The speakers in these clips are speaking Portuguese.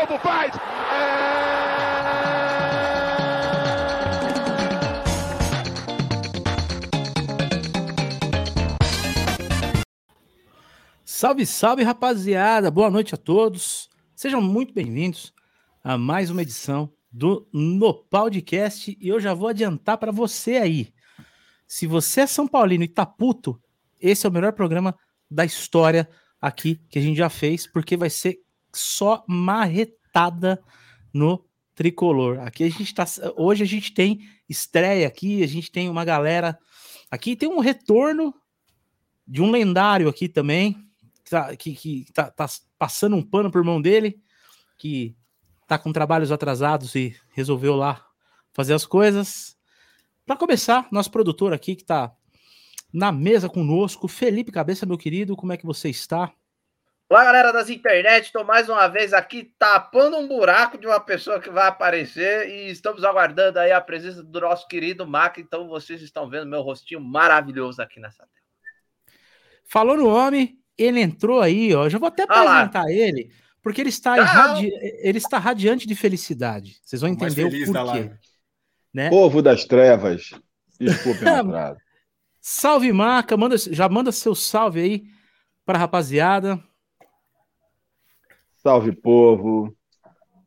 Lobo faz! É... Salve, salve, rapaziada! Boa noite a todos. Sejam muito bem-vindos a mais uma edição do No Podcast. E eu já vou adiantar para você aí. Se você é São Paulino e tá puto, esse é o melhor programa da história aqui que a gente já fez, porque vai ser só marretada no tricolor. Aqui a gente tá. Hoje a gente tem estreia aqui, a gente tem uma galera. Aqui tem um retorno de um lendário aqui também, tá, que, que tá, tá, passando um pano por mão dele, que tá com trabalhos atrasados e resolveu lá fazer as coisas. Para começar, nosso produtor aqui que tá na mesa conosco, Felipe Cabeça, meu querido, como é que você está? Olá, galera das internet, estou mais uma vez aqui tapando um buraco de uma pessoa que vai aparecer e estamos aguardando aí a presença do nosso querido Mac, então vocês estão vendo meu rostinho maravilhoso aqui nessa tela. Falou no homem, ele entrou aí, ó. Já vou até apresentar ele, porque ele está, irradi... ele está radiante de felicidade. Vocês vão entender o porquê. Né? Povo das trevas. Desculpe, Salve, Maca. Manda, já manda seu salve aí para a rapaziada. Salve, povo.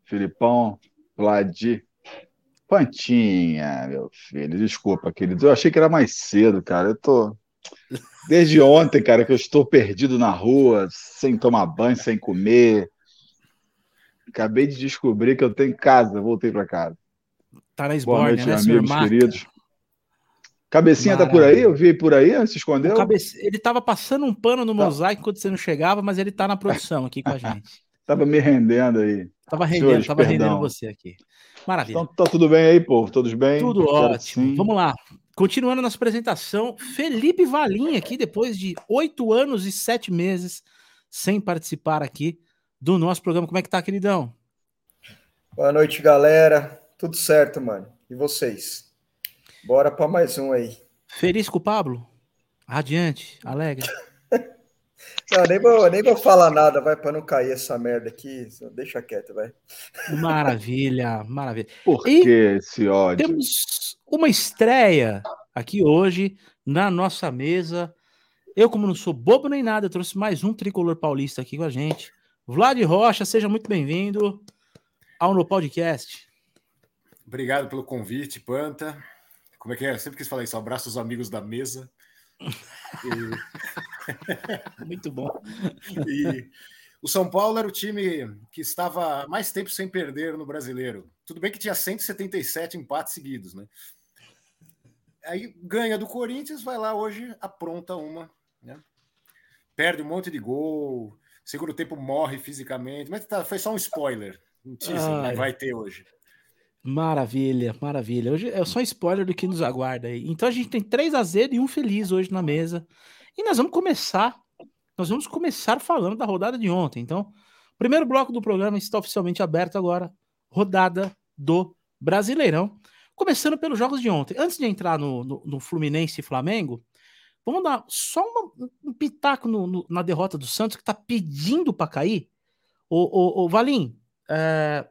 Filipão, Vladi. Pantinha, meu filho. Desculpa, querido. Eu achei que era mais cedo, cara. Eu tô. Desde ontem, cara, que eu estou perdido na rua, sem tomar banho, sem comer. Acabei de descobrir que eu tenho casa, voltei para casa. Tá na Boa noite, né, amigos queridos. Cabecinha Maravilha. tá por aí? Eu vi por aí, se escondeu? Cabece... Ele tava passando um pano no tá. mosaico quando você não chegava, mas ele tá na produção aqui com a gente. Tava me rendendo aí. Tava rendendo, Senhores, tava perdão. rendendo você aqui. Maravilha. Então tá tudo bem aí, povo? Todos bem? Tudo ótimo. Vamos lá. Continuando nossa apresentação, Felipe Valim aqui, depois de oito anos e sete meses sem participar aqui do nosso programa. Como é que tá, queridão? Boa noite, galera. Tudo certo, mano. E vocês? Bora para mais um aí. Feliz com o Pablo? Radiante, alegre. Não, nem vou, nem vou falar nada, vai, para não cair essa merda aqui. Deixa quieto, vai. Maravilha, maravilha. Por e que esse ódio? Temos uma estreia aqui hoje na nossa mesa. Eu, como não sou bobo nem nada, trouxe mais um tricolor paulista aqui com a gente. Vlad Rocha, seja muito bem-vindo ao No Podcast. Obrigado pelo convite, Panta. Como é que é? Eu sempre quis falar isso. Abraço aos amigos da mesa. E... Muito bom. E o São Paulo era o time que estava mais tempo sem perder no brasileiro. Tudo bem que tinha 177 empates seguidos, né? Aí ganha do Corinthians, vai lá hoje, apronta uma, né? Perde um monte de gol, segundo tempo morre fisicamente, mas tá, foi só um spoiler, um teaser, né? vai ter hoje. Maravilha, maravilha. Hoje é só spoiler do que nos aguarda aí. Então a gente tem três azedos e um feliz hoje na mesa. E nós vamos começar. Nós vamos começar falando da rodada de ontem. Então, primeiro bloco do programa está oficialmente aberto agora. Rodada do Brasileirão. Começando pelos jogos de ontem. Antes de entrar no, no, no Fluminense e Flamengo, vamos dar só uma, um pitaco no, na derrota do Santos, que está pedindo para cair. O, o, o Valim, é,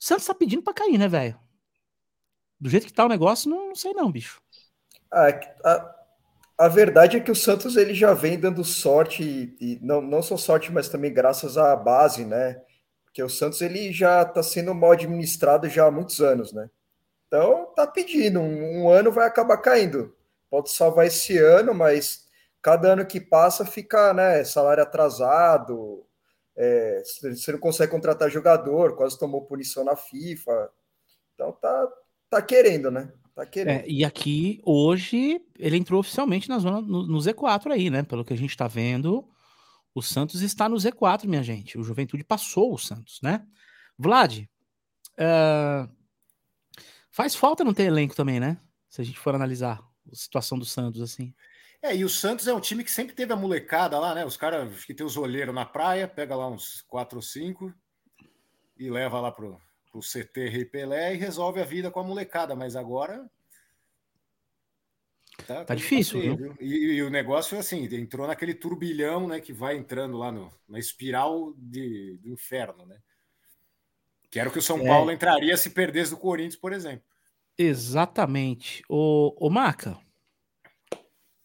o Santos tá pedindo para cair, né, velho? Do jeito que tá o negócio, não, não sei não, bicho. Ah, é a, a, verdade é que o Santos ele já vem dando sorte, e, não, não só sorte, mas também graças à base, né? Porque o Santos ele já tá sendo mal administrado já há muitos anos, né? Então tá pedindo, um, um ano vai acabar caindo. Pode salvar esse ano, mas cada ano que passa fica, né, salário atrasado, é, você não consegue contratar jogador, quase tomou punição na FIFA. Então tá, tá querendo, né? Tá querendo. É, e aqui, hoje, ele entrou oficialmente na zona, no, no, Z4 aí, né? Pelo que a gente tá vendo, o Santos está no Z4, minha gente. O Juventude passou o Santos, né? Vlad, uh, faz falta não ter elenco também, né? Se a gente for analisar a situação do Santos, assim. É, e o Santos é um time que sempre teve a molecada lá, né? Os caras que tem os olheiros na praia, pega lá uns quatro ou cinco e leva lá pro, pro CT Rei Pelé e resolve a vida com a molecada, mas agora. Tá, tá difícil, viu? viu? E, e, o negócio é assim, entrou naquele turbilhão, né, que vai entrando lá no, na espiral de, do inferno, né? Que era o que o São é. Paulo entraria se perdesse do Corinthians, por exemplo. Exatamente. O, o Maca,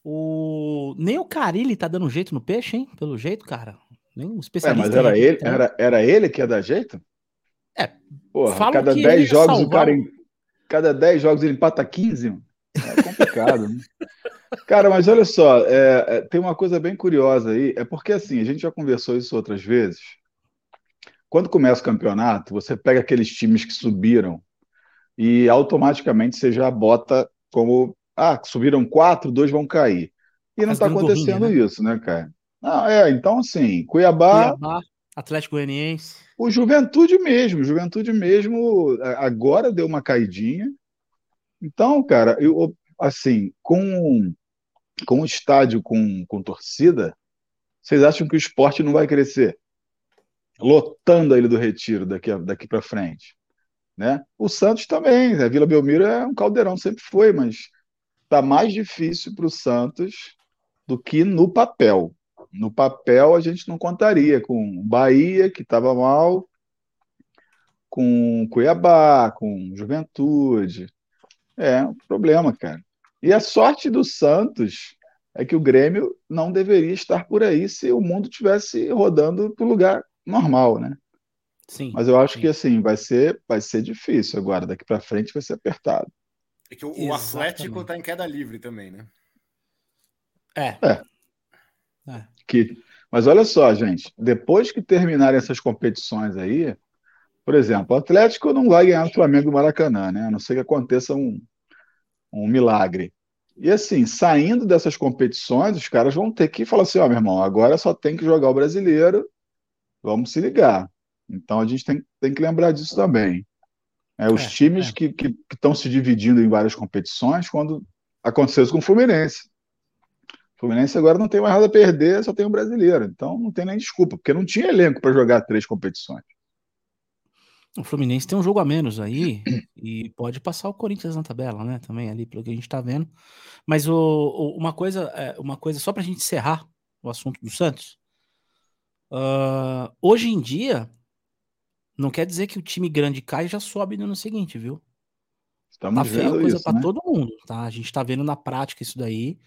o... nem o Carilli tá dando jeito no peixe, hein? Pelo jeito, cara. Nem um especialista. É, mas era ele, era, era ele que ia dar jeito? É. Porra, cada 10 jogos salvar... o cara. Cada 10 jogos ele empata 15, mano. É complicado, né? Cara, mas olha só, é, é, tem uma coisa bem curiosa aí, é porque assim, a gente já conversou isso outras vezes. Quando começa o campeonato, você pega aqueles times que subiram e automaticamente você já bota como, ah, subiram quatro, dois vão cair. E não está acontecendo né? isso, né, cara? Não, é, então assim, Cuiabá. Cuiabá, Atlético Goianiense. O Juventude mesmo, Juventude mesmo agora deu uma caidinha. Então, cara, eu, assim, com, com o estádio com, com torcida, vocês acham que o esporte não vai crescer? Lotando Ilha do Retiro daqui, daqui para frente. Né? O Santos também, a né? Vila Belmiro é um caldeirão, sempre foi, mas está mais difícil para o Santos do que no papel. No papel a gente não contaria com Bahia, que estava mal, com Cuiabá, com Juventude. É um problema, cara. E a sorte do Santos é que o Grêmio não deveria estar por aí se o mundo tivesse rodando para o lugar normal, né? Sim. Mas eu acho sim. que assim vai ser, vai ser difícil agora. Daqui para frente vai ser apertado. É que o, o Atlético está em queda livre também, né? É. é. é. Que, mas olha só, gente. Depois que terminarem essas competições aí, por exemplo, o Atlético não vai ganhar o Flamengo do Maracanã, né? A não ser que aconteça um, um milagre. E assim, saindo dessas competições, os caras vão ter que falar assim: ó, oh, meu irmão, agora só tem que jogar o brasileiro, vamos se ligar. Então a gente tem, tem que lembrar disso também. É, os é, times é. que estão se dividindo em várias competições, quando aconteceu isso com o Fluminense. O Fluminense agora não tem mais nada a perder, só tem o brasileiro. Então não tem nem desculpa, porque não tinha elenco para jogar três competições. O Fluminense tem um jogo a menos aí e pode passar o Corinthians na tabela, né? Também ali, pelo que a gente tá vendo. Mas o, o uma coisa, é, uma coisa só pra gente encerrar o assunto do Santos. Uh, hoje em dia, não quer dizer que o time grande cai e já sobe no ano seguinte, viu? Estamos tá feia coisa para né? todo mundo, tá? A gente tá vendo na prática isso daí.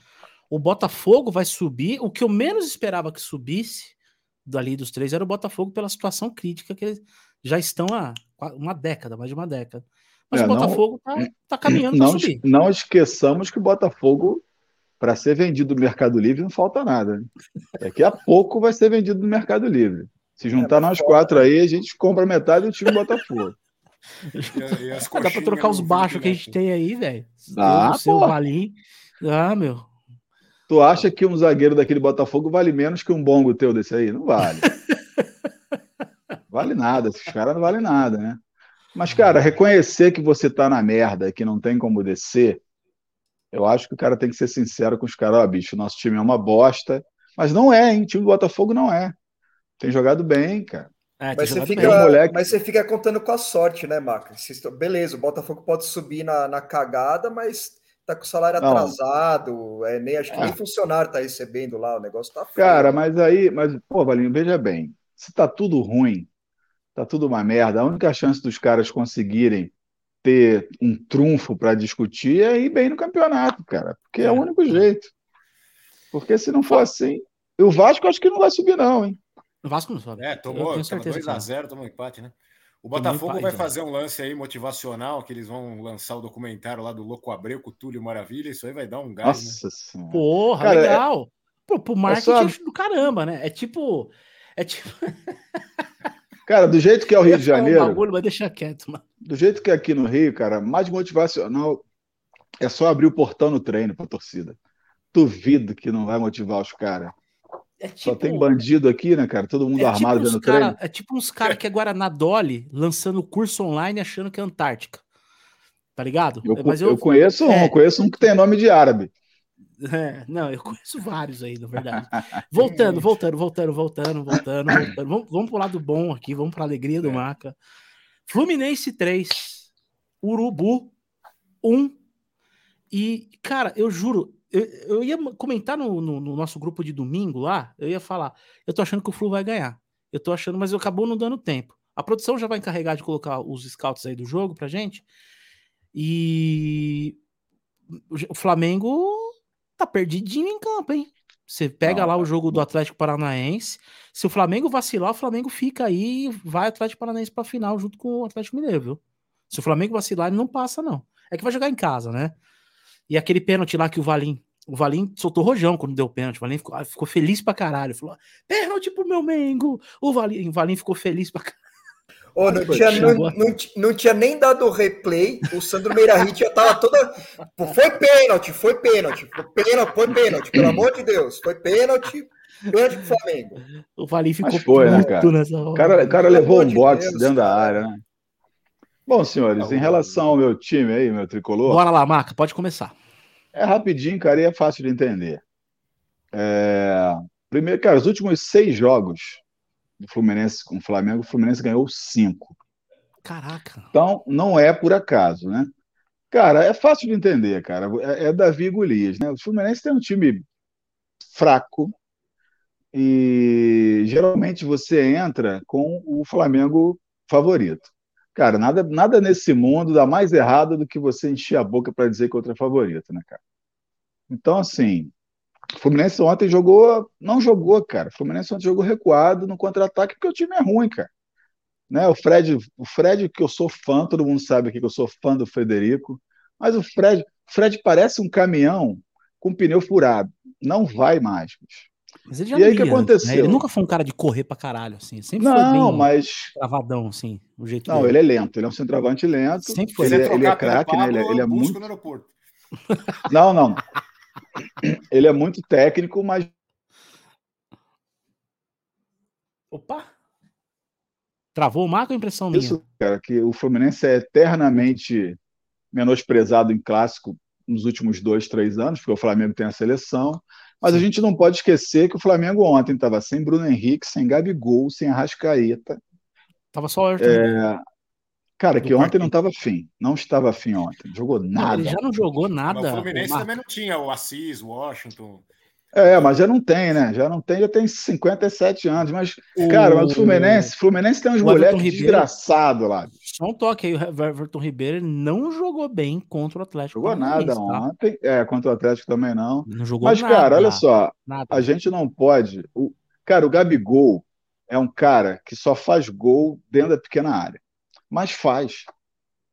O Botafogo vai subir. O que eu menos esperava que subisse dali dos três era o Botafogo pela situação crítica que eles já estão há uma década, mais de uma década. Mas é, o Botafogo está tá caminhando para subir. Não esqueçamos que o Botafogo, para ser vendido no Mercado Livre, não falta nada. Né? Daqui a pouco vai ser vendido no Mercado Livre. Se juntar é, nós quatro aí, a gente compra metade do time do Botafogo. E, e Dá para trocar os baixos que a gente tem aí, velho. Ah, seu Valim. Ah, meu. Tu acha que um zagueiro daquele Botafogo vale menos que um bongo teu desse aí? Não vale. vale nada, esses caras não valem nada, né? Mas, cara, reconhecer que você tá na merda, que não tem como descer, eu acho que o cara tem que ser sincero com os caras, ó, oh, bicho, nosso time é uma bosta, mas não é, hein? O time do Botafogo não é. Tem jogado bem, cara. É, mas, você fica, moleque... mas você fica contando com a sorte, né, Maca? Beleza, o Botafogo pode subir na, na cagada, mas tá com o salário não. atrasado, é, nem, acho que é. nem funcionário tá recebendo lá, o negócio tá feio. Cara, mas aí, mas, pô, Valinho, veja bem, se tá tudo ruim, tá tudo uma merda. A única chance dos caras conseguirem ter um trunfo para discutir é ir bem no campeonato, cara, porque é, o é. único jeito. Porque se não for assim, o Vasco acho que não vai subir não, hein? O Vasco não sobe. É, tomou 2x0, tomou empate, né? O Botafogo vai fazer um lance aí motivacional, que eles vão lançar o documentário lá do Louco Abreu com o Túlio Maravilha, isso aí vai dar um gás, né? Nossa né? Porra, Cara, legal. É... Pô, pro marketing é só... do caramba, né? É tipo... É tipo... Cara, do jeito que é o Rio de Janeiro. Um bagulho, mas deixa quieto, mano. Do jeito que é aqui no Rio, cara, mais motivacional é só abrir o portão no treino pra torcida. Duvido que não vai motivar os caras. É tipo, só tem bandido aqui, né, cara? Todo mundo é armado tipo dentro treino. É tipo uns caras que é Dolly lançando curso online achando que é Antártica. Tá ligado? Eu, mas eu, eu conheço é, um, conheço um que tem nome de árabe. É, não, eu conheço vários aí, na verdade. voltando, voltando, voltando, voltando, voltando, voltando. Vamos, vamos pro lado bom aqui, vamos pra alegria do é. Maca. Fluminense 3, Urubu 1. E, cara, eu juro, eu, eu ia comentar no, no, no, nosso grupo de domingo lá, eu ia falar, eu tô achando que o Flu vai ganhar. Eu tô achando, mas acabou não dando tempo. A produção já vai encarregar de colocar os scouts aí do jogo pra gente. E o Flamengo tá perdidinho em campo, hein? Você pega Não, lá o jogo do Atlético Paranaense. Se o Flamengo vacilar, o Flamengo fica aí e vai Atlético Paranaense pra final junto com o Atlético Mineiro, viu? Se o Flamengo vacilar, ele não passa, não. É que vai jogar em casa, né? E aquele pênalti lá que o Valim. O Valim soltou rojão quando deu o pênalti. O Valim ficou, ah, ficou feliz pra caralho. Falou: pênalti pro meu Mengo. O Valim, o Valim ficou feliz pra caralho. Ô, não, tinha, não, não, não tinha nem dado o replay, o Sandro Meirahit já tava toda. Foi pênalti, foi pênalti, foi pênalti, foi pênalti, pelo amor de Deus, foi pênalti, pênalti pro Flamengo. O Valim ficou Mas foi, né, puto cara? nessa hora. cara, o cara Pelo levou um de boxe Deus, dentro da cara. área, né? Bom, senhores, em relação ao meu time aí, meu tricolor, Bora lá, Maca, pode começar. É rapidinho, cara, e é fácil de entender. É, Primeiro, cara, os últimos seis jogos do Fluminense com o Flamengo, o Fluminense ganhou cinco. Caraca. Então, não é por acaso, né? Cara, é fácil de entender, cara. É, é Davi Golias, né? O Fluminense tem um time fraco e geralmente você entra com o Flamengo favorito. Cara, nada, nada nesse mundo dá mais errado do que você encher a boca para dizer que outro é favorito, né, cara? Então, assim, o Fluminense ontem jogou, não jogou, cara. O Fluminense ontem jogou recuado no contra-ataque porque o time é ruim, cara né? O Fred, o Fred que eu sou fã, todo mundo sabe aqui que eu sou fã do Federico, mas o Fred, Fred parece um caminhão com pneu furado, não vai mais. bicho. Mas ele já E aí, não o que antes, né? aconteceu? Ele nunca foi um cara de correr pra caralho, assim. Sempre foi Não, bem mas travadão, assim, o jeito não, dele. ele é lento, ele é um centroavante lento. Sempre foi. Ele, Se é- ele é craque, né? Ele, é- ele é muito. no aeroporto. Não, não. Ele é muito técnico, mas Opa! Travou o Maca ou impressão minha? isso, cara, que o Fluminense é eternamente menosprezado em clássico nos últimos dois, três anos, porque o Flamengo tem a seleção. Mas a gente não pode esquecer que o Flamengo ontem estava sem Bruno Henrique, sem Gabigol, sem Arrascaeta. Tava só o Ayrton Ribeiro. Cara, que ontem não estava afim. Não estava afim ontem. Jogou Não, nada. ele já não jogou Mas nada. o Fluminense Maca. também não tinha o Assis, o Washington. É, mas já não tem, né? Já não tem, já tem 57 anos. Mas, O- cara, mas o Fluminense, Fluminense tem uns o moleques desgraçados lá. Só um toque aí, o Everton Ribeiro não jogou bem contra o Atlético. Jogou nada tá? ontem. É, contra o Atlético também não. Não jogou Mas, nada. cara, olha só. Nada. A gente não pode. O, cara, o Gabigol é um cara que só faz gol dentro da pequena área. Mas faz.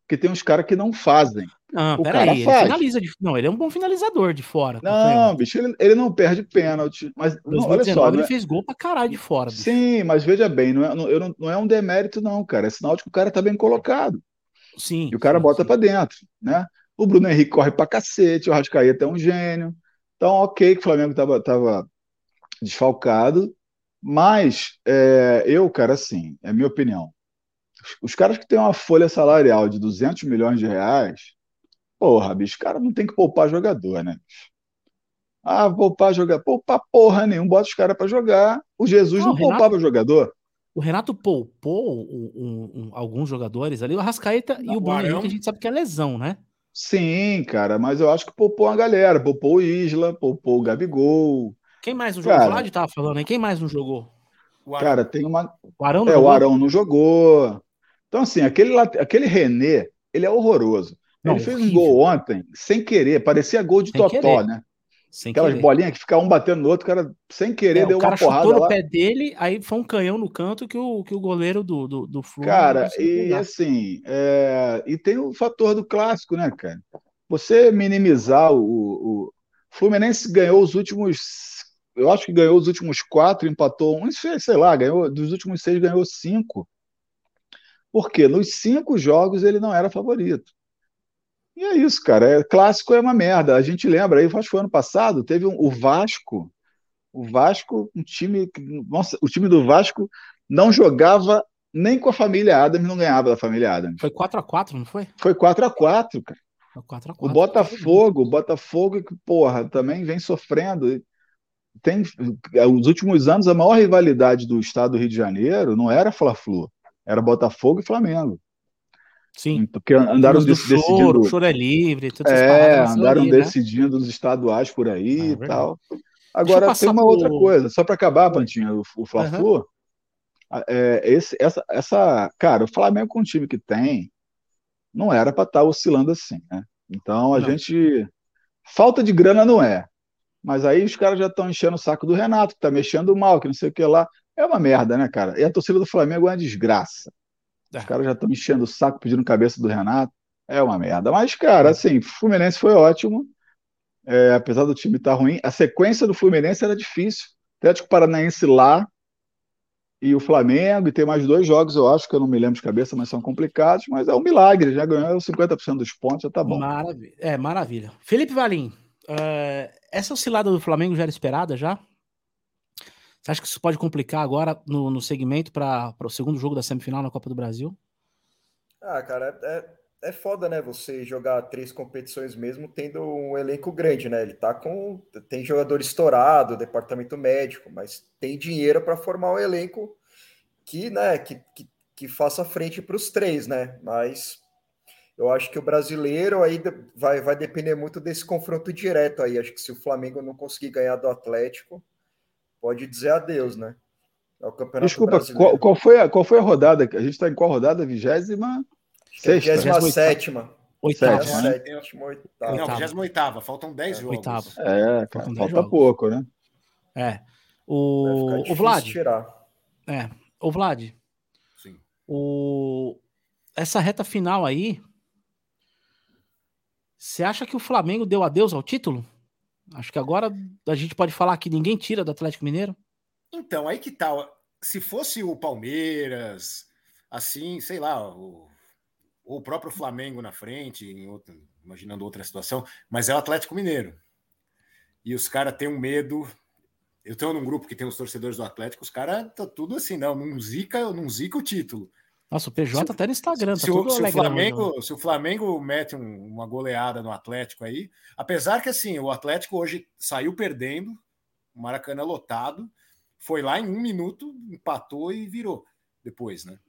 Porque tem uns caras que não fazem. Não, o peraí, cara ele faz. finaliza de... Não, ele é um bom finalizador de fora. tá Não, bicho, ele, ele não perde pênalti. Mas não, olha 2019 só. ele é- fez gol pra caralho de fora. bicho. Sim, mas veja bem, não é, não, eu não, não é um demérito, não, cara. É sinal de que o cara tá bem colocado. Sim. E o cara sim, bota pra dentro, né? O Bruno Henrique corre pra cacete, o Arrascaeta é um gênio. Então, ok que o Flamengo tava, tava desfalcado, mas é, eu, cara, assim, é a minha opinião. Os, os caras que têm uma folha salarial de 200 milhões de reais, porra, bicho, o cara não tem que poupar jogador, né? Ah, poupar jogador. Poupar porra nenhuma, bota os caras pra jogar. O Jesus Não, não, o Renato- poupava jogador. O Renato poupou um- um- um- alguns jogadores ali, o Arrascaeta e Não, o o Bruno Henrique, a gente sabe que é lesão, né? Sim, cara, mas eu acho que poupou uma galera. Poupou o Isla, poupou o Gabigol. Quem mais não jogou? Cara. O Vlad tava falando aí, quem mais não jogou? O Arão. Cara, tem uma. O Arão não É, o jogou? Arão não jogou. Então, assim, aquele, aquele René, ele é horroroso. Não, ele fez um gol ontem, sem querer, parecia gol de Sem totó, querer. né? Sem Aquelas querer. bolinhas que ficam um batendo no outro, o cara, sem querer, É, deu uma porrada chutou no lá. pé dele, aí foi um canhão no canto que o, que o goleiro do, do, do Flu não Cara, e assim, é, e tem o fator do clássico, né, cara? Você minimizar o, o Fluminense ganhou os últimos, eu acho que ganhou os últimos quatro, empatou um, sei lá, ganhou dos últimos seis ganhou cinco. Por quê? Nos cinco jogos ele não era favorito. E é isso, cara. É, clássico é uma merda. A gente lembra aí, acho que foi ano passado, teve um- o Vasco. O Vasco, um time. Nossa, o time do Vasco não jogava nem com a família Adams, não ganhava da família Adams. Foi 4x4, não foi? Foi 4 a 4 cara. Foi 4x4. O Botafogo, o Botafogo que, porra, também vem sofrendo. Tem os últimos anos a maior rivalidade do estado do Rio de Janeiro não era Fla-Flu, era Botafogo e Flamengo. Sim. Porque andaram do choro, decidindo, o choro é livre, essas é, andaram ali, né? decidindo os estaduais por aí Ah, é e verdade. tal. Agora tem uma pro- outra coisa, só para acabar, Pantinha, o, o Fla-Flu. é, esse, essa, essa, cara, o Flamengo com o time que tem, não era para estar tá oscilando assim, né? Então a não. gente. Falta de grana não é. Mas aí os caras já estão enchendo o saco do Renato, que tá mexendo mal, que não sei o que lá. É uma merda, né, cara? E a torcida do Flamengo é uma desgraça. Os caras já estão enchendo o saco pedindo cabeça do Renato. É uma merda. Mas, cara, assim, o Fluminense foi ótimo. É, apesar do time estar tá ruim, a sequência do Fluminense era difícil. Atlético Paranaense lá e o Flamengo, e tem mais dois jogos, eu acho, que eu não me lembro de cabeça, mas são complicados, mas é um milagre, já ganhou 50% dos pontos, já tá bom. Maravilha. É, maravilha. Felipe Valim, uh, essa oscilada do Flamengo já era esperada já? Você acha que isso pode complicar agora no, no segmento para o segundo jogo da semifinal na Copa do Brasil? Ah, cara, é, é foda, né? Você jogar três competições mesmo tendo um elenco grande, né? Ele tá com. Tem jogador estourado, departamento médico, mas tem dinheiro para formar um elenco que, né, que, que, que faça frente para os três, né? Mas eu acho que o brasileiro aí vai, vai depender muito desse confronto direto aí. Acho que se o Flamengo não conseguir ganhar do Atlético, pode dizer adeus, né? É o campeonato Desculpa, qual, qual, foi a, qual foi a rodada? A gente está em qual rodada? Vigésima? Sexta? 27 Oitava. Né? Não, 28 faltam 10 é, jogos. Oitava. É, cara, falta jogos. pouco, né? É. O, o Vlad. Tirar. É. O Vlad. Sim. O... Essa reta final aí. Você acha que o Flamengo deu adeus ao título? Acho que agora a gente pode falar que ninguém tira do Atlético Mineiro. Então, aí que tal? Se fosse o Palmeiras, assim, sei lá, o o próprio Flamengo na frente, em outro, imaginando outra situação, mas é o Atlético Mineiro. E os caras têm um medo. Eu estou num grupo que tem os torcedores do Atlético, os caras tá tudo assim, não, não zica, não zica o título. Nossa, o PJ se, até no Instagram, tá se, o, se o Flamengo, se o Flamengo mete um, uma goleada no Atlético aí, apesar que assim, o Atlético hoje saiu perdendo, o Maracanã lotado, foi lá em um minuto, empatou e virou depois, né?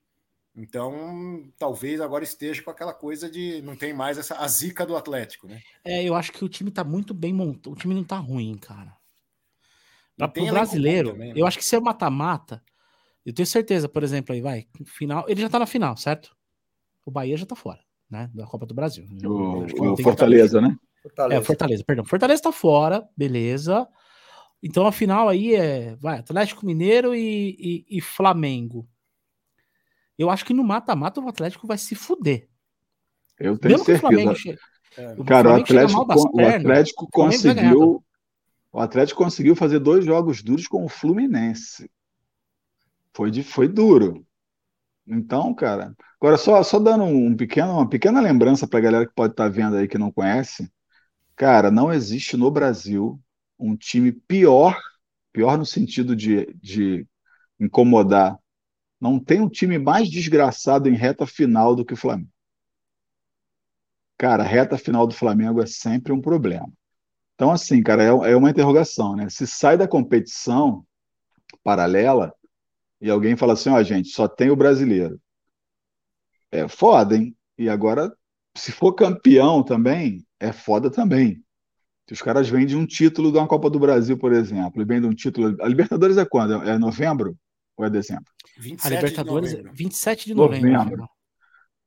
Então, talvez agora esteja com aquela coisa de não tem mais essa a zica do Atlético, né? É, eu acho que o time tá muito bem montado. O time não tá ruim, cara. Pra, pro brasileiro, também, né? eu acho que se é mata-mata, eu tenho certeza, por exemplo, aí vai, final, ele já tá na final, certo? O Bahia já tá fora, né? Da Copa do Brasil. O, o Fortaleza, né? Fortaleza. É, Fortaleza, perdão. Fortaleza tá fora, beleza. Então a final aí é, vai, Atlético Mineiro e, e, e Flamengo. Eu acho que no mata-mata o Atlético vai se fuder. Eu tenho Mesmo certeza. Che... É. Cara, o, o Atlético, o Atlético conseguiu. O Atlético conseguiu fazer dois jogos duros com o Fluminense. Foi, de, foi duro. Então, cara. Agora, só, só dando um pequeno, uma pequena lembrança para a galera que pode estar tá vendo aí que não conhece. Cara, não existe no Brasil um time pior, pior no sentido de, de incomodar não tem um time mais desgraçado em reta final do que o Flamengo. Cara, a reta final do Flamengo é sempre um problema. Então, assim, cara, é, é uma interrogação, né? Se sai da competição paralela e alguém fala assim, ó, oh, gente, só tem o brasileiro. É foda, hein? E agora, se for campeão também, é foda também. Se os caras vêm de um título de uma Copa do Brasil, por exemplo, e vêm de um título. A Libertadores é quando? É novembro? Ou é dezembro? 27 a Libertadores, de 27 de novembro. novembro.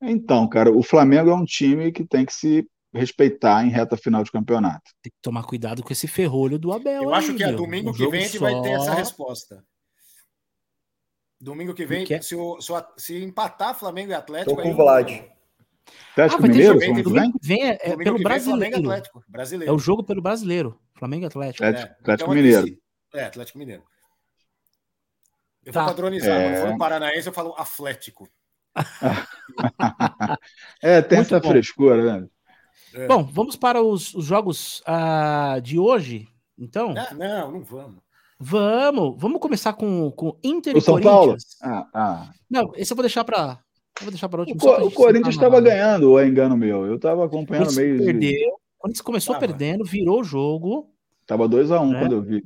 Então, cara, o Flamengo é um time que tem que se respeitar em reta final de campeonato. Tem que tomar cuidado com esse ferrolho do Abel. Eu aí, acho que é domingo um que vem a gente só... vai ter essa resposta. Domingo que vem, que é? se, o, se, o, se, empatar Flamengo e Atlético. Tô com o Vlad. Atlético ah, Mineiro? Jogo, domingo que vem é, é pelo brasileiro. Atlético, brasileiro. É o jogo pelo brasileiro. Flamengo e Atlético. Atlético, é, Atlético então, Mineiro. É, Atlético Mineiro. Eu vou tá. padronizar. É... Quando for um paranaense, eu falo Atlético. é, tem Muito essa bom. frescura, né? É. Bom, vamos para os, os jogos uh, de hoje, então? Ah, não, não vamos. Vamos, vamos começar com, com Inter o e São Corinthians. Paulo? Ah, ah. Não, esse eu vou deixar para vou deixar para último. O, o Corinthians estava ganhando, ou é engano meu? Eu estava acompanhando meio. Perdeu. De... O Corinthians começou ah, perdendo, virou o jogo. Tava 2x1 um né? quando eu vi.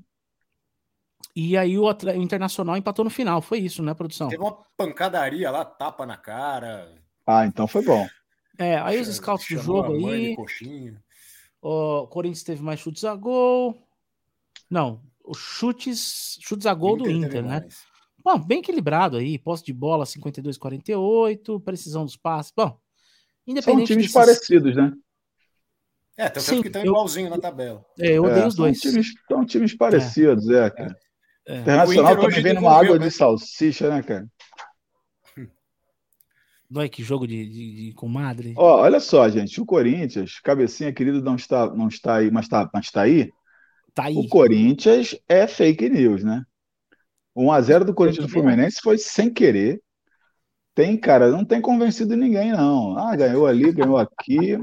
E aí o, o, Internacional empatou no final. Foi isso, né, produção? Teve uma pancadaria lá, tapa na cara. Ah, então foi bom. É, aí os scouts do jogo aí. O Corinthians teve mais chutes a gol. Não, os chutes, chutes a gol do Inter, né? Bom, bem equilibrado aí. Posse de bola 52-48, precisão dos passes. Bom, independente. São times desses... parecidos, né? É, tem Sim, que estão eu... igualzinho na tabela. É, eu odeio é, os dois. São times, são times parecidos, é, é cara. É. Internacional também vem numa água né? de salsicha, né, cara? Dói que jogo de, de, de comadre. Ó, olha só, gente. O Corinthians, cabecinha querido, não está, não está aí, mas está, mas está aí. Tá aí. O Corinthians é fake news, né? 1x0 do Corinthians do Fluminense foi sem querer. Tem, cara, não tem convencido ninguém, não. Ah, ganhou ali, ganhou aqui.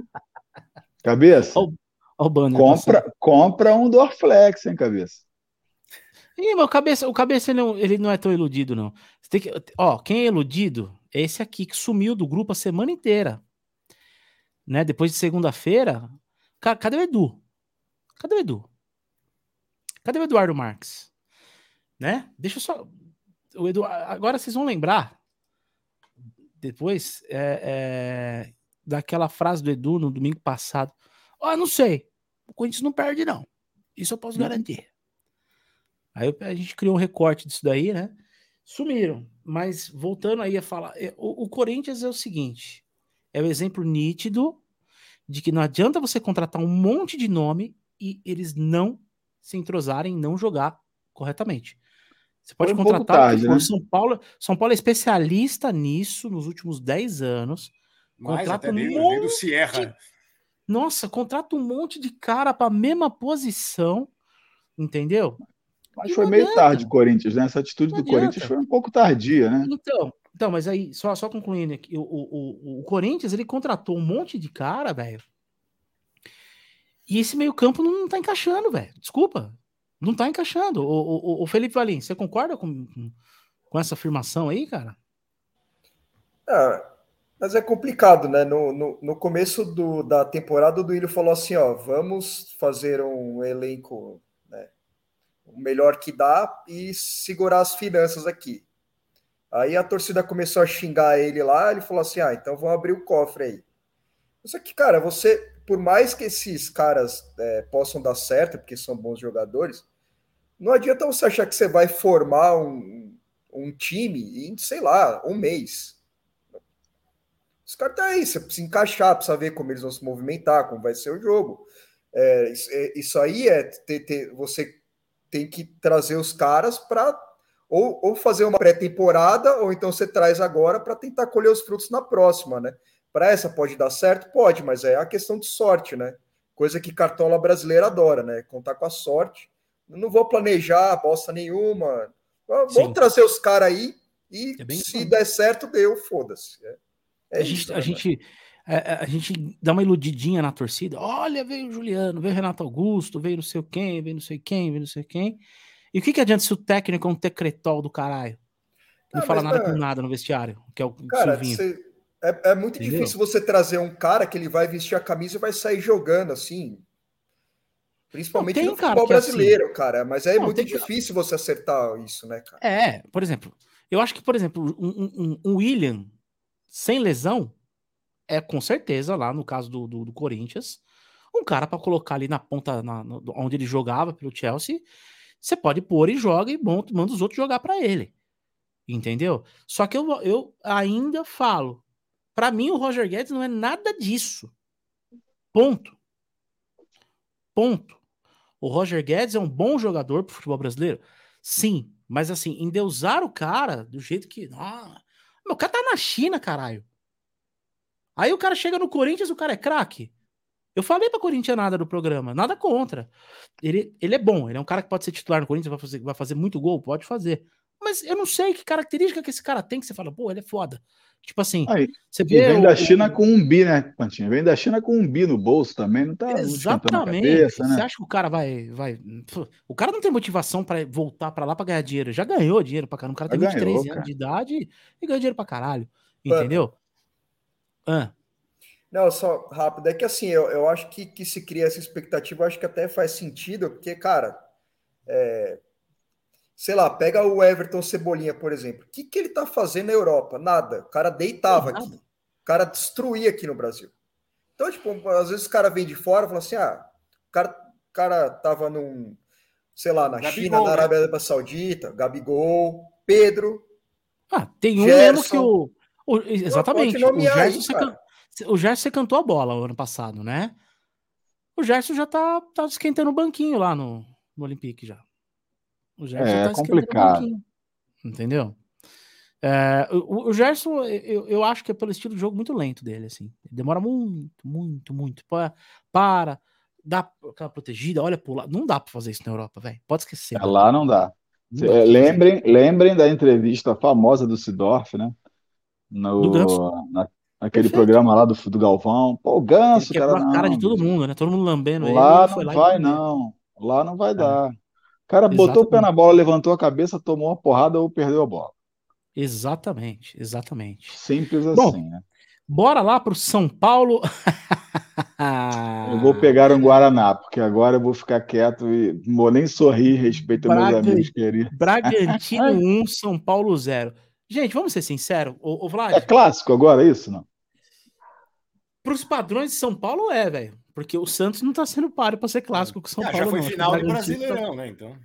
Cabeça. O banner, compra, compra um Dorflex, hein, cabeça. Ih, meu cabeça, o cabeça ele não, ele não é tão iludido, não. Que, ó, quem é iludido é esse aqui que sumiu do grupo a semana inteira. Né? Depois de segunda-feira. Cadê o Edu? Cadê o Edu? Cadê o Eduardo Marques? Né? Deixa eu só. O Edu... Agora vocês vão lembrar. Depois é, é... daquela frase do Edu no domingo passado. Ó, oh, não sei. O Corinthians não perde, não. Isso eu posso uhum. garantir. Aí a gente criou um recorte disso daí, né? Sumiram. Mas voltando aí a falar, é, o, o Corinthians é o seguinte: é o exemplo nítido de que não adianta você contratar um monte de nome e eles não se entrosarem, não jogar corretamente. Você pode um contratar. Tarde, né? São Paulo, São Paulo é especialista nisso nos últimos 10 anos. Mais contrata até um monte... do Sierra. Nossa, contrata um monte de cara para a mesma posição, entendeu? Mas foi meio tarde o Corinthians, né? Essa atitude do Corinthians foi um pouco tardia, né? Então, então mas aí, só, só concluindo aqui, o, o, o, o Corinthians ele contratou um monte de cara, velho. E esse meio-campo não tá encaixando, velho. Desculpa. Não tá encaixando. O, o, o Felipe Valim, você concorda com, com essa afirmação aí, cara? Ah, mas é complicado, né? No, no, no começo do, da temporada, o Duílio falou assim: ó, vamos fazer um elenco o melhor que dá e segurar as finanças aqui. Aí a torcida começou a xingar ele lá, ele falou assim: ah, então vamos abrir o cofre aí. Só que, cara, você, por mais que esses caras é, possam dar certo, porque são bons jogadores, não adianta você achar que você vai formar um, um time em, sei lá, um mês. Os caras tá aí, você precisa encaixar, precisa ver como eles vão se movimentar, como vai ser o jogo. É, isso, é, aí é ter, ter, você tem que trazer os caras para ou, ou, fazer uma pré-temporada, ou então você traz agora para tentar colher os frutos na próxima, né? Para essa pode dar certo? Pode, mas é a questão de sorte, né? Coisa que cartola brasileira adora, né? Contar com a sorte. não vou planejar bosta nenhuma. Vamos trazer os caras aí e é se bom. der certo, deu, foda-se. É, é a, isso, gente, né? a gente a, é, é, a, gente dá uma iludidinha na torcida. Olha, veio o Juliano, veio o Renato Augusto, veio não sei quem, veio não sei quem, veio não sei quem. E o que, que adianta se o técnico é um tecretol do caralho? Não ah, fala nada com nada no vestiário, que é o cara, você, é, é, muito Entendeu? difícil você trazer um cara que ele vai vestir a camisa e vai sair jogando assim. Principalmente tem, no futebol cara, brasileiro, assim, cara. Mas é não, muito difícil que... você acertar isso, né, cara? É, por exemplo, eu acho que, por exemplo, um, um, um William sem lesão, é com certeza, lá no caso do, do, do Corinthians, um cara para colocar ali na ponta, na, no, onde ele jogava pelo Chelsea, você pode pôr e joga e manda, manda os outros jogar para ele. Entendeu? Só que eu, eu ainda falo, para mim o Roger Guedes não é nada disso. Ponto. Ponto. O Roger Guedes é um bom jogador pro futebol brasileiro? Sim, mas assim, endeusar o cara do jeito que. Ah, meu cara tá na China, caralho. Aí o cara chega no Corinthians, o cara é craque. Eu falei pra Corinthians nada do programa, nada contra. Ele, ele é bom, ele é um cara que pode ser titular no Corinthians, vai fazer, vai fazer muito gol, pode fazer. Mas eu não sei que característica que esse cara tem que você fala, pô, ele é foda. Tipo assim, Aí, você vê. Vem o, da China o... com um bi, né, Pantinho? Vem da China com um bi no bolso também, não tá Exatamente. Cabeça, né? Você acha que o cara vai. vai... O cara não tem motivação para voltar para lá para ganhar dinheiro. Já ganhou dinheiro pra caramba. O cara tem 23 ganhou, anos cara. de idade e ganha dinheiro pra caralho. Entendeu? Ah. Não, só rápido. É que assim, eu, eu acho que, que se cria essa expectativa, eu acho que até faz sentido, porque, cara, é, sei lá, pega o Everton Cebolinha, por exemplo. O que, que ele tá fazendo na Europa? Nada. O cara deitava aqui. O cara destruía aqui no Brasil. Então, tipo, às vezes o cara vem de fora e fala assim: ah, o cara, o cara tava num, sei lá, na Gabigol, China, na né? Arábia né? Saudita, Gabigol. Pedro. Ah, tem um mesmo que o. o exatamente. O Gerson, aí, você, can, o Gerson você cantou a bola o ano passado, né? O Gerson já tá, tá esquentando o banquinho lá no, no Olympique já. O Gerson é, tá complicado. Entendeu? É, o, o, Gerson, eu, eu acho que é pelo estilo de jogo muito lento dele, assim. Demora muito, muito, muito. Para, para dá aquela protegida, olha por lá. Não dá para fazer isso na Europa, velho. Pode esquecer. É, lá não dá. É, lembrem, lembrem da entrevista famosa do Sidorf, né? No, na, naquele Perfeito. programa lá do, do Galvão. Pô, o Ganso, cara. Não, a cara de todo mundo, né? Todo mundo lambendo lá ele. Não vai, lá não. Lá não vai é. dar. O cara Exatamente. botou o pé na bola, levantou a cabeça, tomou uma porrada ou perdeu a bola. Exatamente, exatamente. Simples Bom, assim, né? Bora lá para o São Paulo. eu vou pegar um Guaraná, porque agora eu vou ficar quieto e não vou nem sorrir, respeito Braga... meus amigos queridos. Bragantino 1, São Paulo 0. Gente, vamos ser sinceros, o, o Vlad. É clássico agora, é isso, não? Para os padrões de São Paulo é, velho. Porque o Santos não está sendo páreo para ser clássico com o São ah, Paulo. Já foi não. final do Brasileirão, tá... né? Então.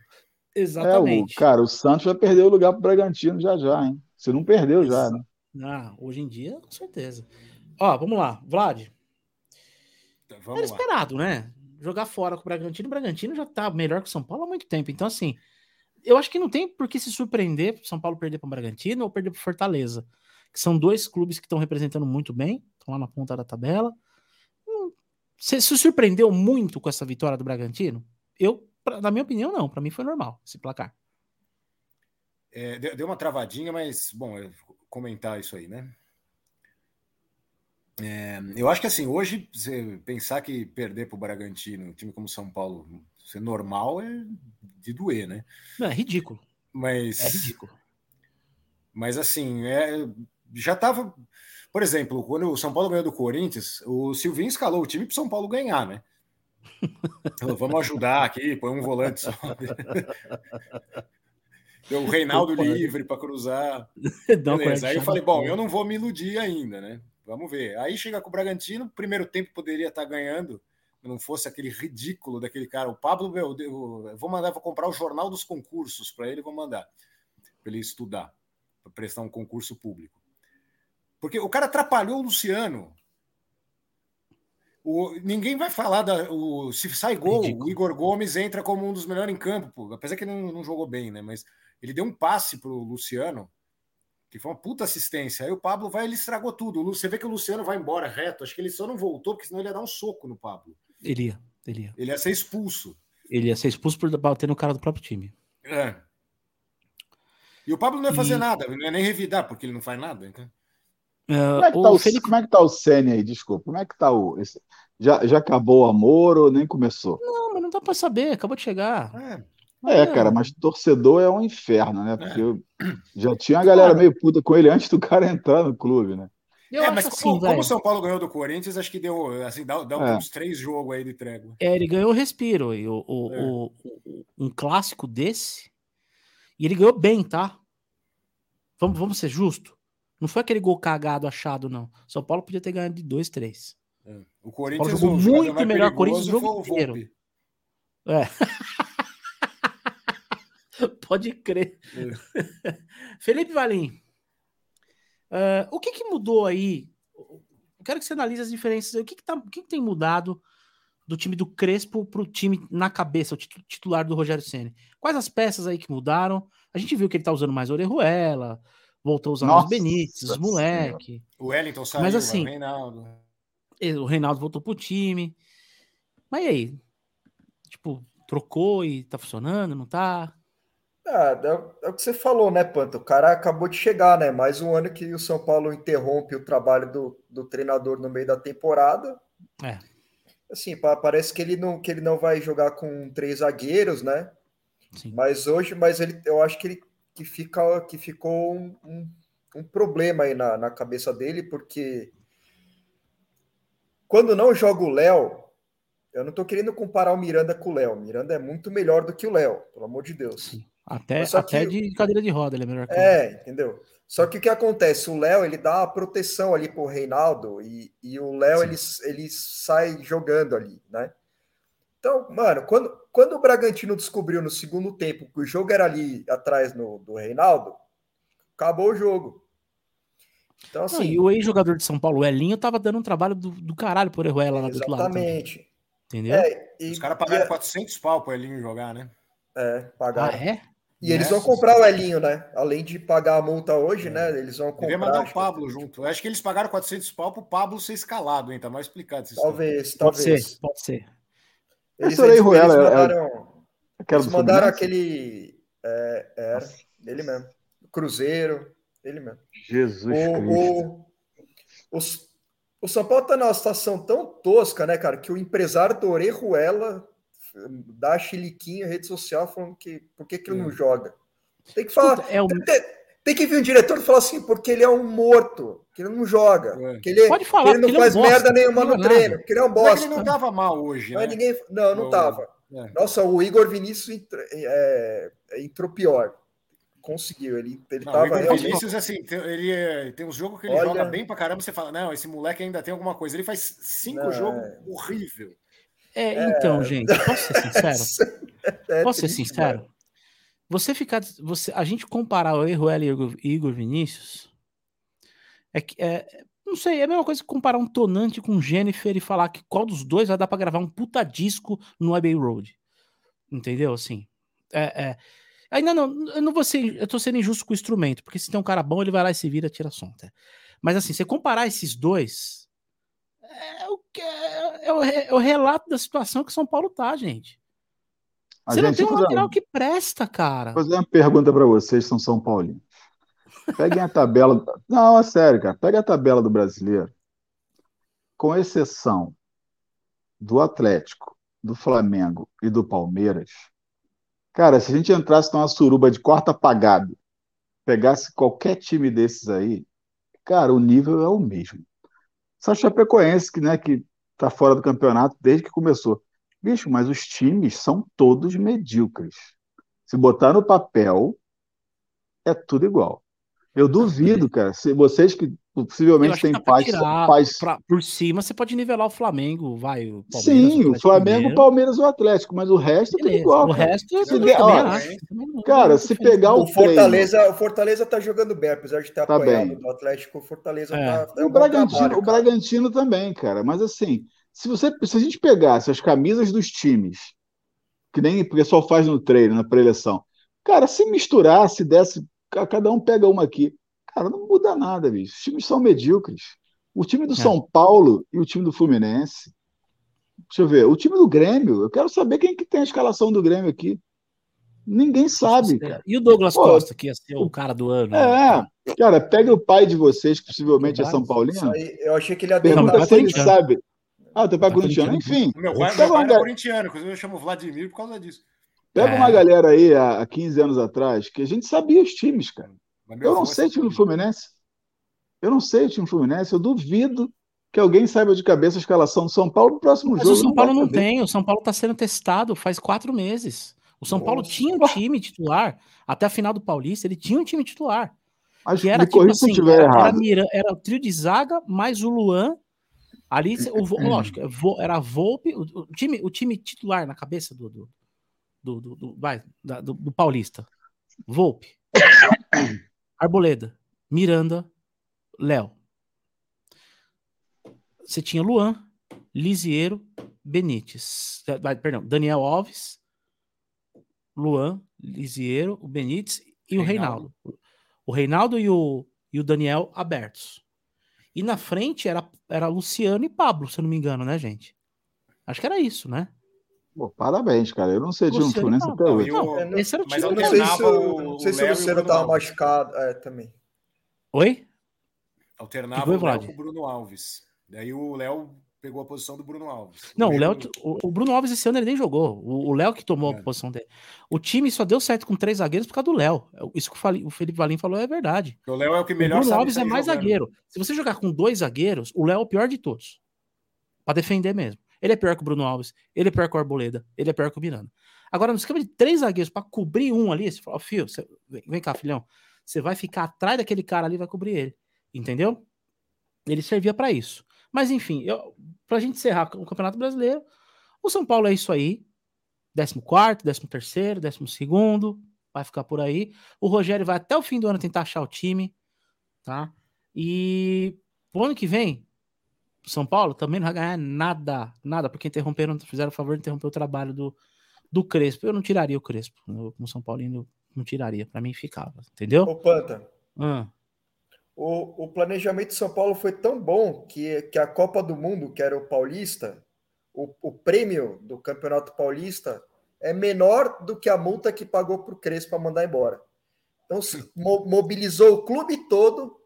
Exatamente. É, o, cara, o Santos vai perder o lugar para o Bragantino já já, hein? Você não perdeu Isso. já, né? Ah, hoje em dia, com certeza. Ó, vamos lá, Vlad. Então, vamos Era esperado, lá. né? Jogar fora com o Bragantino. O Bragantino já tá melhor que o São Paulo há muito tempo. Então, assim, eu acho que não tem por que se surpreender São Paulo perder para o Bragantino ou perder para Fortaleza, que são dois clubes que estão representando muito bem, estão lá na ponta da tabela. Você se surpreendeu muito com essa vitória do Bragantino? Eu, pra, na minha opinião, não. Para mim foi normal esse placar. É, deu uma travadinha, mas, bom, comentar isso aí, né? É, eu acho que assim, hoje, você pensar que perder para o Bragantino, um time como São Paulo, ser normal é de doer, né? Não, é ridículo. Mas. É ridículo. Mas assim, é, já estava. Por exemplo, quando o São Paulo ganhou do Corinthians, o Silvinho escalou o time para o São Paulo ganhar, né? Vamos ajudar aqui, põe um volante só. Deu o Reinaldo livre para cruzar. Beleza. Aí eu falei, bom, eu não vou me iludir ainda, né? Vamos ver. Aí chega com o Bragantino, primeiro tempo poderia estar ganhando, não fosse aquele ridículo daquele cara. O Pablo, eu, eu vou mandar, vou comprar o jornal dos concursos para ele, vou mandar para ele estudar, para prestar um concurso público. Porque o cara atrapalhou o Luciano. O, ninguém vai falar da. O, se sai gol, Ridículo. o Igor Gomes entra como um dos melhores em campo, pô, apesar que ele não, não jogou bem, né? Mas ele deu um passe para o Luciano, que foi uma puta assistência. Aí o Pablo vai, ele estragou tudo. Você vê que o Luciano vai embora reto. Acho que ele só não voltou, porque senão ele ia dar um soco no Pablo. Ele ia, ele ia. Ele ia ser expulso. Ele ia ser expulso por bater no cara do próprio time. É. E o Pablo não ia fazer e... nada, não ia nem revidar, porque ele não faz nada. Então. Uh, como, é que tá o, Felipe... como é que tá o Senna aí? Desculpa. Como é que tá o. Esse... Já, já acabou o amor ou nem começou? Não, mas não dá para saber, acabou de chegar. É. É, cara, mas torcedor é um inferno, né? Porque é. já tinha a galera meio puta com ele antes do cara entrar no clube, né? Eu é, mas assim, como, como, o São Paulo ganhou do Corinthians, acho que deu, assim, dá, dá é. uns três jogos aí de trégua. É, ele ganhou respiro. E o, o, é. o, o, um clássico desse, e ele ganhou bem, tá? Vamos, vamos ser justos. Não foi aquele gol cagado achado, não. São Paulo podia ter ganhado de dois, três. É. O Corinthians jogou muito melhor. O Corinthians o jogo inteiro. É. Pode crer. É. Felipe Valim, uh, o que, que mudou aí? Eu quero que você analise as diferenças. O que, que, tá, o que, que tem mudado do time do Crespo para o time na cabeça, o titular do Rogério Senna? Quais as peças aí que mudaram? A gente viu que ele tá usando mais Orejuela, voltou a usar mais Benítez, os moleque. O Wellington saiu, Mas assim, o Reinaldo. O Reinaldo voltou pro time. Mas e aí? Tipo, trocou e tá funcionando, não tá? Ah, é, é, o que você falou, né, Panta? O cara acabou de chegar, né? Mais um ano que o São Paulo interrompe o trabalho do, do treinador no meio da temporada. É. Assim, parece que ele não, que ele não vai jogar com três zagueiros, né? Sim. Mas hoje, mas ele, eu acho que ele que fica que ficou um, um, um problema aí na, na cabeça dele, porque quando não joga o Léo, eu não tô querendo comparar o Miranda com o Léo. Miranda é muito melhor do que o Léo, pelo amor de Deus. Sim. Até, até que, de cadeira de roda ele é melhor que É, entendeu? Só que o que acontece? O Léo ele dá a proteção ali pro Reinaldo e, e o Léo ele, ele sai jogando ali, né? Então, mano, quando, quando o Bragantino descobriu no segundo tempo que o jogo era ali atrás no, do Reinaldo, acabou o jogo. Então, assim. Não, e o ex-jogador de São Paulo, o Elinho, tava dando um trabalho do, do caralho por Eruela lá do outro lado. Exatamente. Entendeu? É, e, Os caras pagaram e, 400 pau pro Elinho jogar, né? É, pagaram. Ah, é? E eles vão comprar o Elinho, né? Além de pagar a multa hoje, é. né? Eles vão comprar. Devia mandar o Pablo que... junto. Eu acho que eles pagaram 400 pau pro Pablo ser escalado, hein? Tá mais explicado. Talvez, pode talvez. Ser, pode ser. Eles, eles, eles mandaram, eles mandaram aquele. É, era, ele mesmo. Cruzeiro, ele mesmo. Jesus o, Cristo. O, os, o São Paulo tá numa situação tão tosca, né, cara, que o empresário do Orejuela dá chiliquinho em rede social falando que por que, que ele não hum. joga. Tem que falar. Escuta, é um... tem, tem, que vir um diretor e falar assim, porque ele é um morto, que ele não joga. É. Que ele, Pode falar, que ele não faz é um merda nenhuma no treino, porque ele é um bosta. ele não tava mal hoje, né? Ninguém, não, não tava. É. Nossa, o Igor Vinícius entrou, é, entrou pior. Conseguiu, ele, ele não, tava. O Igor Vinícius, assim, ele tem uns jogos que ele Olha... joga bem pra caramba. Você fala, não, esse moleque ainda tem alguma coisa. Ele faz cinco não, jogos horrível. É, é, então, gente, posso ser sincero? É posso ser sincero? Você ficar. Você, a gente comparar o erro e Igor, Igor Vinícius. É que. É, não sei, é a mesma coisa que comparar um Tonante com Jennifer e falar que qual dos dois vai dar para gravar um puta disco no Abbey Road. Entendeu? Assim. É, é. Ainda não, eu não vou ser, eu tô sendo injusto com o instrumento, porque se tem um cara bom, ele vai lá e se vira, tira som, tá? Mas assim, você comparar esses dois, é o, que é, é, o, é o relato da situação que São Paulo tá, gente. A você gente, não tem um lateral que presta, cara. Vou fazer uma pergunta para vocês, são São Paulinos. Peguem a tabela. Não, é sério, cara. Pega a tabela do brasileiro. Com exceção do Atlético, do Flamengo e do Palmeiras. Cara, se a gente entrasse numa suruba de quarta apagado, pegasse qualquer time desses aí, cara, o nível é o mesmo. Só Chapecoense, que, né, que tá fora do campeonato desde que começou. Bicho, mas os times são todos medíocres. Se botar no papel, é tudo igual. Eu duvido, cara. Se vocês que possivelmente têm pais, pais... Pra, por cima, você pode nivelar o Flamengo, vai. O Sim, o, o Flamengo, o Palmeiras e o Atlético, mas o resto é tudo igual. O cara. resto é tudo igual. Cara, se pegar o, o Fortaleza, treino... o Fortaleza tá jogando bem, apesar de ter tá apoiado bem. do Atlético, o Fortaleza é. tá. É o, Bragantino, trabalho, o Bragantino também, cara. Mas assim, se você, se a gente pegasse as camisas dos times, que nem o pessoal faz no treino, na preleção, cara, se misturasse, desse cada um pega uma aqui. Cara, não muda nada, bicho. Os times são medíocres. O time do é. São Paulo e o time do Fluminense. Deixa eu ver. O time do Grêmio, eu quero saber quem que tem a escalação do Grêmio aqui. Ninguém sabe. Cara. E o Douglas Pô, Costa, que ia ser o cara do ano. É, né? cara, pega o pai de vocês, que possivelmente é São Paulino. Aí, eu achei que ele ia Pergunta se ele sabe. Ah, teu pai é corintiano. Enfim. Meu pai, meu pai é corintiano, inclusive eu chamo Vladimir por causa disso. Pega é. uma galera aí há 15 anos atrás que a gente sabia os times, cara. Eu não sei o time do Fluminense. Eu não sei o time do Fluminense. Eu duvido que alguém saiba de cabeça a escalação do São Paulo no próximo Mas jogo. O São Paulo não, tem. O São Paulo está sendo testado faz quatro meses. O São Nossa. Paulo tinha um time titular até a final do Paulista. Ele tinha um time titular. Acho que era tipo assim, era, era, era, o trio de zaga mais o Luan Ali, o, lógico, era a Volpe, o, o, time, o time titular na cabeça do, do, do, do, do vai, da, do, do, Paulista. Volpe, Arboleda, Miranda, Léo. Você tinha Luan, Lisiero, Benítez. Perdão, Daniel Alves, Luan, Lisiero, o Benítez e Reinaldo. o Reinaldo. O Reinaldo e o, e o Daniel abertos. E na frente era, era Luciano e Pablo, se eu não me engano, né, gente? Acho que era isso, né? Pô, parabéns, cara. Eu não sei de um Fluminense até hoje. Não, esse era o time. Mas eu não sei se o, não sei se o Luciano tava machucado é, também. Oi? Alternava o Léo com o Bruno Alves. Daí o Léo pegou a posição do Bruno Alves. Não, o Léo, o, o, Bruno Alves esse ano ele nem jogou. O Léo que tomou é. a posição dele. O time só deu certo com três zagueiros por causa do Léo. Isso que o Felipe Valim falou é verdade. O Léo é o que melhor O Bruno Alves é mais jogando. zagueiro. Se você jogar com dois zagueiros, o Léo é o pior de todos. Para defender mesmo. Ele é pior que o Bruno Alves, ele é pior que o Arboleda, ele é pior que o Miranda. Agora, no esquema de três zagueiros para cobrir um ali, você fala, oh, Fio, você... vem cá, filhão. Você vai ficar atrás daquele cara ali e vai cobrir ele. Entendeu? Ele servia para isso. Mas enfim, eu, pra gente encerrar o Campeonato Brasileiro, o São Paulo é isso aí. 14, 13 terceiro, 12 vai ficar por aí. O Rogério vai até o fim do ano tentar achar o time, tá? E pro ano que vem, São Paulo também não vai ganhar nada, nada, porque interromperam, fizeram o favor de interromper o trabalho do, do Crespo. Eu não tiraria o Crespo, eu, como São Paulino, não tiraria, para mim ficava, entendeu? Ô, Panta, Ah, o, o planejamento de São Paulo foi tão bom que, que a Copa do Mundo, que era o Paulista, o, o prêmio do Campeonato Paulista é menor do que a multa que pagou para o Crespo para mandar embora. Então, se mo- mobilizou o clube todo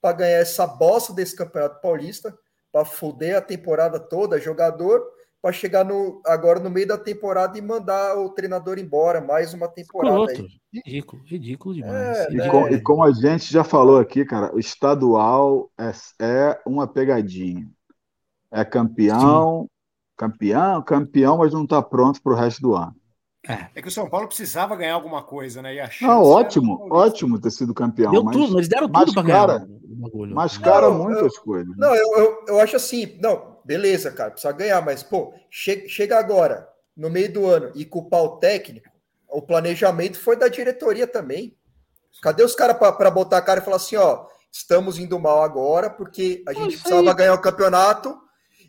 para ganhar essa bosta desse Campeonato Paulista, para foder a temporada toda, jogador, para chegar no, agora no meio da temporada e mandar o treinador embora, mais uma temporada ridículo, ridículo demais. É, E, É. com- e como a gente já falou aqui, cara, o estadual é, é uma pegadinha. É campeão, campeão, campeão, mas não está pronto para o resto do ano. É que o São Paulo precisava ganhar alguma coisa, né? E a Não, ótimo, ótimo ter sido campeão, Deu mas tudo, eles deram mas, tudo para cara, ganhar o bagulho. mascara Não, muitas coisas. né? Não, eu, eu, eu acho assim, não, beleza, cara, precisa ganhar, mas, pô, che chega agora, no meio do ano, e culpar o técnico, o planejamento foi da diretoria também. Cadê os caras para botar a cara e falar assim, ó, estamos indo mal agora, porque a gente isso precisava aí. ganhar o campeonato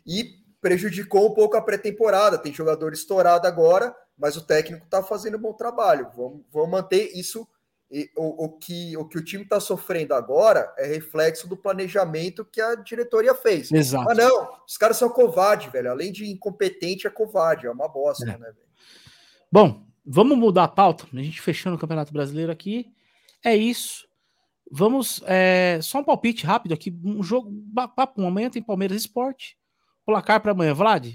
e prejudicou um pouco a pré-temporada. Tem jogador estourado agora, mas o técnico tá fazendo um bom trabalho. Vamos, vamos manter isso. E o, o, que, o que o time está sofrendo agora é reflexo do planejamento que a diretoria fez. Exato. Ah, não, os caras são covardes, velho. Além de incompetente, é covarde, é uma bosta, É. né, velho? Bom, vamos mudar a pauta. A gente fechando o Campeonato Brasileiro aqui. É isso. Vamos. é, só um palpite rápido aqui. Um jogo. Papo. Amanhã tem Palmeiras Esporte. Placar para amanhã, Vlad?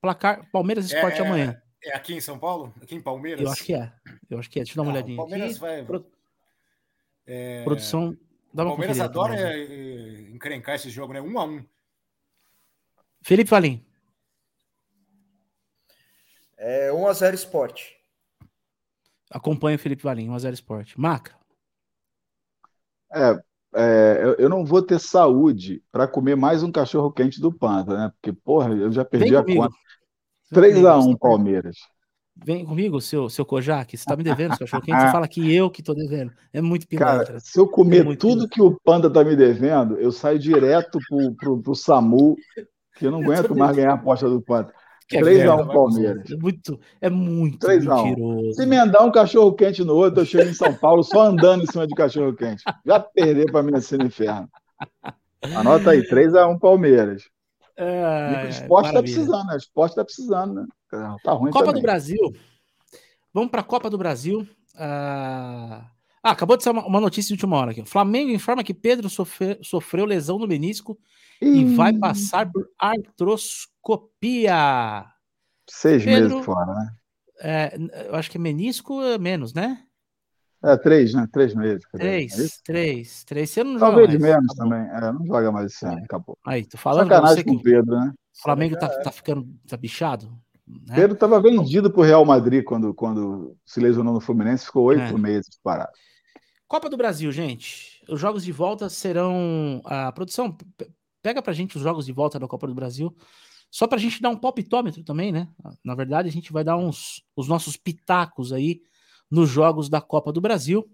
Placar Palmeiras Esporte é, amanhã. É aqui em São Paulo? Aqui em Palmeiras? Eu acho que é. Eu acho que é. Deixa eu dar uma Não, olhadinha. o Palmeiras aqui. vai- Pro- É, Produção. Dá O uma Palmeiras adora também. é, é, encrencar esse jogo, né? Um a um. Felipe Valim. É 1x0 esporte. Acompanha o Felipe Valim. 1x0 Esporte. Maca. É, é, eu, eu não vou ter saúde para comer mais um cachorro quente do Panta, né? Porque, porra, eu já perdi Vem a comigo. conta. Vem comigo, 3x1 você tá- Palmeiras. Vem comigo, seu, seu Kojak. Você tá me devendo, seu cachorro quente. Você fala que eu que tô devendo. É muito pilantra. Cara, se eu comer É tudo que o Panda tá me devendo, eu saio direto pro, pro, pro SAMU, que eu não aguento mais ganhar a aposta do Panda. Que é 3 a 1 merda, vai Palmeiras. É muito, é muito 3 a 1. mentiroso. Se emendar um cachorro quente no outro, eu chego em São Paulo só andando em cima de cachorro quente. Já perder para mim assim no inferno. Anota aí, 3x1 Palmeiras. É, o esporte tá maravilha. precisando, né? O esporte tá precisando, né? Tá ruim Copa também. do Brasil. Vamos para a Copa do Brasil. Ah, ah, acabou de ser uma, uma notícia de última hora aqui. O Flamengo informa que Pedro sofre- sofreu lesão no menisco e vai passar por artroscopia. Seis Pedro- meses fora, né? É, eu acho que menisco é menos, né? É, três, né? Três meses. é Três, isso? três, três. Você não joga Talvez mais. menos também. É, não joga mais esse ano, acabou. Aí, tô falando Sacanagem com o o Pedro, né? Flamengo tá, é. tá ficando tá bichado. Né? Pedro estava vendido pro Real Madrid quando, quando se lesionou no Fluminense, ficou oito É. meses parado. Copa do Brasil, gente. Os jogos de volta serão. A produção, pe- pega pra gente os jogos de volta da Copa do Brasil. Só pra gente dar um palpitômetro também, né? Na verdade, a gente vai dar uns os nossos pitacos aí nos jogos da Copa do Brasil.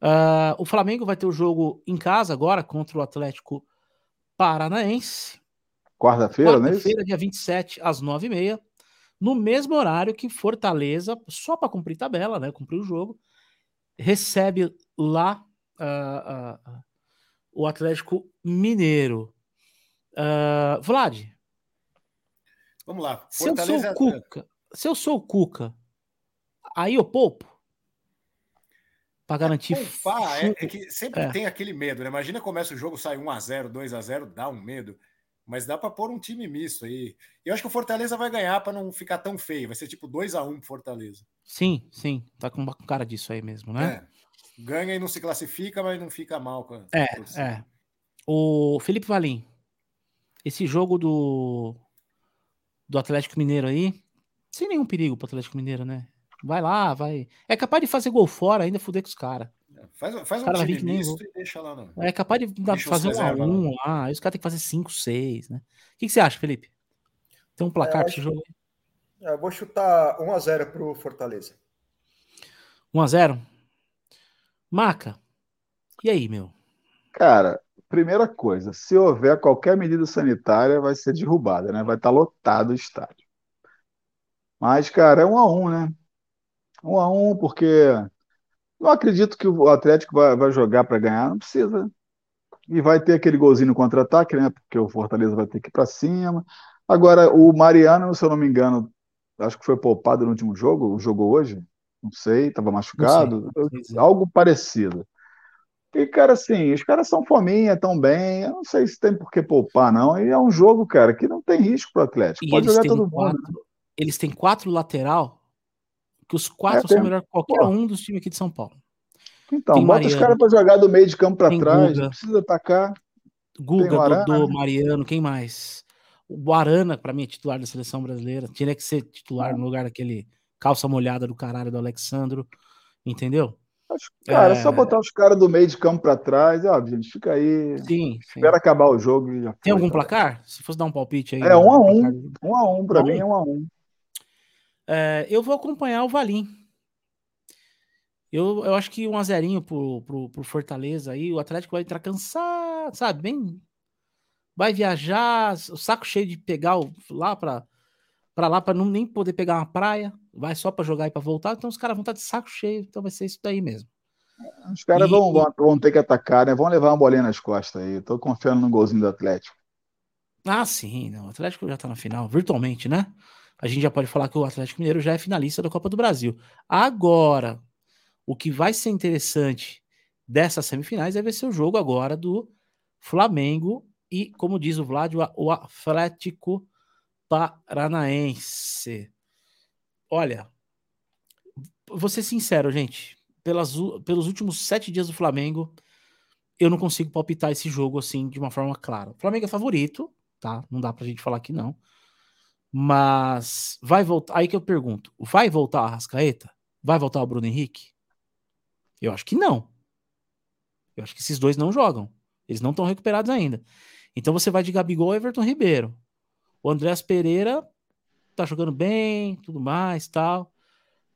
Ah, o Flamengo vai ter o jogo em casa agora contra o Atlético Paranaense. Quarta-feira, é isso? Quarta-feira, dia 27, às 9h30. No mesmo horário que Fortaleza, só para cumprir tabela, né? Cumprir o jogo, recebe lá ah, ah, o Atlético Mineiro. Vlad, Vamos lá. se eu sou Fortaleza. o Cuca, se eu sou o Cuca, aí eu poupo para garantir. Poupar, é, é que sempre É. tem aquele medo, né? Imagina começa o jogo, sai 1x0, 2x0, dá um medo. Mas dá para pôr um time misto aí. Eu acho que o Fortaleza vai ganhar para não ficar tão feio. Vai ser tipo 2x1 pro Fortaleza. Sim, sim, tá com cara disso aí mesmo, né? É. Ganha e não se classifica, mas não fica mal com É, é. O Felipe Valim, esse jogo do do Atlético Mineiro aí, sem nenhum perigo pro Atlético Mineiro, né? Vai lá, vai. É capaz de fazer gol fora, ainda fuder com os caras. Faz, faz um Cara, vir time que nem misto e deixa lá. No... É capaz de dar- fazer um a um lá. Aí os caras têm que fazer 5, 6, né? O que, que você acha, Felipe? Tem um placar É, pra esse jogo aí? Eu vou chutar 1x0 pro Fortaleza. 1x0. Maca, e aí, meu? Cara, primeira coisa, se houver qualquer medida sanitária, vai ser derrubada, né? Vai estar lotado o estádio. Mas, cara, é um a um, né? Um a um, porque não acredito que o Atlético vai, vai jogar para ganhar, não precisa. E vai ter aquele golzinho no contra-ataque, né? Porque o Fortaleza vai ter que ir para cima. Agora, o Mariano, se eu não me engano, acho que foi poupado no último jogo, jogou hoje, não sei, estava machucado, sei, sei. algo parecido. E, cara, assim, os caras são fominha, tão bem. Eu não sei se tem por que poupar, não. E é um jogo, cara, que não tem risco pro Atlético. E Pode jogar todo quatro, mundo. Eles têm quatro lateral, que os quatro é, tem, são melhor que qualquer pô. um dos times aqui de São Paulo. Então, tem bota Mariano, os caras para jogar do meio de campo para trás, Guga, não precisa atacar. Guga, Dodô, né? Mariano, quem mais? O Guarana, para mim, é titular da seleção brasileira. Tinha que ser titular no lugar daquele calça molhada do caralho do Alexandro. Entendeu? Cara, é... é só botar os caras do meio de campo para trás, ó, gente, fica aí. Sim. Espera acabar o jogo Tem algum placar? Se fosse dar um palpite aí. É um a um. Um a um, para mim é um a um. É, eu vou acompanhar o Valim. Eu, eu acho que um a zerinho pro, pro, pro Fortaleza aí, o Atlético vai entrar cansado, sabe? Bem. Vai viajar, o saco cheio de pegar o, lá para para lá para não nem poder pegar uma praia, vai só para jogar e para voltar, então os caras vão estar tá de saco cheio, então vai ser isso daí mesmo. Os caras e... vão, vão, ter que atacar, né? Vão levar uma bolinha nas costas aí. Tô confiando no golzinho do Atlético. Ah, sim, não. o Atlético já tá na final, virtualmente, né? A gente já pode falar que o Atlético Mineiro já é finalista da Copa do Brasil. Agora, o que vai ser interessante dessas semifinais é ver se o jogo agora do Flamengo e, como diz o Vlad, o Atlético Paranaense. Olha, vou ser sincero, gente. Pelas, pelos últimos sete dias do Flamengo, eu não consigo palpitar esse jogo assim de uma forma clara. O Flamengo é favorito, tá? Não dá pra gente falar que não. Mas vai voltar. Aí que eu pergunto: vai voltar a Rascaeta? Vai voltar o Bruno Henrique? Eu acho que não. Eu acho que esses dois não jogam. Eles não estão recuperados ainda. Então você vai de Gabigol e Everton Ribeiro. O Andréas Pereira tá jogando bem, tudo mais, tal.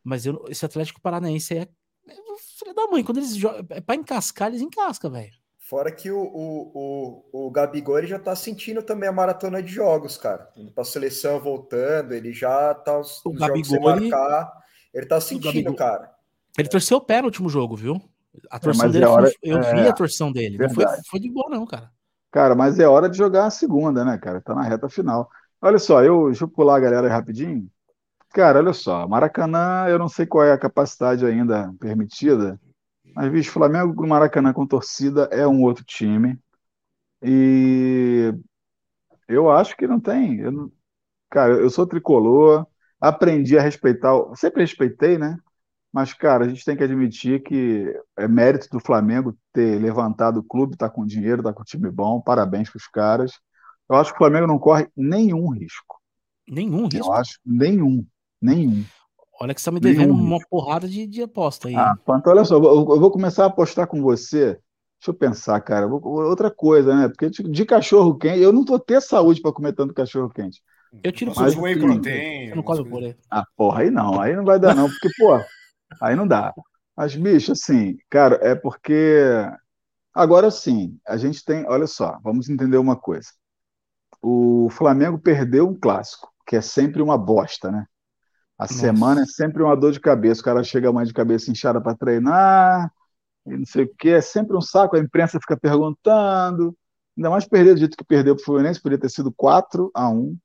Mas eu, esse Atlético Paranaense é, é filho da mãe. Quando eles jogam, é pra encascar, eles encascam, velho. Fora que o, o, o, o Gabigol ele já tá sentindo também a maratona de jogos, cara. Indo pra seleção, voltando, ele já tá os, o Gabigol, ele, marcar, ele tá sentindo, Gabigol, cara. Ele torceu o pé no último jogo, viu? A torção é, dele, é hora, foi, eu é, vi a torção dele. Não foi, foi de boa, não, cara. Cara, mas é hora de jogar a segunda, né, cara? Tá na reta final. Olha só, eu deixa eu pular a galera rapidinho. Cara, olha só, Maracanã, eu não sei qual é a capacidade ainda permitida, mas bicho, Flamengo no Maracanã com torcida é um outro time. E eu acho que não tem. Eu não... Cara, eu sou tricolor, aprendi a respeitar, sempre respeitei, né? Mas, cara, a gente tem que admitir que é mérito do Flamengo ter levantado o clube, tá com dinheiro, tá com time bom, parabéns para os caras. Eu acho que o Flamengo não corre nenhum risco. Nenhum risco? Eu acho nenhum, nenhum. Olha que você está me devendo uma porrada de, de aposta aí. Ah, Panto, olha só, eu, eu, vou começar a apostar com você. Deixa eu pensar, cara. Outra coisa, né? Porque de, de cachorro quente, eu não vou ter saúde para comer tanto cachorro quente. Eu tiro Mas, whey protein. Eu não come aí. Ah, porra, aí não. Aí não vai dar, não. Porque, pô, Aí não dá. Mas, bicho, assim, cara, é porque. Agora sim, a gente tem. Olha só, vamos entender uma coisa. O Flamengo perdeu um clássico, que é sempre uma bosta, né? A Nossa. semana é sempre uma dor de cabeça. O cara chega mais de cabeça inchada para treinar, e não sei o quê. É sempre um saco. A imprensa fica perguntando. Ainda mais perder do jeito que perdeu para o Fluminense, poderia ter sido 4 a 1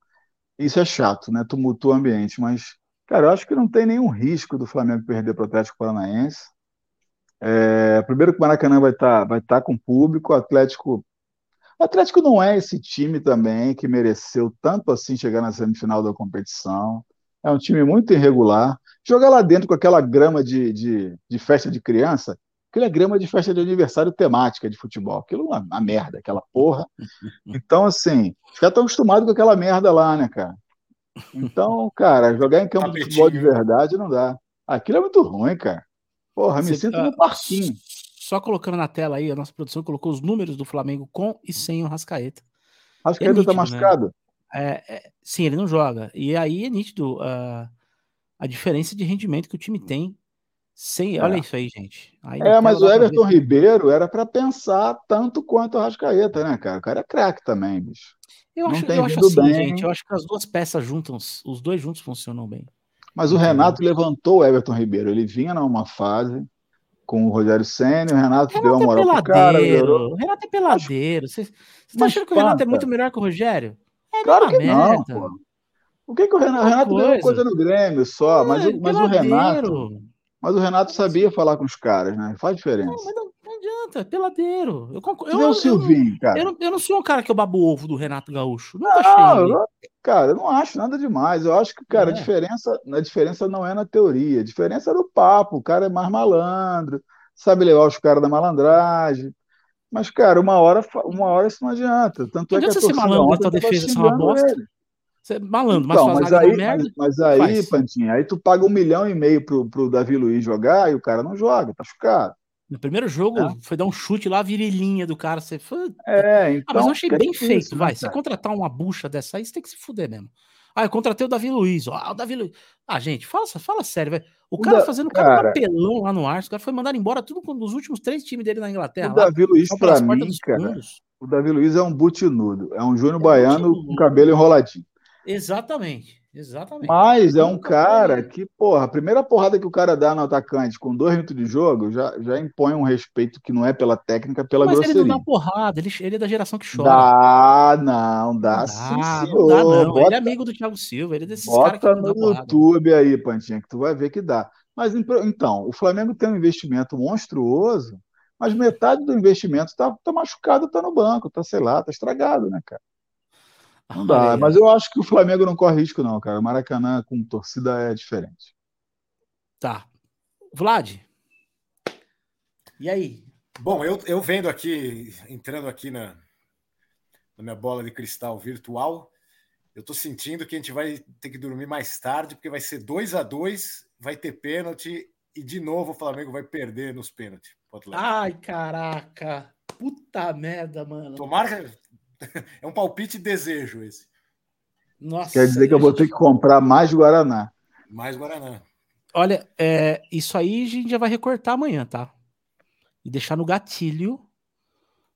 Isso é chato, né? Tumultua o ambiente, mas Cara, eu acho que não tem nenhum risco do Flamengo perder para o Atlético Paranaense. É, primeiro que o Maracanã vai estar tá, vai tá com público, o Atlético. O Atlético não é esse time também que mereceu tanto assim chegar na semifinal da competição. É um time muito irregular. Jogar lá dentro com aquela grama de, de, de festa de criança, aquela é grama de festa de aniversário temática de futebol. Aquilo é uma, uma merda, aquela porra. Então, assim, os caras estão acostumados com aquela merda lá, né, cara? Então, cara, jogar em campo de futebol de verdade não dá. Aquilo é muito ruim, cara. Porra, me Você, sinto no parquinho. Só colocando na tela aí, a nossa produção colocou os números do Flamengo com e sem o Rascaeta. Rascaeta é nítido, tá machucado? Né? É, é, sim, ele não joga. E aí é nítido uh, a diferença de rendimento que o time tem Sem, É. olha isso aí, gente. Aí É, mas o ver. Everton Ribeiro era para pensar tanto quanto o Rascaeta, né, cara? O cara é craque também, bicho. Eu não acho, eu acho assim, bem. gente. Eu acho que as duas peças juntas, os dois juntos funcionam bem. Mas o? Renato levantou o Everton Ribeiro. Ele vinha numa fase com o Rogério Senna, o Renato, deu Renato uma é moral pro cara, peladeiro. melhorou. O Renato é peladeiro. Você você tá achando que o Renato é muito melhor que o Rogério? É Claro que não, merda. pô. O que que o Renato, Renato ganhou coisa. coisa no Grêmio só, mas, É, o, mas o Renato, mas o Renato sabia falar com os caras, né? Faz Não, diferença. mas não, não adianta, é peladeiro. Eu concordo. Eu, eu, Silvinho, eu, cara. não, eu não sou um cara que eu babo o ovo do Renato Gaúcho. Nunca Não, achei eu- cara, eu não acho nada demais. Eu acho que, cara, a É. diferença, a diferença não é na teoria, a diferença é no papo. O cara é mais malandro, sabe levar os caras da malandragem. Mas, cara, uma hora, uma hora isso não adianta. Tanto Não é que a você ser malandro da tava defesa, ser uma bosta. ele. Você é malandro, mas Então, mas aí, merda. mas, mas aí, faz. Pantinha, aí tu paga um milhão e meio pro, pro Davi Luiz jogar e o cara não joga, tá chocado. No primeiro jogo, É. foi dar um chute lá, a virilhinha do cara. Você foi. É, Ah, então. mas eu achei bem difícil, feito, né, vai. Se cara? contratar uma bucha dessa aí, você tem que se fuder mesmo. Ah, eu contratei o Davi Luiz. ó, Ah, o Davi Luiz. Ah, gente, fala, fala sério, velho. O O cara Da- fazendo cada cara- papelão lá no Arsenal, o cara foi mandado embora tudo com- dos últimos três times dele na Inglaterra. O lá, Davi Luiz, pra mim, cara, fundos. o Davi Luiz é um butinudo. É um Júnior É Baiano butinudo. com cabelo enroladinho. Exatamente, exatamente. Mas é um cara que, porra, a primeira porrada que o cara dá no atacante com dois minutos de jogo já, já impõe um respeito que não é pela técnica, pela Mas ele não grosseria. dá porrada, ele, ele é da geração que chora. Dá, não, dá Não sim, dá, senhor. não dá, não. Ele Bota, é amigo do Thiago Silva, ele é desses caras que no dá porrada. YouTube aí, Pantinha, que tu vai ver que dá. Mas então, o Flamengo tem um investimento monstruoso, mas metade do investimento tá, tá machucado, tá no banco, tá, sei lá, tá estragado, né, cara? Não dá, mas eu acho que o Flamengo não corre risco, não, cara. O Maracanã com torcida é diferente. Tá. Vlad. E aí? Bom, eu, eu vendo aqui, entrando aqui na, na minha bola de cristal virtual, eu tô sentindo que a gente vai ter que dormir mais tarde, porque vai ser 2 a 2 vai ter pênalti e de novo o Flamengo vai perder nos pênaltis. Ai, caraca. Puta merda, mano. Tomara. É um palpite desejo esse. Nossa. Quer dizer que eu vou ter que comprar mais Guaraná. Mais Guaraná. Olha, é, isso aí a gente já vai recortar amanhã, tá? E deixar no gatilho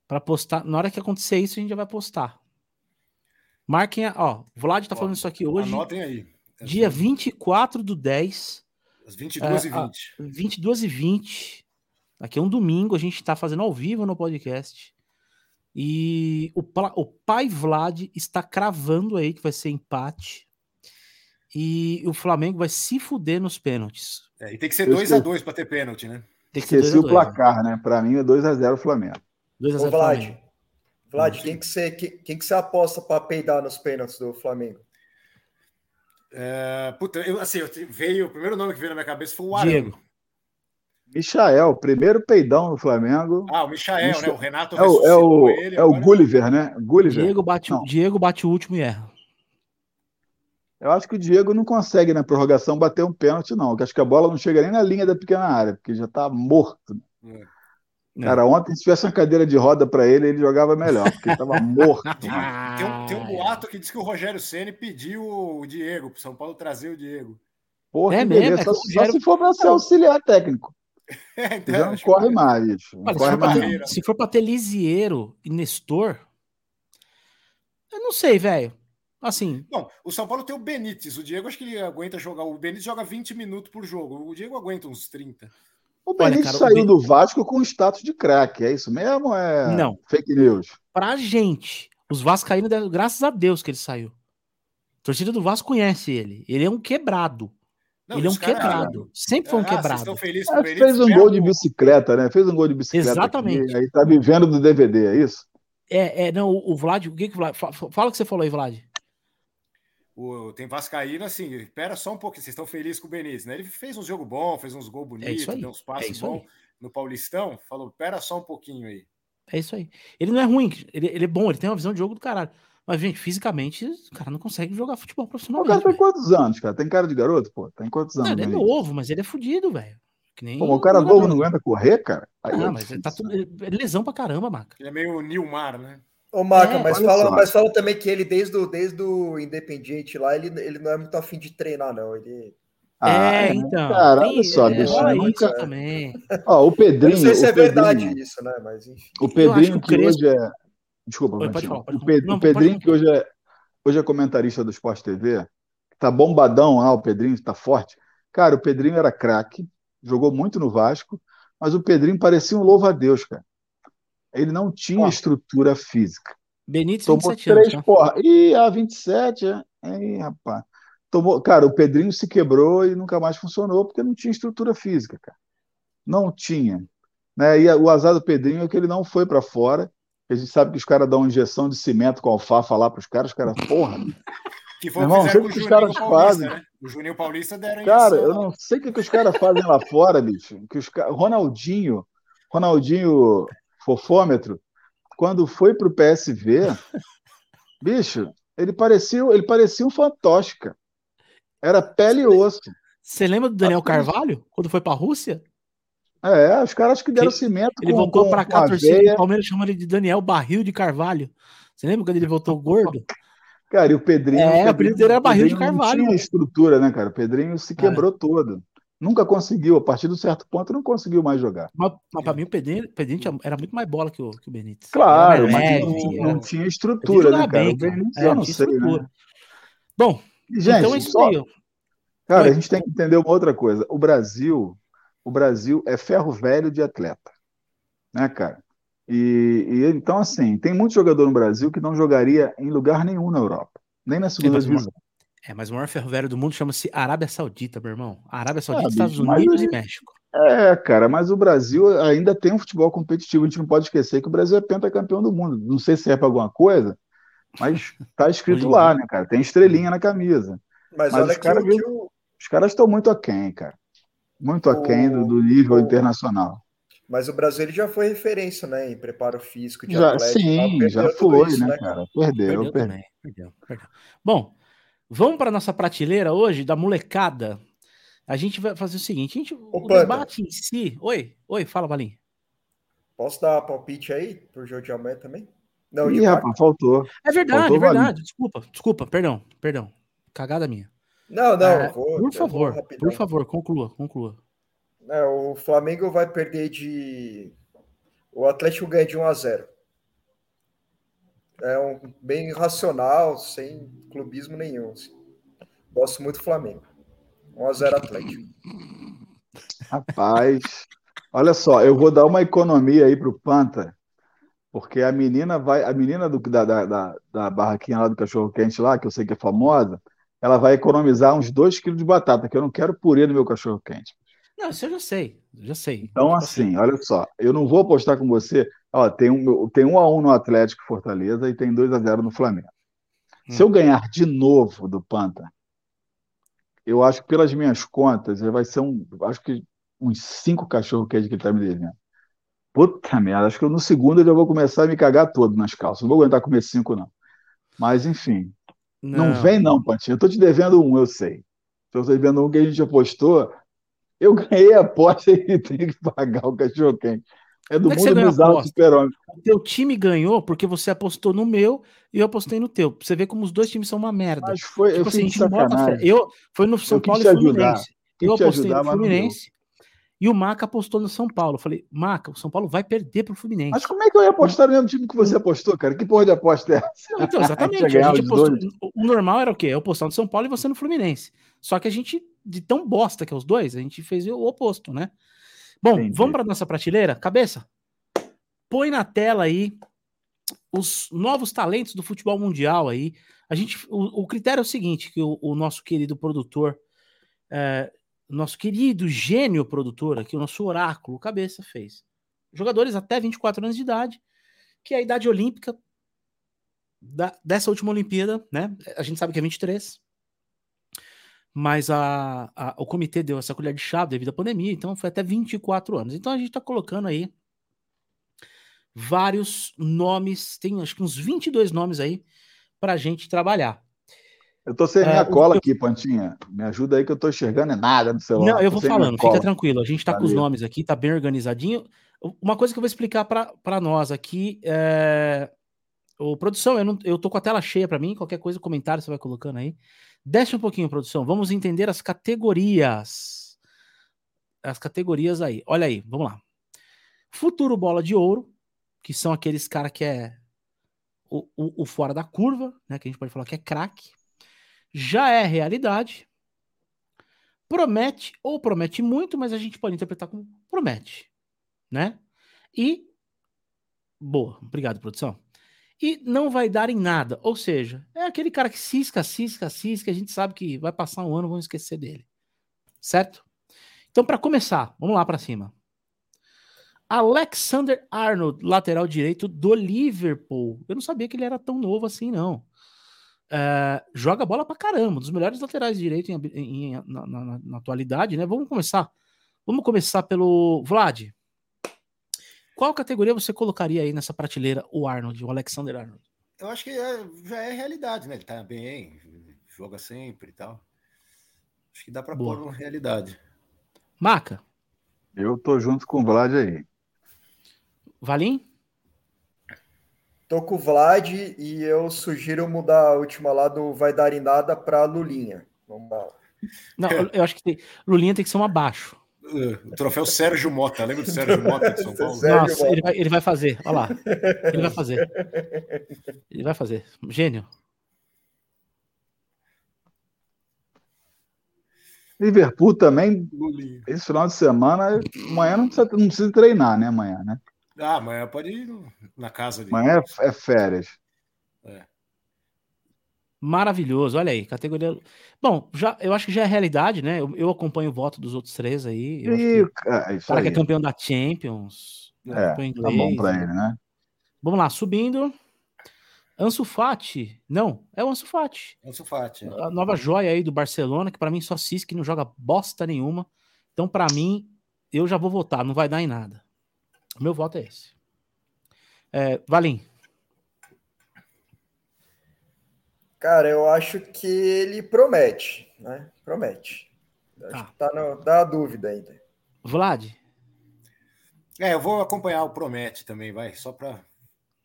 pra postar. Na hora que acontecer isso, a gente já vai postar. Marquem, a, ó, o Vlad tá Ó, falando isso aqui hoje, Anotem aí. dia 24 do 10, Às 22 É, e ah, 20 22 e 20. Aqui é um domingo, a gente tá fazendo ao vivo no podcast. E o, o pai Vlad está cravando aí que vai ser empate. E o Flamengo vai se fuder nos pênaltis. É, e tem que ser Eu 2 a 2 para ter pênalti, né? Tem que ser Esqueci o 2 a 2, placar, né? Pra mim é 2x0 Flamengo. 2 a Ô, 0 Vlad, Flamengo. Vlad, quem que você quem, quem que você aposta para peidar nos pênaltis do Flamengo? É, puta, eu, assim, eu veio, o primeiro nome que veio na minha cabeça foi o Arão. Diego. Michael, primeiro peidão no Flamengo. Ah, o Michael, Micha- né? O Renato É o, é o, ele. é o Gulliver, né? Gulliver. Diego bate, o- Não. Diego bate o último e erra. Eu acho que o Diego não consegue na prorrogação bater um pênalti, não. Que acho que a bola não chega nem na linha da pequena área, porque já tá morto. É. Cara, ontem, se tivesse uma cadeira de roda pra ele, ele jogava melhor, porque ele tava morto. Tem, um, tem um boato que diz que o Rogério Ceni pediu o Diego, pro São Paulo trazer o Diego. Porra, É mesmo, beleza. é Só, que o só Rogério- se for pra ser auxiliar técnico. É, então, Já não corre que- mais. Não Olha, se corre for, mais. ter, se for pra ter Lisieiro e Nestor, eu não sei, velho. Assim, Bom, o São Paulo tem o Benítez. O Diego acho que ele aguenta jogar. O Benítez joga 20 minutos por jogo. O Diego aguenta uns 30. O Olha, Benítez cara, o saiu Ben- do Vasco com status de craque, é isso mesmo é Não. fake news? pra gente, os Vascaínos, graças a Deus que ele saiu. A torcida do Vasco conhece ele. Ele é um quebrado. Não, ele é um caras- quebrado. Sempre foi um Ah, vocês quebrado. estão felizes com É, fez um Espera gol de bicicleta, né? Fez um gol de bicicleta. Exatamente. aqui, aí tá vivendo do DVD, é isso? É, é, não, o o Vlad, o que que o Vlad. fa- fa- Fala o que você falou aí, Vlad. O, tem Vascaíno, assim, espera só um pouquinho. Vocês estão felizes com o Benítez, né? Ele fez uns jogos bons, fez uns gols bonitos, isso aí, deu uns é passes isso bons aí. no Paulistão. Falou, espera só um pouquinho aí. É isso aí. Ele não é ruim, ele, ele é bom, ele tem uma visão de jogo do caralho. Mas, gente, fisicamente, o cara não consegue jogar futebol O profissionalmente. cara tem quantos anos, cara? Tem cara de garoto, pô? Tem quantos Não, anos? ele é novo, mas ele é fudido, velho. Que nem Pô, o cara novo não aguenta correr, cara? Aí Ah, é mas ele tá tudo. é lesão pra caramba, Maca. Ele é meio Nilmar, né? Ô, Maca, É, mas, fala, mas fala também que ele, desde o, desde o Independiente lá, ele, ele não é muito afim de treinar, não. Ele, é, então. Cara, olha só, é, bicho, rola nunca- isso também. Ó, o Eu Pedrinho. não sei se o é verdade Pedrinho- isso, né? Mas enfim. O Pedrinho que que, o Crespo- hoje é. Desculpa, Oi, pode falar, pode o, falar. Pe- Não, o Pedrinho que hoje é, hoje é comentarista do Sport TV, tá bombadão lá, o Pedrinho tá forte. Cara, o Pedrinho era craque, jogou muito no Vasco, mas o Pedrinho parecia um louva-a-Deus, cara. Ele não tinha estrutura física. Benítez, Tomou 27 anos. três Tá? porra. Ih, a 27, é? Aí, rapaz. Tomou... Cara, o Pedrinho se quebrou e nunca mais funcionou porque não tinha estrutura física, cara. Não tinha. Né? E a- o azar do Pedrinho é que ele não foi para fora. A gente sabe que os caras dão uma injeção de cimento com alfafa lá para os caras. Os caras, porra, Que foi o Irmão, sei o que os Juninho caras Paulista, fazem. né? O Juninho Paulista deram cara, injeção eu não sei o que, que os caras fazem lá fora, bicho. Que os Ronaldinho, Ronaldinho fofômetro, quando foi pro PSV, bicho, ele parecia, ele parecia um fantoche, cara. Era pele e osso. Você lembra do Daniel Acho Carvalho? Quando foi pra Rússia? É, os caras que deram Ele- cimento Ele com, voltou com cá, a torcida do Palmeiras chama ele de Daniel Barril de Carvalho. Você lembra quando ele voltou gordo? Cara, e o Pedrinho. É, o Pedrinho, apelido dele era Barril de Carvalho. Não tinha estrutura, né, cara? O Pedrinho se Cara. quebrou todo. Nunca conseguiu, a partir de um certo ponto, não conseguiu mais jogar. Mas, mas pra mim o Pedrinho, Pedrinho era muito mais bola que o, que o Benítez. Claro, mas não, leve, tinha- era- não tinha estrutura, né, cara? bem, O Benítez, É, eu não tinha sei, né? estrutura. Bom, E, Gente, então é isso só- aí. cara, a gente tem que entender uma outra coisa. O Brasil, o Brasil é ferro velho de atleta, né, cara? E, e então, assim, tem muito jogador no Brasil que não jogaria em lugar nenhum na Europa, nem na segunda divisão. É, mas o maior ferro velho do mundo chama-se Arábia Saudita, meu irmão. Arábia Saudita, Ah, Estados bicho, mas Unidos e México. É, cara, mas o Brasil ainda tem um futebol competitivo. A gente não pode esquecer que o Brasil é pentacampeão do mundo. Não sei se é para alguma coisa, mas tá escrito lá, né, cara? Tem estrelinha na camisa. Mas, Mas olha os viu- que o, Os caras estão muito aquém, cara. Muito aquém do, do nível o- internacional. mas o Brasil ele já foi referência, né? Em preparo físico de Já, atleta. tal, sim, já foi, isso, né, cara? Perdeu, Perdeu perdeu. Perdeu, perdeu. Bom, vamos para nossa prateleira hoje da molecada. A gente vai fazer o seguinte: a gente, o Panda. debate em si. Oi, oi, fala, Valim. Posso dar palpite aí pro jogo de amanhã também? Não, Ih, rapaz, faltou. É verdade, Faltou é verdade. Desculpa, desculpa, perdão, perdão. Cagada minha. Não, não, É, vou, por favor, por favor, conclua, conclua. É, o Flamengo vai perder de. O Atlético ganha de 1 a 0. É um bem racional, sem clubismo nenhum. assim. Gosto muito do Flamengo. 1 a 0 Atlético. Rapaz, olha só, eu vou dar uma economia aí pro Panta, porque a menina vai, a menina do, da, da, da, da barraquinha lá do cachorro-quente lá, que eu sei que é famosa, ela vai economizar uns 2 quilos de batata, que eu não quero purê no meu cachorro-quente. Não, isso eu já sei, já sei. Então, Tipo assim, olha só, eu não vou apostar com você. Ó, tem um, tem um a um no Atlético Fortaleza e tem 2 a 0 no Flamengo. Se eu ganhar de novo do Panta, eu acho que pelas minhas contas, ele vai ser um, acho que uns cinco cachorro quente que ele tá me devendo. Puta merda, acho que no segundo eu já vou começar a me cagar todo nas calças. Não vou aguentar comer cinco, não. Mas, enfim, não, vem não, Pantinho. Eu tô te devendo um, eu sei. Se eu tô devendo um que a gente apostou, eu ganhei a aposta e tem que pagar o cachorro quente. É do Como é mundo a bizarro do super-homem. O teu time ganhou porque você apostou no meu e eu apostei no teu. Você vê como os dois times são uma merda. Mas foi, eu Tipo assim, a gente não bota fé. sacanagem. Eu, foi no São Eu Paulo e ajudar. Fluminense. Quis Eu te apostei ajudar, no não. Fluminense e o Maca apostou no São Paulo. Eu falei, Maca, o São Paulo vai perder pro Fluminense. Mas como é que eu ia apostar no mesmo time que você apostou, cara? Que porra de aposta é essa? Então, exatamente. A gente ia ganhar A gente os apostou- o normal era o quê? Eu apostar no São Paulo e você no Fluminense. Só que a gente, de tão bosta que é os dois, a gente fez o oposto, né? Bom, Entendi. vamos para nossa prateleira? Cabeça, põe na tela aí os novos talentos do futebol mundial aí. A gente, o, o critério é o seguinte, que o, o nosso querido produtor, é, nosso querido gênio produtor aqui, o nosso oráculo, Cabeça, fez. Jogadores até 24 anos de idade, que é a idade olímpica da- dessa última Olimpíada, né? A gente sabe que é 23, mas a, a- o comitê deu essa colher de chave devido à pandemia, então foi até 24 anos. Então a gente está colocando aí vários nomes, tem acho que uns 22 nomes aí para a gente trabalhar. Eu tô sem É, minha cola eu- aqui, Pantinha. Me ajuda aí que eu tô enxergando é nada no celular. Não, eu vou falando, fica tranquilo. A gente tá com os Valeu. nomes aqui, tá bem organizadinho. Uma coisa que eu vou explicar para nós aqui é. Ô, produção, eu, não, eu tô com a tela cheia para mim. Qualquer coisa, comentário você vai colocando aí. Desce um pouquinho, produção. Vamos entender as categorias. As categorias aí. Olha aí, vamos lá. Futuro bola de ouro, que são aqueles caras que é o, o, o, fora da curva, né? Que a gente pode falar que é craque. Já é realidade. Promete ou promete muito, mas a gente pode interpretar como promete, né? E boa, obrigado, produção e não vai dar em nada. Ou seja, é aquele cara que cisca, cisca, cisca, a gente sabe que vai passar um ano, vão esquecer dele. Certo? Então, para começar, vamos lá para cima. Alexander Arnold, lateral direito do Liverpool. Eu não sabia que ele era tão novo assim, não. É, joga bola pra caramba, um dos melhores laterais direito em, em, na, na, na, atualidade, né? Vamos começar. Vamos começar pelo Vlad. Qual categoria você colocaria aí nessa prateleira o Arnold, o Alexander Arnold? Eu acho que é, já é realidade, né? Ele tá bem, joga sempre e tal. Acho que dá para pôr uma realidade. Maca? Eu tô junto com o Vlad aí. Valim? Tô com o Vlad e eu sugiro mudar a última lá do Vai Dar em Nada para Lulinha. Vamos lá. Não, eu acho que tem, Lulinha tem que ser um abaixo. O troféu Sérgio Mota, lembra do Sérgio Mota de São Paulo? Nossa, ele vai, ele vai fazer, olha lá. Ele vai fazer. Ele vai fazer. Gênio. Liverpool também, esse final de semana, amanhã não precisa, não precisa treinar, né? Amanhã, né? Ah, amanhã pode ir na casa dele. Amanhã é, é férias. É. Maravilhoso, olha aí, categoria. Bom, já, eu acho que já é realidade, né? Eu, eu acompanho o voto dos outros três aí. Eu e, que, é cara que é campeão da Champions. É, inglês, tá bom pra ele, né? Vamos lá, subindo. Ansu Fati. Não, é o Ansu Fati. Ansu Fati. É. A nova joia aí do Barcelona, que para mim só cis que não joga bosta nenhuma. Então, para mim, eu já vou votar, não vai dar em nada. O meu voto é esse. É, Valim. Cara, eu acho que ele promete, né? Promete. Acho tá. que tá no, dá dúvida ainda. Vlad? É, eu vou acompanhar o Promete também, vai, só pra.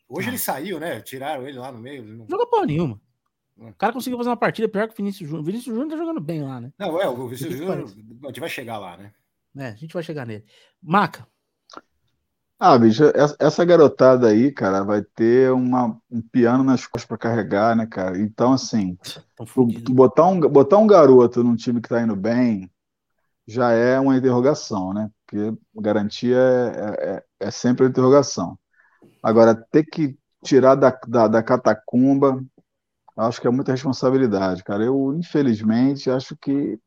Hoje ah. ele saiu, né? Tiraram ele lá no meio. Não... Jogou porra nenhuma. Hum. O cara conseguiu fazer uma partida pior que o Vinícius Júnior. O Vinícius Júnior tá jogando bem lá, né? Não, é, o Vinícius Júnior. A gente vai chegar lá, né? É, a gente vai chegar nele. Maca. Ah, bicho, essa garotada aí, cara, vai ter uma, um piano nas costas para carregar, né, cara? Então, assim, tu, tu botar, um, botar um garoto num time que tá indo bem já é uma interrogação, né? Porque garantia é, é, é sempre uma interrogação. Agora, ter que tirar da, da, da catacumba, acho que é muita responsabilidade, cara. Eu, infelizmente, acho que.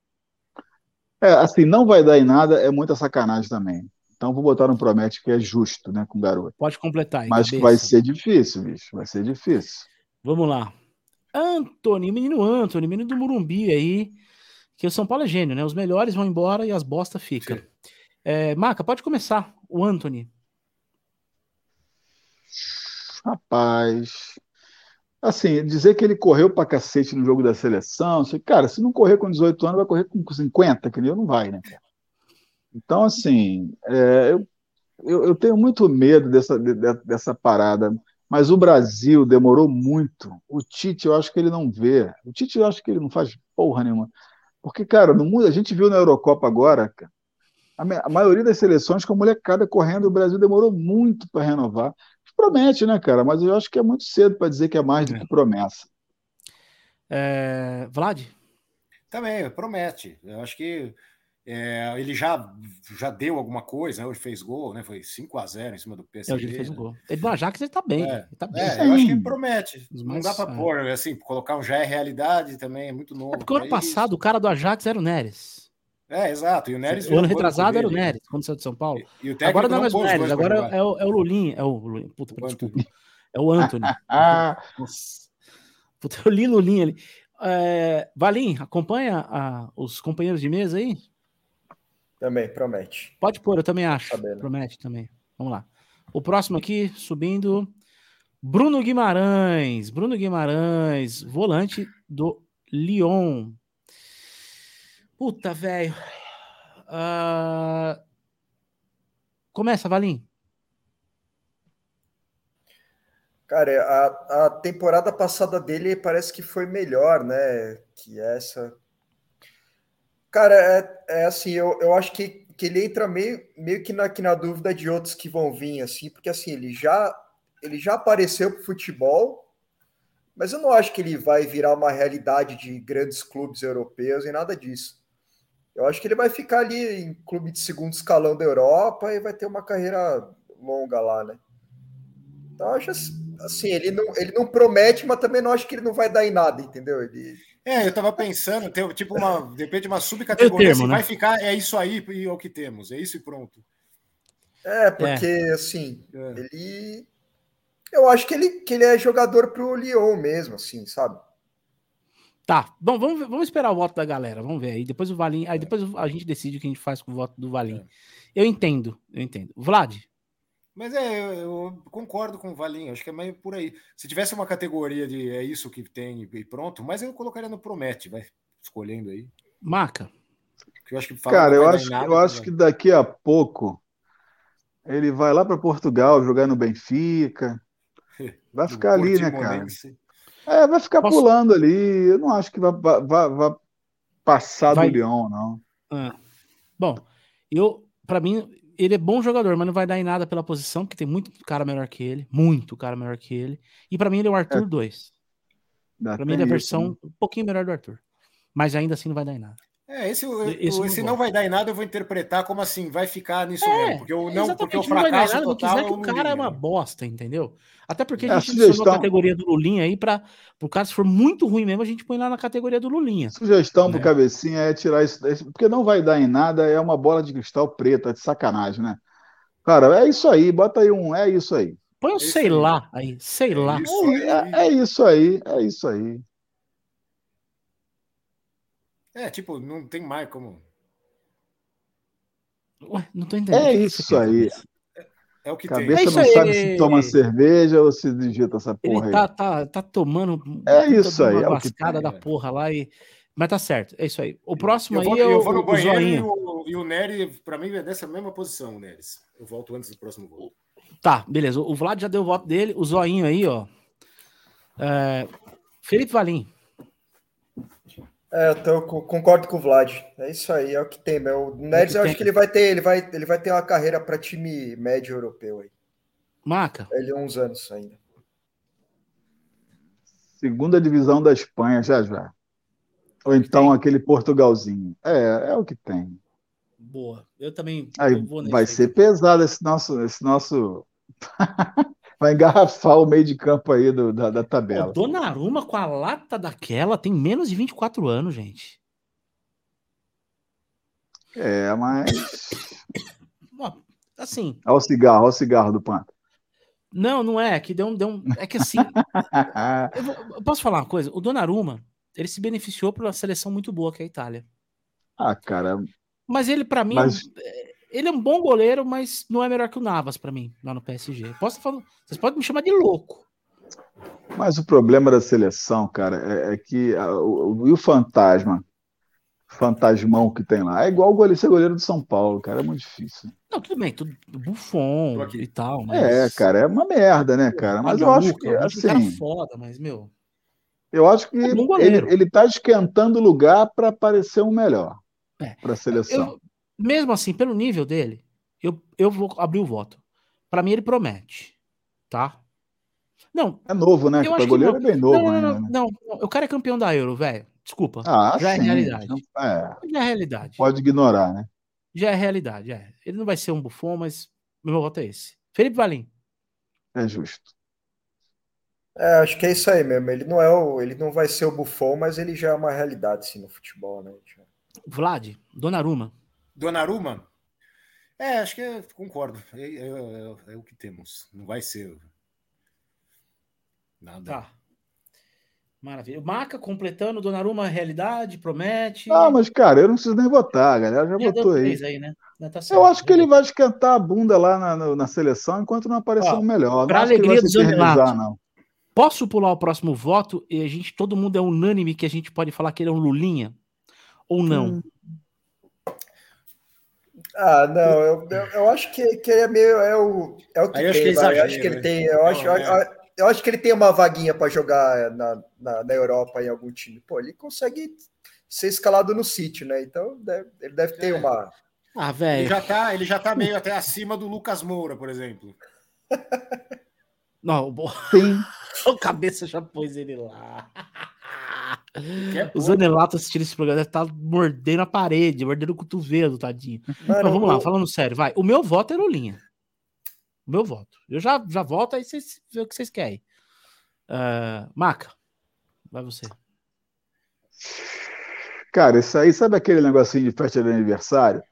É, assim, não vai dar em nada, é muita sacanagem também. Então vou botar um promete que é justo, né, com o garoto. Pode completar aí. Mas cabeça. vai ser difícil, bicho. Vai ser difícil. Vamos lá. Anthony, menino Anthony, menino do Murumbi aí. Que o São Paulo é gênio, né? Os melhores vão embora e as bosta ficam. É, Maca, pode começar. O Anthony. Rapaz. Assim, dizer que ele correu pra cacete no jogo da seleção, cara, se não correr com 18 anos, vai correr com 50, que nem eu não vai, né, cara? Então, assim, é, eu, eu, eu, tenho muito medo dessa, de, dessa parada, mas o Brasil demorou muito. O Tite, eu acho que ele não vê. O Tite, eu acho que ele não faz porra nenhuma. Porque, cara, no mundo, a gente viu na Eurocopa agora, a, a maioria das seleções com a molecada correndo, o Brasil demorou muito para renovar. Promete, né, cara? Mas eu acho que é muito cedo para dizer que é mais do que promessa. É, Vlad? Também, promete. Eu acho que é, ele já, já deu alguma coisa, né? hoje fez gol, né? Foi 5 a 0 em cima do PSG. É, hoje ele fez um gol. Ele do Ajax ele tá bem. É, ele tá bem. É, eu acho que promete. Não dá para é. pôr, assim, colocar um já é realidade também, é muito novo. É porque o ano passado o cara do Ajax era o Neres. É, exato. E o Neres. O ano retrasado era o Neres, quando saiu de São Paulo. E, e agora não é mais o Neres, agora é o, é o Lulinha. É o Puta, o desculpa. É o Anthony. Puta, eu li Lulinha ali. É, Valim, acompanha a, os companheiros de mesa aí? Também, promete. Pode pôr, eu também acho. Sabendo. Promete também. Vamos lá. O próximo aqui, subindo. Bruno Guimarães. Bruno Guimarães, volante do Lyon. Puta, velho. Uh... Começa, Valim. Cara, a, a temporada passada dele parece que foi melhor, né? Que essa. Cara, é, é assim, eu, eu acho que, que ele entra meio, meio que, na, que na dúvida de outros que vão vir, assim, porque assim, ele já, ele já apareceu pro futebol, mas eu não acho que ele vai virar uma realidade de grandes clubes europeus e nada disso. Eu acho que ele vai ficar ali em clube de segundo escalão da Europa e vai ter uma carreira longa lá, né? Então, acho assim, ele não, ele não promete, mas também não acho que ele não vai dar em nada, entendeu? Ele... É, eu tava pensando, tem tipo uma, depende de uma subcategoria, termo, assim, né? vai ficar, é isso aí e é o que temos, é isso e pronto. É, porque é. assim, é. ele eu acho que ele, que ele é jogador pro Lyon mesmo, assim, sabe? Tá, bom, vamos, vamos esperar o voto da galera, vamos ver aí. Depois o Valim, aí depois a gente decide o que a gente faz com o voto do Valim. É. Eu entendo, eu entendo. Vlad, mas é, eu concordo com o Valinho, acho que é meio por aí. Se tivesse uma categoria de é isso que tem e pronto, mas eu colocaria no Promete, vai escolhendo aí. Maca. Eu acho que Cara, eu acho, nada, eu acho que daqui a pouco ele vai lá para Portugal jogar no Benfica. Vai ficar ali, né, cara? É, vai ficar Posso... pulando ali. Eu não acho que vai, vai, vai passar vai... do Lyon, não. Ah. Bom, eu, para mim, ele é bom jogador, mas não vai dar em nada pela posição, porque tem muito cara melhor que ele, muito cara melhor que ele. E para mim ele é o Arthur 2. É. Para mim ele é a versão isso, né? um pouquinho melhor do Arthur. Mas ainda assim não vai dar em nada. É, esse, esse, esse não, vai dar em nada, eu vou interpretar como assim, vai ficar nisso é, mesmo. Porque eu não, porque o fracasso nada, total é que o cara é uma bosta, entendeu? Até porque a, a gente sugestão... a categoria do Lulinha aí para o cara, se for muito ruim mesmo, a gente põe lá na categoria do Lulinha. Sugestão né? pro cabecinha é tirar isso, porque não vai dar em nada, é uma bola de cristal preta, de sacanagem, né? Cara, é isso aí, bota aí um, é isso aí. Põe um sei aí. lá aí, sei é lá. É, é, isso aí, é isso aí. É, tipo, não tem mais como. Ué, não tô entendendo. É isso aí. É, é, o que Cabeça tem. não é sabe se toma cerveja ou se digita essa porra Ele tá, aí. Tá, tá tomando. É isso aí. É que tem, da porra lá e. Mas tá certo, é isso aí. O próximo eu aí vou, é o, eu vou no banheiro e o, e o Nery, pra mim, é nessa mesma posição, o Neres. Eu volto antes do próximo gol. Tá, beleza. O Vlad já deu o voto dele. O zoinho aí, ó. É... Felipe Valim. É, eu, tô, concordo com o Vlad. É isso aí, é o que tem, meu. O Neres, eu acho que ele vai ter, ele vai, ele vai ter uma carreira para time médio europeu aí. Maca. Ele é uns anos ainda. Segunda divisão da Espanha, já já. Ou então tem. aquele Portugalzinho. É, é o que tem. Boa. Eu também aí vai ser aí. pesado esse nosso, esse nosso. vai engarrafar o meio de campo aí do, da, da tabela. O Donnarumma com a lata daquela tem menos de 24 anos, gente. É, mas. assim. Olha o cigarro, olha o cigarro do Panto. Não, não é. Que deu um, deu um, é que assim. eu, vou, eu, posso falar uma coisa? O Donnarumma, ele se beneficiou por uma seleção muito boa que é a Itália. Ah, cara. Mas ele, para mim, mas... É, ele é um bom goleiro, mas não é melhor que o Navas para mim, lá no PSG. Posso falar, vocês podem me chamar de louco. Mas o problema da seleção, cara, é, é que a, o, o, o fantasma, fantasmão que tem lá, é igual o goleiro, ser goleiro do São Paulo, cara, é muito difícil. Não, tudo bem, tudo Buffon e tal, mas... É, cara, é uma merda, né, cara? Mas eu acho que, assim... cara foda, mas, meu... Eu acho que é ele, ele tá esquentando o lugar para aparecer um melhor é. para a seleção. Eu, mesmo assim, pelo nível dele, eu, eu vou abrir o voto. Para mim, ele promete, tá? Não. É novo, né? O goleiro é bem novo. Não, não, não, né? não, não, O cara é campeão da Euro, velho. Desculpa. Ah, já sim. é realidade. É. Já é realidade. Pode ignorar, né? Já é realidade, é. Ele não vai ser um bufão, mas meu voto é esse. Felipe Valim. É justo. É, acho que é isso aí mesmo. Ele não é o, ele não vai ser o bufão, mas ele já é uma realidade sim no futebol, né? Vlad, Donnarumma. Donnarumma? É, acho que é, concordo. É, é, é, é, o que temos. Não vai ser nada. Tá. Maravilha. O Maca completando, Donnarumma realidade, promete. Ah, mas cara, eu não preciso nem votar, a galera já, votou aí. aí né? Tá eu acho que ele vai esquentar a bunda lá na, na seleção enquanto não aparecer um melhor. Para alegria do Zanilato, não. Posso pular o próximo voto e a gente, todo mundo é unânime que a gente pode falar que ele é um Lulinha? Ou não? Hum. Ah, não, eu, eu, eu, acho que, que ele é meio. É o, é o que Aí tem, acho que, eu acho que ele tem. Eu, acho, eu, eu acho que ele tem uma vaguinha para jogar na, na, na, Europa em algum time. Pô, ele consegue ser escalado no City, né? Então deve, ele deve ter é. uma. Ah, velho. Ele já tá, ele já tá meio até acima do Lucas Moura, por exemplo. Não, Sim. o cabeça já pôs ele lá. É o Zanelato assistindo esse programa deve estar tá mordendo a parede, mordendo o cotovelo, tadinho. Mano, Mas vamos lá, falando sério, vai. O meu voto é Lulinha. O meu voto. Eu já, já voto, aí vocês vê o que vocês querem. Uh, Maca, vai você. Cara, isso aí, sabe aquele negocinho de festa de aniversário?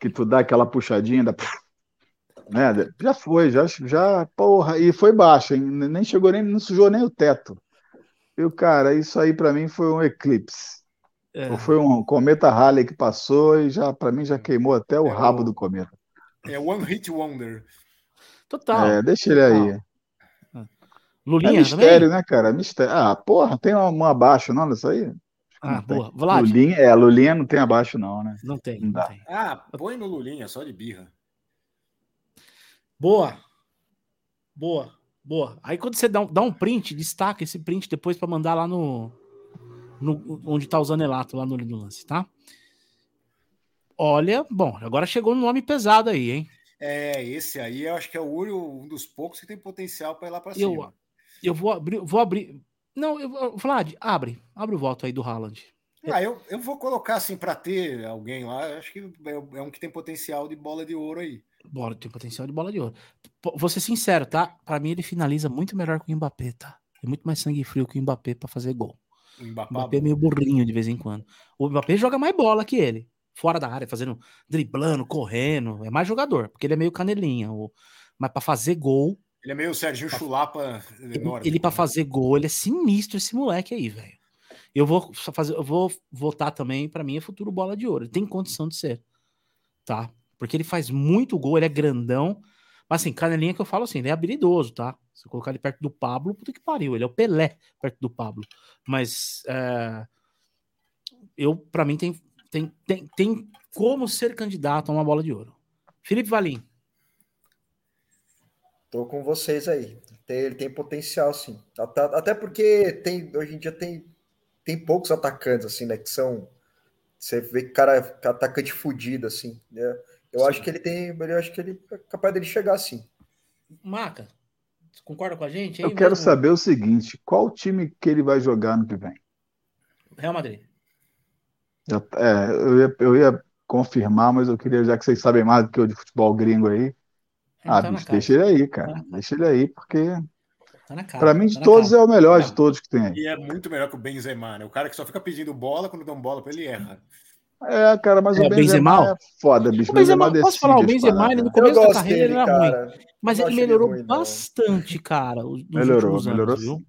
Que tu dá aquela puxadinha, da... né? Já foi, já, já, porra, e foi baixo, hein? nem chegou nem, não sujou nem o teto. E o cara, isso aí para mim foi um eclipse. É. Foi um cometa Halley que passou e já para mim já queimou até o é rabo o... do cometa. É One Hit Wonder. Total. É, deixa ele aí. É. Lulinha, é mistério, também? né, cara? Mistério. Ah, porra, tem um abaixo, não, isso aí? Ah, boa. Vlad. Lulinha, é, Lulinha não tem abaixo, não, né? Não tem. Não, não tem. Ah, põe no Lulinha, só de birra. Boa. Boa. Boa. Aí quando você dá um, dá um print, destaca esse print depois para mandar lá no, no, onde tá o Zanelato, lá no, no lance, tá? Olha, bom, agora chegou um nome pesado aí, hein? É, esse aí eu acho que é o um dos poucos que tem potencial para ir lá para cima. Eu, eu vou abrir, vou abrir. Não, eu, Vlad, abre, abre o voto aí do Haaland. Ah, eu, eu vou colocar assim para ter alguém lá. Acho que é, é um que tem potencial de bola de ouro aí. Bola, tem potencial de bola de ouro. Vou ser sincero, tá? Para mim ele finaliza muito melhor que o Mbappé, tá? É muito mais sangue frio que o Mbappé para fazer gol. O Mbappé, o Mbappé é meio burrinho de vez em quando. O Mbappé joga mais bola que ele. Fora da área, fazendo, driblando, correndo. É mais jogador, porque ele é meio canelinha. Mas para fazer gol. Ele é meio Serginho pra... Chulapa. Enorme, ele, ele para fazer gol, ele é sinistro esse moleque aí, velho. Eu vou fazer, eu vou votar também, para mim é futuro bola de ouro. Ele tem condição de ser. Tá? Porque ele faz muito gol, ele é grandão. Mas assim, canelinha que eu falo assim, ele é habilidoso, tá? Se eu colocar ele perto do Pablo, puta que pariu, ele é o Pelé perto do Pablo. Mas é, eu, para mim, tem, tem, tem, tem como ser candidato a uma bola de ouro. Felipe Valim. Tô com vocês aí. Tem, ele tem potencial, sim. Até, até porque tem, hoje em dia tem, tem poucos atacantes, assim, né? Que são. Você vê que cara, atacante fudido, assim. Né? Eu Sim. acho que ele tem. Eu acho que ele é capaz dele chegar assim. Maca, concorda com a gente? Eu quero mesmo? saber o seguinte: qual time que ele vai jogar no que vem? Real Madrid. É, eu ia, eu ia confirmar, mas eu queria, já que vocês sabem mais do que eu de futebol gringo aí. ah, tá bicho, deixa ele aí, cara. Tá deixa ele aí, porque. Tá Para mim, de tá todos, é o melhor de todos que tem. E é muito melhor que o Benzema, né? O cara que só fica pedindo bola, quando dão bola para ele erra. É, cara, mas é, o Benzema, Benzema é foda, bicho. O Benzema, Benzema posso falar, o Benzema, ele no começo da carreira dele, ele era cara. ruim. Mas ele melhorou ruim, bastante, cara, nos melhorou, últimos melhorou, anos, viu?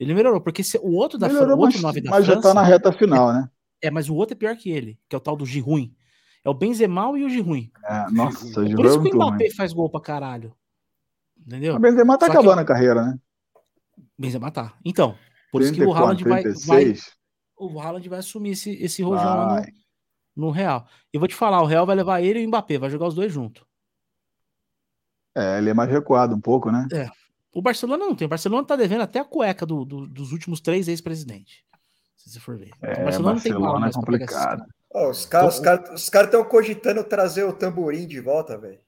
Ele melhorou, porque se, o outro da melhorou, o outro mas, da mas França, já tá na reta final, né? É, mas o outro é pior que ele, que é o tal do Giruim. É o Benzema e o Giruim. É, nossa, o Por isso que o Mbappé ruim. faz gol pra caralho. Entendeu? O Benzema tá Só acabando a carreira, né? Benzema tá. Então, por 34, isso que o Haaland vai, vai, o Haaland vai assumir esse, esse rojão no, no Real. E vou te falar, o Real vai levar ele e o Mbappé, vai jogar os dois juntos. É, ele é mais recuado um pouco, né? É. O Barcelona não tem. O Barcelona tá devendo até a cueca do, do, dos últimos três ex-presidentes. Se você for ver. É, o Barcelona, não tem é complicado. Oh, os caras os cara, os cara estão cogitando trazer o tamborim de volta, velho.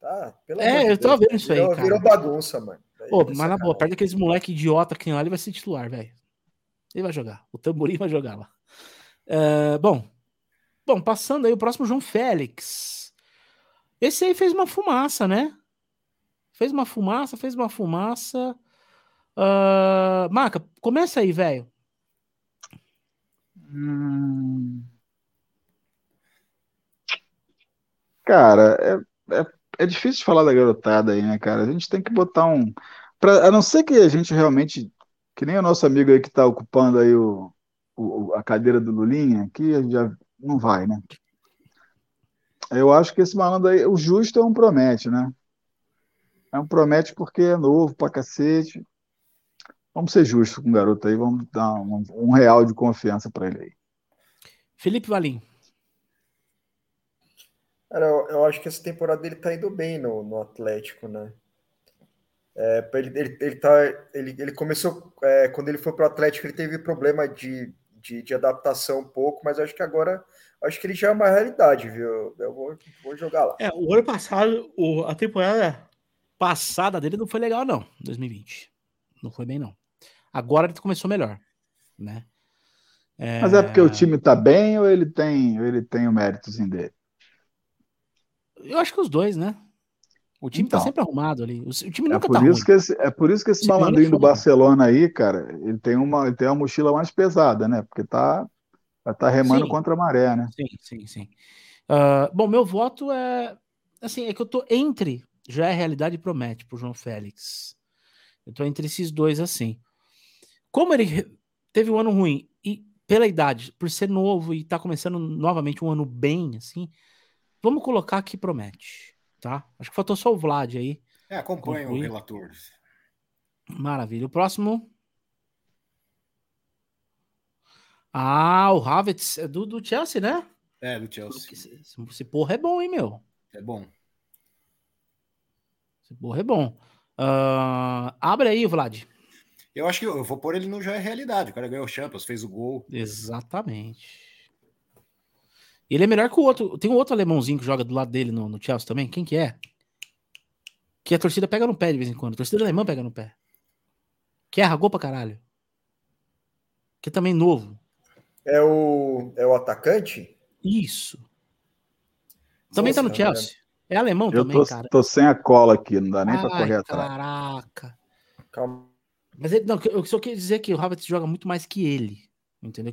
Tá, pelo é, eu tô vendo isso aí. Virou, cara. virou bagunça, mano. Pô, mas na boa, perto daqueles moleque idiota que tem lá, ele vai ser titular, velho. Ele vai jogar. O tamborim vai jogar lá. Uh, bom, Bom, passando aí o próximo João Félix. Esse aí fez uma fumaça, né? Fez uma fumaça, fez uma fumaça. Uh, Maca, começa aí, velho. Hum... Cara, é, é, é, difícil falar da garotada aí, né, cara? A gente tem que botar um. Pra, a não ser que a gente realmente. Que nem o nosso amigo aí que tá ocupando aí o, o a cadeira do Lulinha, que já não vai, né? Eu acho que esse malandro aí, o justo é um promete, né? É um promete porque é novo pra cacete. Vamos ser justos com o garoto aí, vamos dar um, um real de confiança para ele aí. Felipe Valim. Cara, eu, eu, acho que essa temporada ele tá indo bem no, no Atlético, né? É, ele, ele, ele, tá, ele, ele começou, é, quando ele foi para o Atlético, ele teve problema de, de, de, adaptação um pouco, mas acho que agora, acho que ele já é uma realidade, viu? Eu vou, vou jogar lá. É, o ano passado, o, a temporada passada dele não foi legal, não, 2020. Não foi bem, não. Agora ele começou melhor, né? É... Mas é porque o time tá bem ou ele tem, ou ele tem o méritozinho dele? Eu acho que os dois, né? O time tá então, tá sempre arrumado ali. O, time é nunca por tá isso ruim. Que esse, é por isso que esse malandrinho do Barcelona aí, cara, ele tem uma, ele tem uma mochila mais pesada, né? Porque tá, tá remando sim. contra a maré, né? Sim, sim, sim. Uh, bom, meu voto é assim, é que eu tô entre já é realidade e promete pro João Félix. Eu tô entre esses dois assim. Como ele teve um ano ruim e pela idade, por ser novo e tá começando novamente um ano bem assim, vamos colocar que promete tá? Acho que faltou só o Vlad aí. É, acompanha o relator. Maravilha. O próximo. Ah, o Havertz é do, do Chelsea, né? É, do Chelsea. Esse, esse porra é bom, hein, meu? É bom. Esse porra é bom. Uh, abre aí, Vlad. Eu acho que eu vou pôr ele no Já é Realidade. O cara ganhou o Champions, fez o gol. Exatamente. Ele é melhor que o outro. Tem um outro alemãozinho que joga do lado dele no, no Chelsea também. Quem que é? Que a torcida pega no pé de vez em quando. A torcida alemã pega no pé. Que é gol pra caralho. Que é também novo. É o, é o atacante? Isso. Também Nossa, tá no Chelsea. É alemão eu também, tô, cara. tô sem a cola aqui, não dá nem Ai, pra correr atrás. Caraca. Calma. Mas ele, não, eu só queria dizer que o Havertz joga muito mais que ele. Entendeu?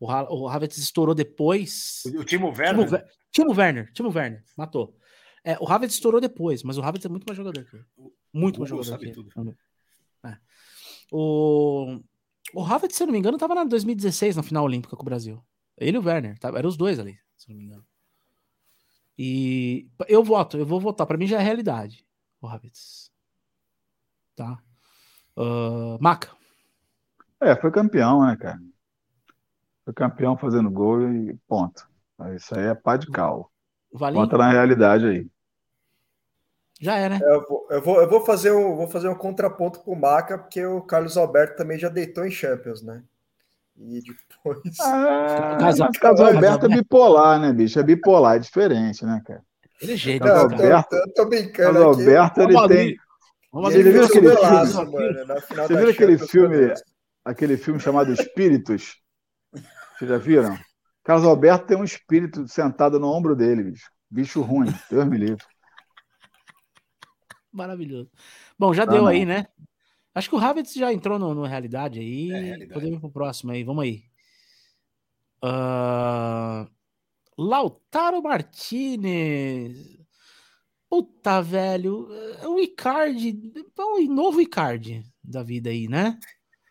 O, o Havertz estourou depois. O Timo Werner? Timo, Timo Werner. Timo Werner. Matou. É, o Havertz estourou depois, mas o Havertz é muito mais jogador que ele. Muito mais jogador que ele. É. O, o Havertz, se eu não me engano, estava na 2016, na final olímpica com o Brasil. Ele e o Werner. Tá, eram os dois ali, se eu não me engano. E eu voto, eu vou votar. Para mim já é realidade. O Havertz. Tá? Uh, Maca. É, foi campeão, né, cara? Foi campeão fazendo gol e ponto. Isso aí é pá de cal. Valinho? Conta na realidade aí. Já é, né? Eu vou, eu vou, eu vou fazer, um, vou fazer um contraponto pro Maca, porque o Carlos Alberto também já deitou em Champions, né? E depois. Ah, Carlos, Carlos Alberto é bipolar, né, bicho? É bipolar, é diferente, né, cara? Ele é jeito. Carlos Alberto, tô, tô brincando. Carlos Alberto, ele tem. Vamos você viu aquele filme? Mano, você viu aquele filme, aquele filme chamado Espíritos? Vocês já viram? Carlos Alberto tem um espírito sentado no ombro dele, bicho. Bicho ruim, Deus me livre. Maravilhoso. Bom, já tá deu não. aí, né? Acho que o Havertz já entrou no, no realidade aí. É, realidade. Podemos ir pro próximo aí. Vamos aí. Uh... Lautaro Martinez. Puta, velho. É um Icardi. É um novo Icardi da vida aí, né?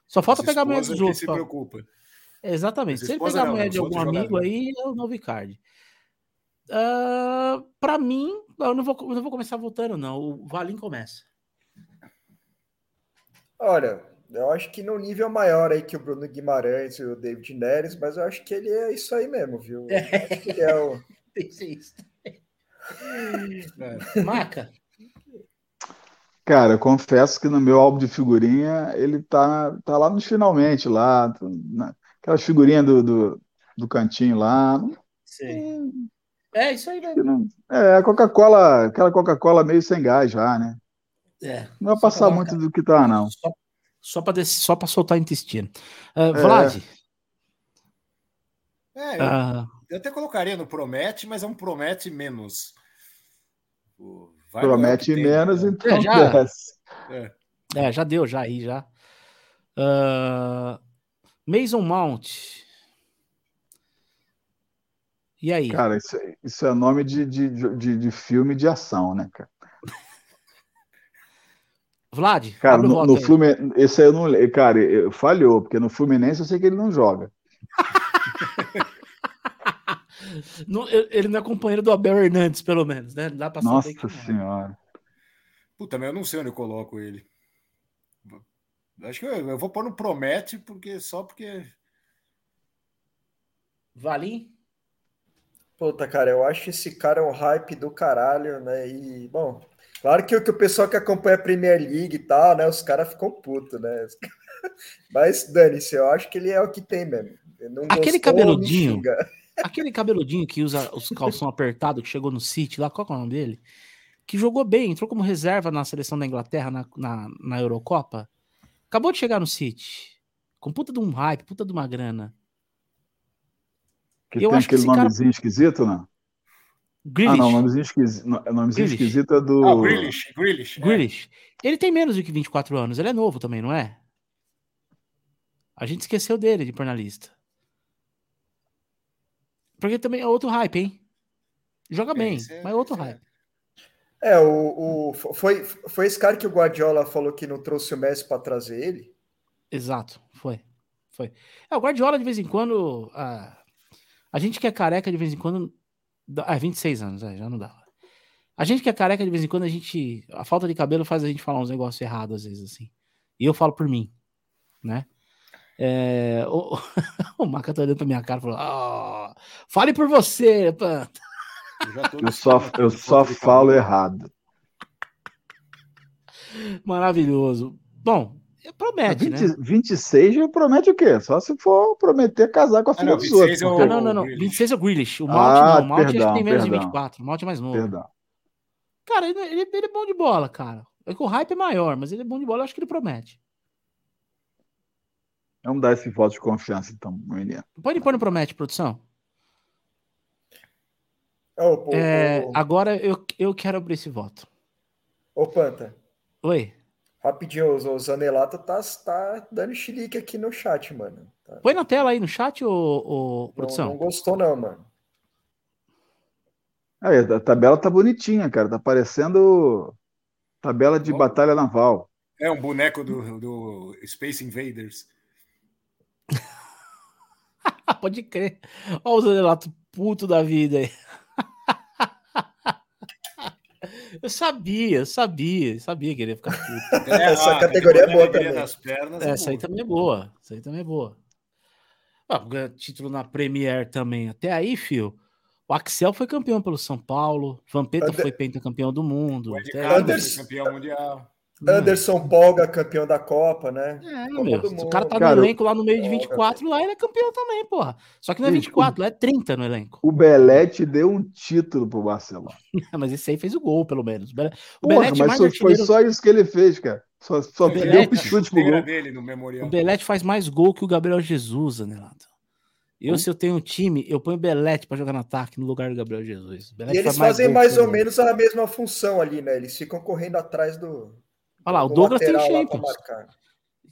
Só falta pegar a mulher dos outros. se preocupa. Exatamente. Se ele pegar a mulher de algum amigo aí, é o novo card. Uh, ah, para mim, eu não, vou, eu não vou começar voltando, não. O Valim começa. Olha, eu acho que no nível maior aí que o Bruno Guimarães e o David Neres, mas eu acho que ele é isso aí mesmo, viu? É. ele é o. isso. É. Maca. Cara, eu confesso que no meu álbum de figurinha ele tá, tá lá nos finalmente, lá, na, aquelas figurinhas do, do, do cantinho lá. Sim. É, isso aí mesmo. É, a Coca-Cola, aquela Coca-Cola meio sem gás já, né? É. Não vai passar muito do que tá, não. Só, só para só para soltar intestino. Uh, é. Vlad. É, eu, uh, eu, até colocaria no Promete, mas é um Promete menos. Vai promete menos, tem, então é, já, é. é. já deu, já aí, já. Uh, Mason Mount. E aí? Cara, isso, isso é nome de, de, de, de, filme de ação, né, cara? Vlad, cara, no, no Fluminense, esse aí eu não. Cara, eu, falhou, porque no Fluminense eu sei que ele não joga. ele não é companheiro do Abel Hernandes, pelo menos, né? Dá pra Nossa senhora. Puta, mas eu não sei onde eu coloco ele. Acho que eu, eu vou pôr no Promete, porque só porque. Valim? Puta, cara, eu acho esse cara um hype do caralho, né? E, bom, Claro que o, que o pessoal que acompanha a Premier League e tal, né? Os caras ficam putos, né? Mas dane-se, eu acho que ele é o que tem mesmo. Aquele cabeludinho. Aquele cabeludinho que usa os calção apertado que chegou no City, lá, qual é o nome dele? Que jogou bem, entrou como reserva na seleção da Inglaterra na, na, na Eurocopa. Acabou de chegar no City. Com puta de um hype, puta de uma grana. Que eu tem acho aquele que nomezinho cara... esquisito, não? Grealish. Ah, não, nomezinho esquisito, nomezinho esquisito é do. Ah, Grealish, Grealish. É. Grealish. É. Ele tem menos do que 24 anos, ele é novo também, não é? A gente esqueceu dele de pôr na lista. Porque também é outro hype, hein? Joga é, bem, é, mas é outro é. hype. É, o, o, foi, foi esse cara que o Guardiola falou que não trouxe o Messi para trazer ele? Exato, foi. foi. É, o Guardiola, de vez em quando. A, a gente que é careca, de vez em quando. Ah, 26 anos, é, já não dá. A gente que é careca, de vez em quando, a gente. A falta de cabelo faz a gente falar uns negócios errados, às vezes, assim. E eu falo por mim, né? É, o, o Maca tá olhando pra minha cara e falou: oh, fale por você, Panta. Eu, eu só, eu só falo errado. Maravilhoso. Bom, promete, 20, né? 26 promete o quê? Só se for prometer casar com a filha ah, não, dos outros. É o... não, não, não. 26 é o Grealish. O Malte ah, não. O Malte perdão, tem menos perdão. de 24. O Malte é mais novo. Perdão. Cara, ele, ele, ele, é bom de bola, cara. É que o hype é maior, mas ele é bom de bola. Eu acho que ele promete. Vamos dar esse voto de confiança, então. Pode pôr no promete, produção. Oh, é, agora eu, eu quero abrir esse voto. Ô, Panta. Oi. Rapidinho, o Zanelato tá, tá dando chilique aqui no chat, mano. Tá. Põe na tela aí no chat, ô, ô produção. Não, não, gostou, não, mano. Aí, a tabela tá bonitinha, cara. Tá parecendo tabela de batalha naval. É um boneco do, do Space Invaders. Pode crer. Olha o Zanelato puto da vida aí. Eu sabia, eu sabia, eu sabia que ele ia ficar puto. É, Essa a, categoria é boa também. Das pernas é, essa aí também é boa. Essa aí também é boa. Ah, título na Premier também. Até aí, fio. O Axel foi campeão pelo São Paulo. Vampeta Ander... foi pentacampeão do mundo. O Anderson... campeão mundial. Anderson Polga, campeão da Copa, né? É, Copa meu, o cara tá no cara, elenco lá no meio de 24, lá ele é campeão também, porra. Só que não é 24, lá é 30 no elenco. O Belete deu um título pro Barcelona. mas esse aí fez o gol, pelo menos. O porra, Belete mas foi, foi só isso que ele fez, cara. Só, só deu um chute pro gol. Dele no memorial. O Belete faz mais gol que o Gabriel Jesus, Anelato. Eu, hum? se eu tenho um time, eu ponho o Belete para jogar no ataque no lugar do Gabriel Jesus. e eles faz fazem mais, mais ou menos a mesma função ali, né? Eles ficam correndo atrás do, Olha lá, o Douglas tem Champions.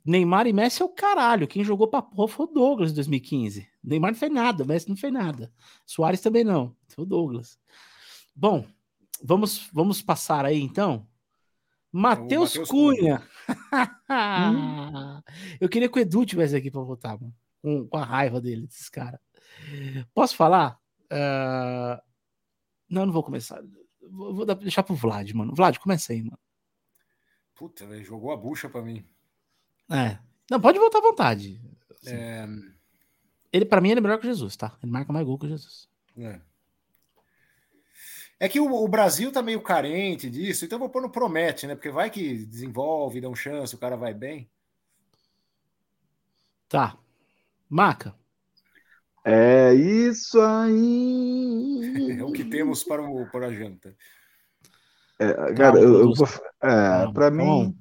Neymar e Messi é o caralho. Quem jogou pra porra foi o Douglas em 2015. Neymar não fez nada, Messi não fez nada. Soares também não. Foi o Douglas. Bom, vamos, vamos passar aí então. Matheus Cunha. Cunha. Eu queria que o Edu tivesse aqui para votar, mano. Com, com, a raiva dele, desses caras. Posso falar? Uh... Não, não vou começar. Vou, vou deixar pro Vlad, mano. Vlad, começa aí, mano. Puta, véio, jogou a bucha para mim. É. Não, pode voltar à vontade. Assim. É... Ele, para mim, ele é melhor que Jesus, tá? Ele marca mais gol que Jesus. É. É que o, o, Brasil tá meio carente disso, então eu vou pôr no promete, né? Porque vai que desenvolve, dá um chance, o cara vai bem. Tá. Maca. É isso aí. É o que temos para, o, para a janta. É, cara, eu, eu vou, é, para mim,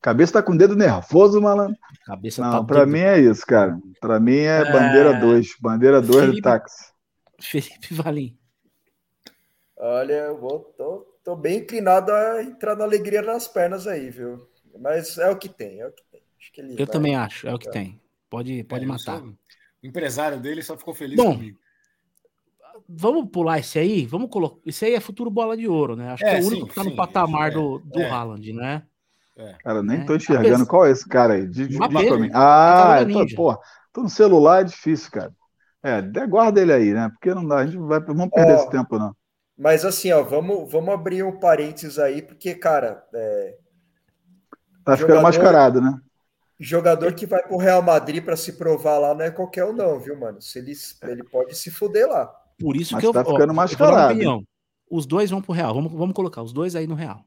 cabeça tá com o dedo nervoso, malandro. Cabeça Não, tá para mim é isso, cara. Para mim é, é... bandeira 2, bandeira 2 do táxi. Felipe Valim. Olha, eu vou, tô, tô bem inclinado a entrar na alegria nas pernas aí, viu? Mas é o que tem, é o que tem. eu vai... também acho, é o que tem. Pode, pode é, matar. O empresário dele só ficou feliz Bom, comigo vamos pular esse aí? Vamos colocar. Esse aí é futuro bola de ouro, né? Acho é, que é o único sim, que tá sim, no patamar do, do é. Haaland, né? É. Cara, nem é. tô enxergando. Qual é esse cara aí? De, de, pra mim. Ah, tô, porra, tô no celular, é difícil, cara. É, guarda ele aí, né? Porque não dá, a gente vai, vamos perder ó, esse tempo, não. Mas assim, ó, vamos, vamos abrir um parênteses aí, porque, cara. É... Tá ficando mascarado, né? Jogador que vai pro Real Madrid para se provar lá não é qualquer um, não, viu, mano? Se ele, ele pode se fuder lá. Por isso Mas que tá eu. ficando ó, mascarado. Os dois vão pro Real. Vamos, vamos colocar os dois aí no Real.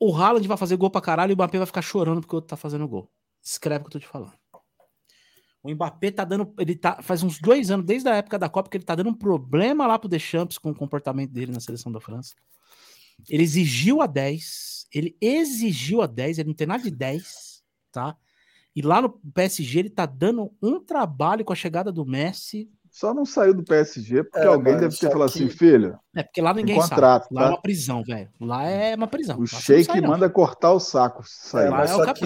o Haaland vai fazer gol pra caralho e o Mbappé vai ficar chorando porque o outro tá fazendo gol. Escreve o que eu tô te falando. O Mbappé tá dando. Ele tá. Faz uns dois anos, desde a época da Copa, que ele tá dando um problema lá pro Deschamps com o comportamento dele na seleção da França. Ele exigiu a 10. Ele exigiu a 10. Ele não tem nada de 10, tá? E lá no PSG ele tá dando um trabalho com a chegada do Messi só não saiu do PSG porque é, alguém deve ter falado que... assim, filho. É, porque lá ninguém contrato, sabe. Lá é tá? é uma prisão, velho. Lá é uma prisão. O Sheik manda cortar o saco. Sai. É, mas, é só que,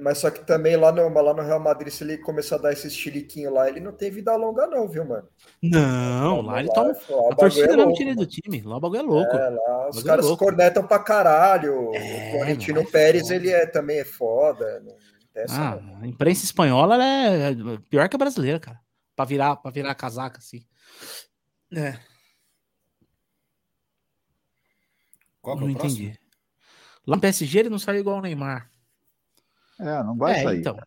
mas só que também lá no, lá no Real Madrid, se ele começar a dar esse chiliquinho lá, ele não tem vida longa, não, viu, mano? Não, lá, lá ele toma. É, a torcida é não tira do time. Lá o bagulho é louco. É, lá os é caras é cornetam pra caralho. É, o Florentino Pérez, ele é, também é foda. Não, ah, a imprensa espanhola é pior que a brasileira, cara para virar, para virar casaca assim. É. Qual que é não entendi. Lá no PSG ele não saiu igual o Neymar. É, não vai é, sair. Então.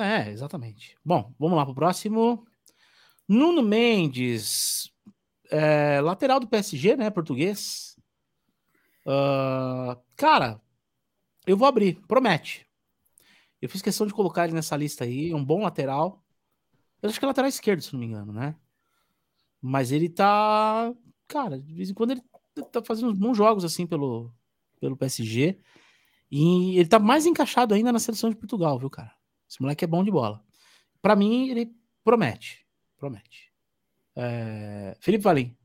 É, exatamente. Bom, vamos lá pro próximo. Nuno Mendes, é, lateral do PSG, né? Português. Uh, cara, eu vou abrir, promete. Eu fiz questão de colocar ele nessa lista aí, um bom lateral. Eu acho que é lateral esquerdo, se não me engano, né? Mas ele tá. Cara, de vez em quando ele tá fazendo uns bons jogos assim pelo, pelo PSG. E ele tá mais encaixado ainda na seleção de Portugal, viu, cara? Esse moleque é bom de bola. Para mim, ele promete. Promete. É... Felipe Valim.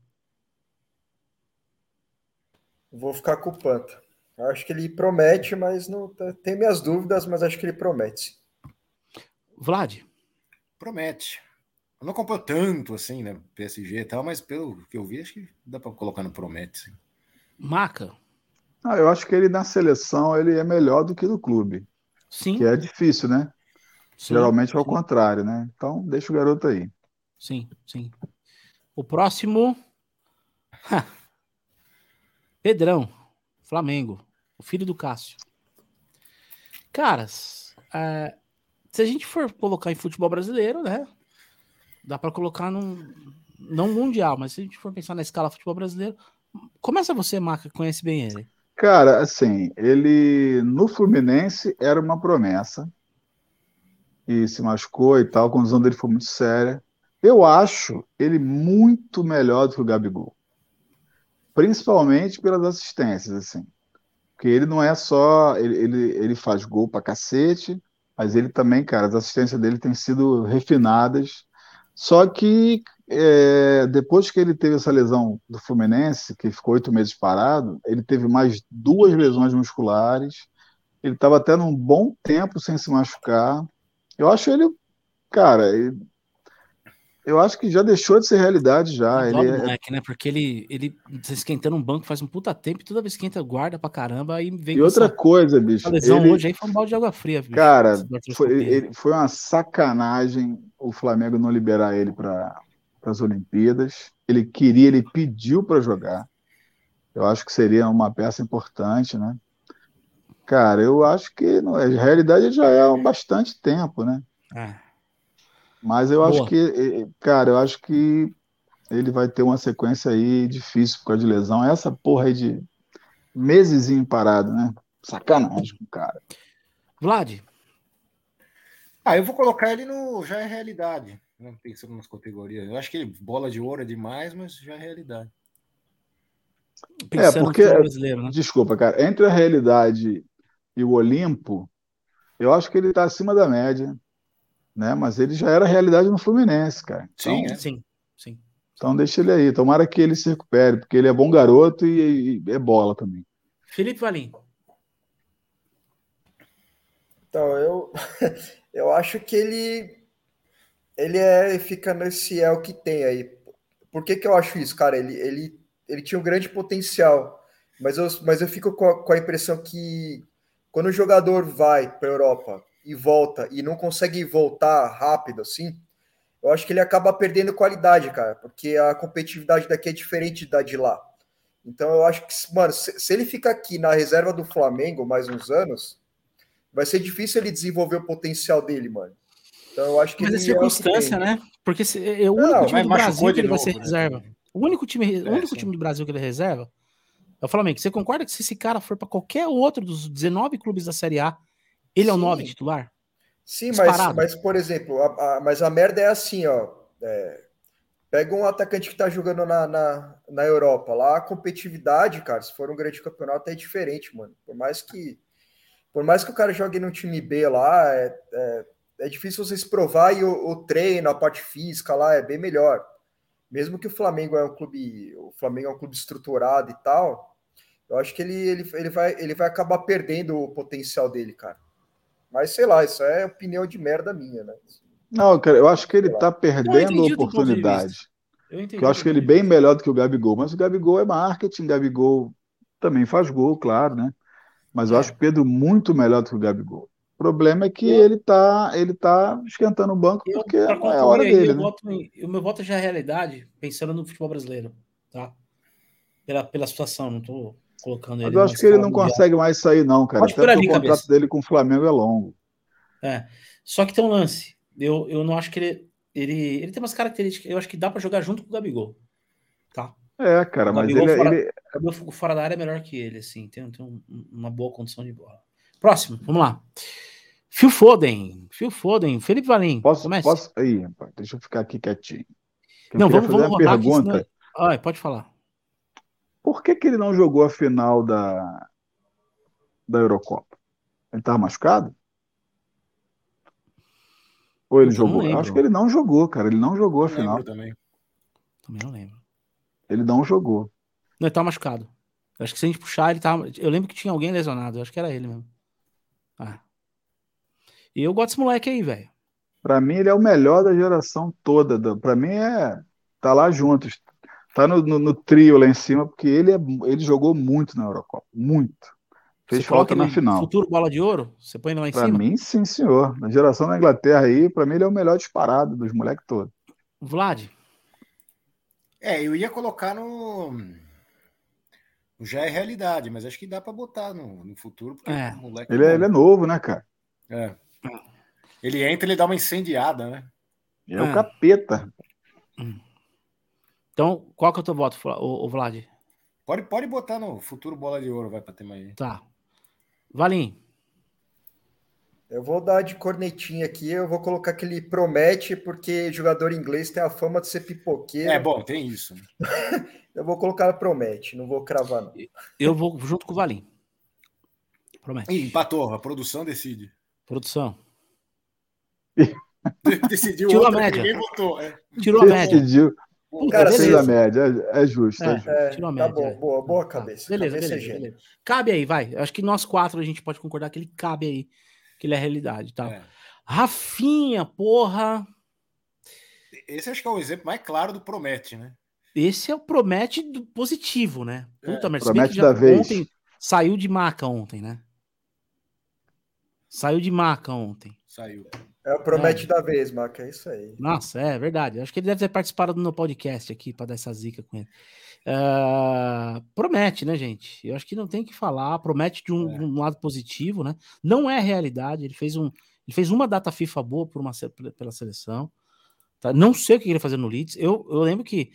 Vou ficar com o Panta. Acho que ele promete, mas não tem minhas dúvidas, mas acho que ele promete. Vlad. Promete. Eu não acompanho tanto assim, né? PSG e tal, mas pelo que eu vi, acho que dá para colocar no Promete. Sim. Maca. Ah, eu acho que ele na seleção ele é melhor do que no clube. Sim. Que é difícil, né? Sim, Geralmente é o contrário, né? Então deixa o garoto aí. Sim, sim. O próximo. Pedrão, Flamengo, o filho do Cássio. Caras, é, se a gente for colocar em futebol brasileiro, né? Dá para colocar num. Não mundial, mas se a gente for pensar na escala futebol brasileiro, começa você, Marca, que conhece bem ele. Cara, assim, ele no Fluminense era uma promessa e se machucou e tal, a condição dele foi muito séria. Eu acho ele muito melhor do que o Gabigol, principalmente pelas assistências, assim, porque ele não é só ele, ele, ele faz gol pra cacete, mas ele também, cara, as assistências dele têm sido refinadas. Só que é, depois que ele teve essa lesão do Fluminense, que ficou oito meses parado, ele teve mais duas lesões musculares. Ele estava até num bom tempo sem se machucar. Eu acho ele, cara, eu acho que já deixou de ser realidade já. Ele é... moleque, né? Porque ele, ele se esquentando um banco faz um puta tempo e toda vez que entra guarda pra caramba e vem E outra essa... coisa, bicho. A lesão ele... hoje aí foi um balde de água fria, bicho. Cara, foi, ele, foi uma sacanagem o Flamengo não liberar ele para as Olimpíadas. Ele queria, ele pediu para jogar. Eu acho que seria uma peça importante, né? Cara, eu acho que não, a realidade já é há bastante tempo, né? É. Mas eu Boa. acho que, cara, eu acho que ele vai ter uma sequência aí difícil por causa de lesão. Essa porra aí de meses parado, né? Sacanagem com o cara. Vlad. Ah, eu vou colocar ele no já é realidade, né? pensando nas categorias. Eu acho que ele, bola de ouro é demais, mas já é realidade. Pensando é, porque, né? desculpa, cara, entre a realidade e o Olimpo, eu acho que ele está acima da média né? Mas ele já era realidade no Fluminense, cara. Então, sim, é. sim, sim. Então deixa ele aí. Tomara que ele se recupere, porque ele é bom garoto e, e é bola também. Felipe Valim. Então, eu, eu acho que ele ele é fica nesse é o que tem aí. Por que, que eu acho isso, cara? Ele, ele, ele tinha um grande potencial, mas eu, mas eu fico com a, com a impressão que quando o jogador vai para a Europa e volta e não consegue voltar rápido assim, eu acho que ele acaba perdendo qualidade, cara, porque a competitividade daqui é diferente da de lá. Então eu acho que, mano, se, se ele ficar aqui na reserva do Flamengo mais uns anos, vai ser difícil ele desenvolver o potencial dele, mano. Então eu acho que Mas é circunstância, é né? Porque se, é o único não, time do Brasil que ele vai ser reserva. O único time, o único time do Brasil que ele reserva É o Flamengo. Você concorda que se esse cara for para qualquer outro dos 19 clubes da Série A, ele é o Sim. 9 titular? Sim, mas, Disparado. mas, por exemplo, a, a- mas a merda é assim, ó. é, pega um atacante que tá jogando na, na, na Europa. Lá a competitividade, cara, se for um grande campeonato, é diferente, mano. Por mais que. Por mais que o cara jogue no time B lá, é, é, é difícil vocês provar e o, o treino, a parte física lá é bem melhor. Mesmo que o Flamengo é um clube, o Flamengo é um clube estruturado e tal, eu acho que ele, ele, ele, vai, ele vai acabar perdendo o potencial dele, cara. Mas sei lá, isso é opinião de merda minha, né? Não, cara, eu acho que ele tá Eu perdendo de oportunidade. Eu entendi. Eu acho que ele é bem melhor do que o Gabigol, mas o Gabigol é marketing, Gabigol também faz gol, claro, né? Mas eu É. acho o Pedro muito melhor do que o Gabigol. O problema é que Eu- ele tá, ele tá esquentando o banco Eu, porque é a hora aí, dele, eu né? voto em- o meu voto já é realidade, pensando no futebol brasileiro, tá? Pela, pela situação, não tô colocando ele eu acho que ele não mundial. consegue mais sair, não, cara. Pode Até por ali, o contrato dele com o Flamengo é longo. É. Só que tem um lance. Eu, eu não acho que ele, ele. Ele tem umas características. Eu acho que dá pra jogar junto com o Gabigol. Tá? É, cara, O mas Gabigol ele, fora- ele- O Gabigol fora da área é melhor que ele, assim. Tem, tem um- uma boa condição de bola. Próximo, vamos lá. Phil Foden. Phil Foden. Felipe Valim. posso, comece. posso. Aí, rapaz, deixa eu ficar aqui quietinho. Eu Não, vamos, fazer vamos rodar aqui, pergunta. senão... Ai, pode falar. Por que, que ele não jogou a final da, da Eurocopa? Ele estava machucado? Ou ele Eu jogou? Eu acho que ele não jogou, cara. Ele não jogou a Não final. também. Também não lembro. Ele não jogou. Não, ele tá machucado. Eu acho que se a gente puxar, ele tá. Eu lembro que tinha alguém lesionado. Eu acho que era ele mesmo. Ah. E eu gosto desse moleque aí, velho. Pra mim, ele é o melhor da geração toda. da- Pra mim, é. Tá lá juntos. Tá no, no- no trio lá em cima, porque ele, é, ele jogou muito na Eurocopa. Muito. Fez Você falta na final. Futuro bola de ouro? Você põe ele lá em Pra cima? mim, sim, senhor. Na geração da Inglaterra aí, pra mim, ele é o melhor disparado dos moleques todos. Vlad. É, eu ia colocar no. Já é realidade, mas acho que dá pra botar no, no futuro, porque É. o moleque. Ele é, ele é novo, né, cara? É. Ele entra, ele dá uma incendiada, né? Ele é o É. capeta. Então, qual que é o teu voto, ô, ô Vlad? Pode, pode botar no futuro bola de ouro, vai pra ter mais. Tá. Valim. Eu vou dar de cornetinha aqui, eu vou colocar que ele promete, porque jogador inglês tem a fama de ser pipoqueiro. É bom, tem isso. Eu vou colocar promete, não vou cravar, não. Eu vou junto com o Valim. Promete. Ih, empatou, a produção decide. Produção. Decidiu Tirou a outra que média. ninguém votou. é. Tirou a média. Decidiu. Puta, Cara, beleza. a média. É, é justo. é É. justo. É, Tirou a tá média, bom, é. boa, boa Tá. cabeça. Beleza, cabeça beleza, beleza. Cabe aí, vai. Acho que nós quatro a gente pode concordar que ele cabe aí. Que ele é realidade, tá? É. Rafinha, porra. Esse acho que é o exemplo mais claro do promete, né? Esse é o promete do positivo, né? Puta É, promete da vez. Ontem saiu de maca ontem, né? Saiu de maca ontem. Saiu. É o promete da vez, Maca, é isso aí. Nossa, é verdade. Acho que ele deve ter participado do meu podcast aqui para dar essa zica com ele. Ah, promete, né, gente? Eu acho que não tem que falar. Promete de um, É. de um lado positivo, né? Não é realidade. Ele fez, um, ele fez uma data FIFA boa por uma, pela seleção. tá? Não sei o que ele fazer no Leeds. Eu, eu lembro que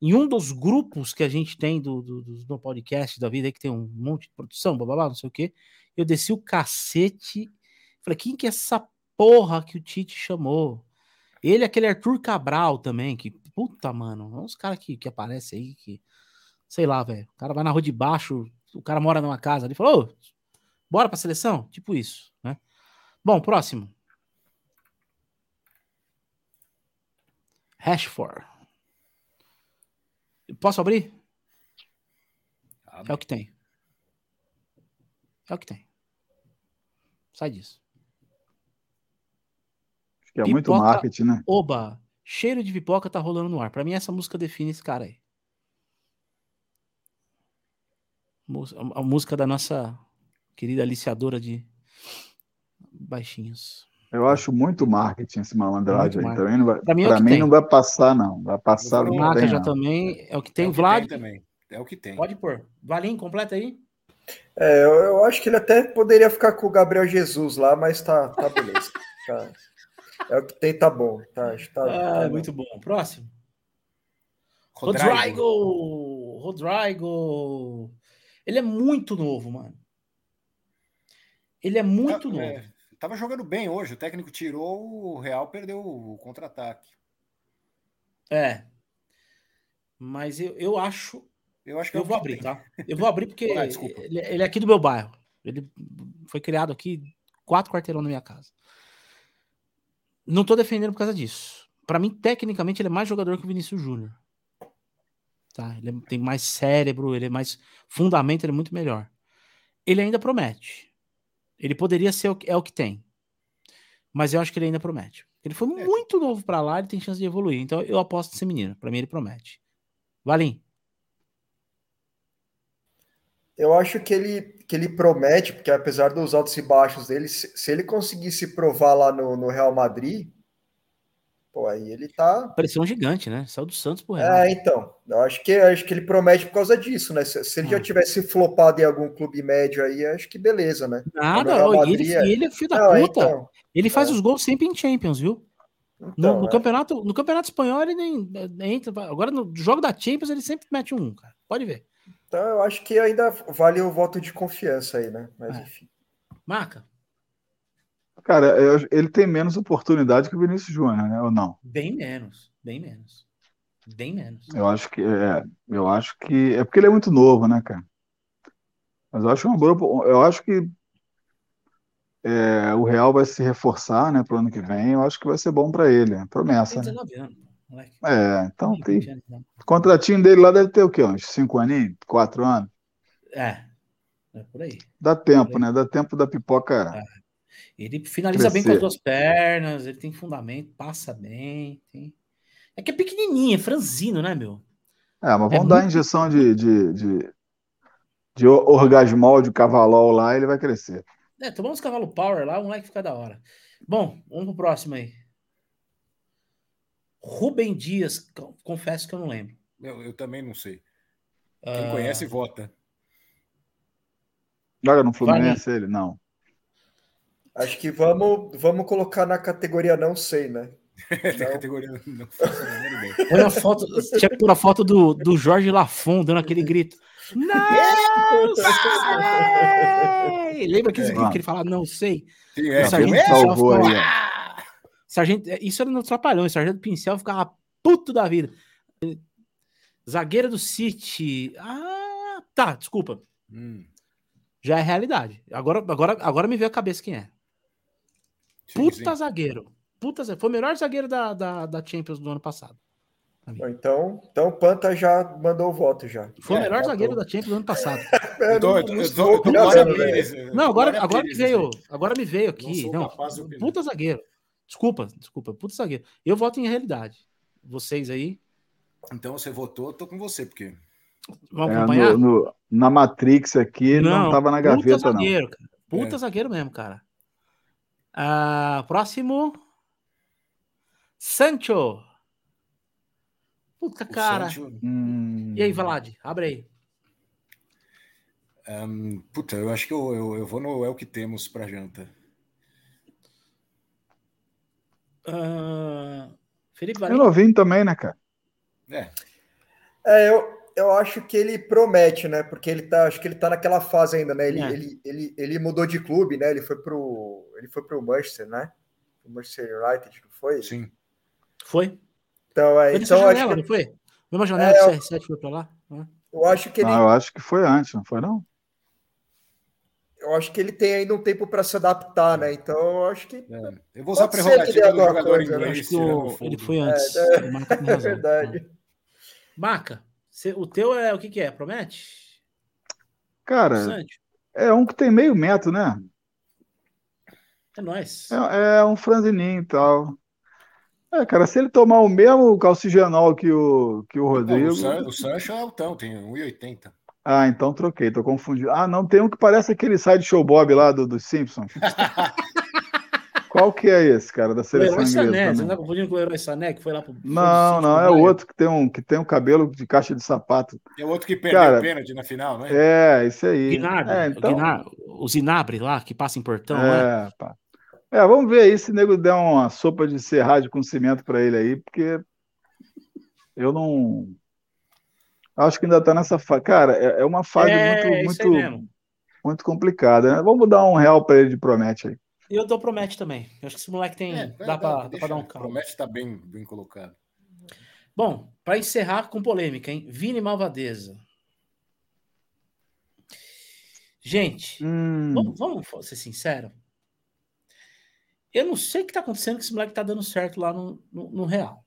em um dos grupos que a gente tem do, do, do, do podcast da vida, aí, que tem um monte de produção, blá, blá, blá, não sei o quê, eu desci o cacete. Falei, quem que é essa porra que o Tite chamou? Ele, aquele Arthur Cabral também, que, puta, mano, é uns caras que, que aparecem aí, que, sei lá, velho, o cara vai na rua de baixo, o cara mora numa casa ali, falou, "Ô, bora pra seleção? Tipo isso, né? Bom, próximo. Rashford. Posso abrir? É o que tem. É o que tem. Sai disso. Que é muito Pipoca- marketing, né? Oba, cheiro de pipoca tá rolando no ar. Pra mim, essa música define esse cara aí. A música da nossa querida aliciadora de baixinhos. Eu acho muito marketing esse malandragem Muito aí. Também não vai, Pra mim é pra mim não vai passar, não. Vai passar, Não não Marca tem, já não. também é o que tem. é o que Vlad, tem também. É o que tem. pode pôr. Valim, completa aí. É, eu, eu acho que ele até poderia ficar com o Gabriel Jesus lá, mas tá, tá beleza. Tá. É o que tem, tá bom. Tá, tá, Ah, tá muito bom. Próximo. Rodrigo. Rodrigo! Rodrigo! Ele é muito novo, mano. Ele é muito Ah, novo. é, tava jogando bem hoje. O técnico tirou, o Real perdeu o contra-ataque. É. Mas eu, eu acho. Eu acho que é Eu vou abrir, tem. tá? Eu vou abrir porque Ah, desculpa. ele, ele é aqui do meu bairro. Ele foi criado aqui, quatro quarteirão na minha casa. Não tô defendendo por causa disso. Pra mim, tecnicamente, ele é mais jogador que o Vinícius Júnior. Tá? Ele é- tem mais cérebro, ele é mais fundamento, ele é muito melhor. Ele ainda promete. Ele poderia ser o que, é o que tem. Mas eu acho que ele ainda promete. Ele foi É. muito novo pra lá, ele tem chance de evoluir. Então eu aposto nesse menino. Pra mim, ele promete. Valim. Eu acho que ele, que ele promete, porque apesar dos altos e baixos dele, se, se ele conseguir se provar lá no, no Real Madrid, pô, aí ele tá. Pressão gigante, né? Saiu do Santos pro Real. É, então. Eu acho que, acho que ele promete por causa disso, né? Se, se ele já Ah. tivesse flopado em algum clube médio aí, acho que beleza, né? Nada, Real ó, Madrid ele, é- ele é filho da Não, puta. então. ele faz é. os gols sempre em Champions, viu? No, então, no é. campeonato, no campeonato espanhol ele nem nem entra. Agora no jogo da Champions ele sempre mete um, cara. Pode ver. Então eu acho que ainda vale o voto de confiança aí, né? Mas É. enfim. Marca. Cara, eu- ele tem menos oportunidade que o Vinícius Júnior, né? Ou não? Bem menos. Bem menos. Bem menos. Eu acho que é, eu acho que é porque ele é muito novo, né, cara? Mas eu acho uma boa, eu acho que é, o Real vai se reforçar, né, pro ano que vem. Eu acho que vai ser bom para ele, é promessa, Tem né? 19 anos, moleque. É, então Tem 20 tem. anos, não. O contratinho dele lá deve ter o quê? Uns cinco aninhos? Quatro anos? É. É por aí. Dá tempo, né? Dá tempo da pipoca. É. Ele finaliza bem com Crescer. as duas pernas, ele tem fundamento, passa bem. Tem... É que é pequenininho, é franzino, né, meu? É, mas É vamos dar a muito- injeção de, de, de, de orgasmol, de cavalol lá, ele vai crescer. É, tomar uns cavalo power lá, o moleque fica da hora. Bom, vamos pro próximo aí. Rubem Dias, co- confesso que eu não lembro. Eu, eu também não sei. Quem Ah, conhece, vota. Joga no Fluminense ele? Não. Acho que vamos, vamos colocar na categoria não sei, né? Da categoria não faço a. Põe foto, tinha que pôr a foto do, do Jorge Lafon dando aquele grito. Não sei! Lembra aquele É. grito que ele fala, não sei? Sim, O é, Sargento salvou aí! Sargento, isso era no Trapalhão, o Sargento Pincel ficava puto da vida. Zagueiro do City. Ah, tá, desculpa. Hum, Já é realidade. Agora, agora, agora me veio a cabeça quem é. sim, Puta sim. zagueiro. Puta zagueiro. Foi o melhor zagueiro da, da, da Champions do ano passado. Então, então o Panta já mandou o voto já. Foi o É, melhor votou. zagueiro da Champions do ano passado. Eu tô, eu tô, eu tô, eu tô Não, agora, agora me Pires, veio. Agora me veio Não aqui. Não, puta zagueiro. Desculpa, desculpa. Puta zagueiro. Eu voto em realidade. Vocês aí Então você votou, eu tô com você, porque. vão É, acompanhar? no- no- na Matrix aqui, ele não tava na puta gaveta, não. zagueiro, cara. Puta É. zagueiro mesmo, cara. Ah, próximo. Sancho. Puta o cara. Sancho, Hum, E aí, Vlad? Abre aí. hum, puta, eu acho que eu, eu, eu vou no É o que temos pra janta. Ah, Felipe É Valim. novinho também, né, cara? É, É, eu, eu acho que ele promete, né? Porque ele tá, acho que ele tá naquela fase ainda, né? Ele, É. ele, ele, ele mudou de clube, né? Ele foi pro, ele foi pro Manchester, né? O Manchester United, não foi? sim. Foi? Então, é, Foi então acho janela, que, não foi? Mesma janela É, que o CR7 foi pra lá? né? eu acho que ele, Ah, eu acho que foi antes, não foi, não? Eu acho que ele tem ainda um tempo para se adaptar, né? Então, eu acho que É. Eu vou usar a prerrogativa do jogador coisa, né? inglês. Acho que o- ele foi antes. É, é verdade. Maca, cê- o teu é o que que é? Promete? Cara, Sancho? é um que tem meio metro, né? É nóis. É, é um franzininho e tal. É, cara, se ele tomar o mesmo calcigenol que o, que o Não, Rodrigo. o, San, o Sancho é altão, tem 1,80. Ah, então troquei, tô confundindo. Ah, não, tem um que parece aquele Sideshow Bob lá do, dos Simpsons. Qual que é esse, cara, da O seleção Herói inglesa? Sané, você também? não tá confundindo com o Herói Sané, que foi lá pro. Não, não, é o outro que tem um, que tem um cabelo de caixa de sapato. É o outro que perdeu Cara, o pênalti na final, né? É, esse aí. Gnabry, É, o então, o Zinabre lá, que passa em portão, né? é, pá. É, vamos ver aí se o nego der uma sopa de serragem com cimento pra ele aí, porque eu não Acho que ainda tá nessa fase. Cara, é, é uma fase É, muito, muito, muito complicada. né? Vamos dar um real pra ele de promete aí. E eu dou promete também. Eu acho que esse moleque tem. É, dá, pra dar um calmo. Promete estar bem, bem colocado. Bom, para encerrar com polêmica, hein? Vini Malvadeza. Gente, Hum, vamos, vamos ser sinceros. Eu não sei o que tá acontecendo que esse moleque tá dando certo lá no, no, no Real.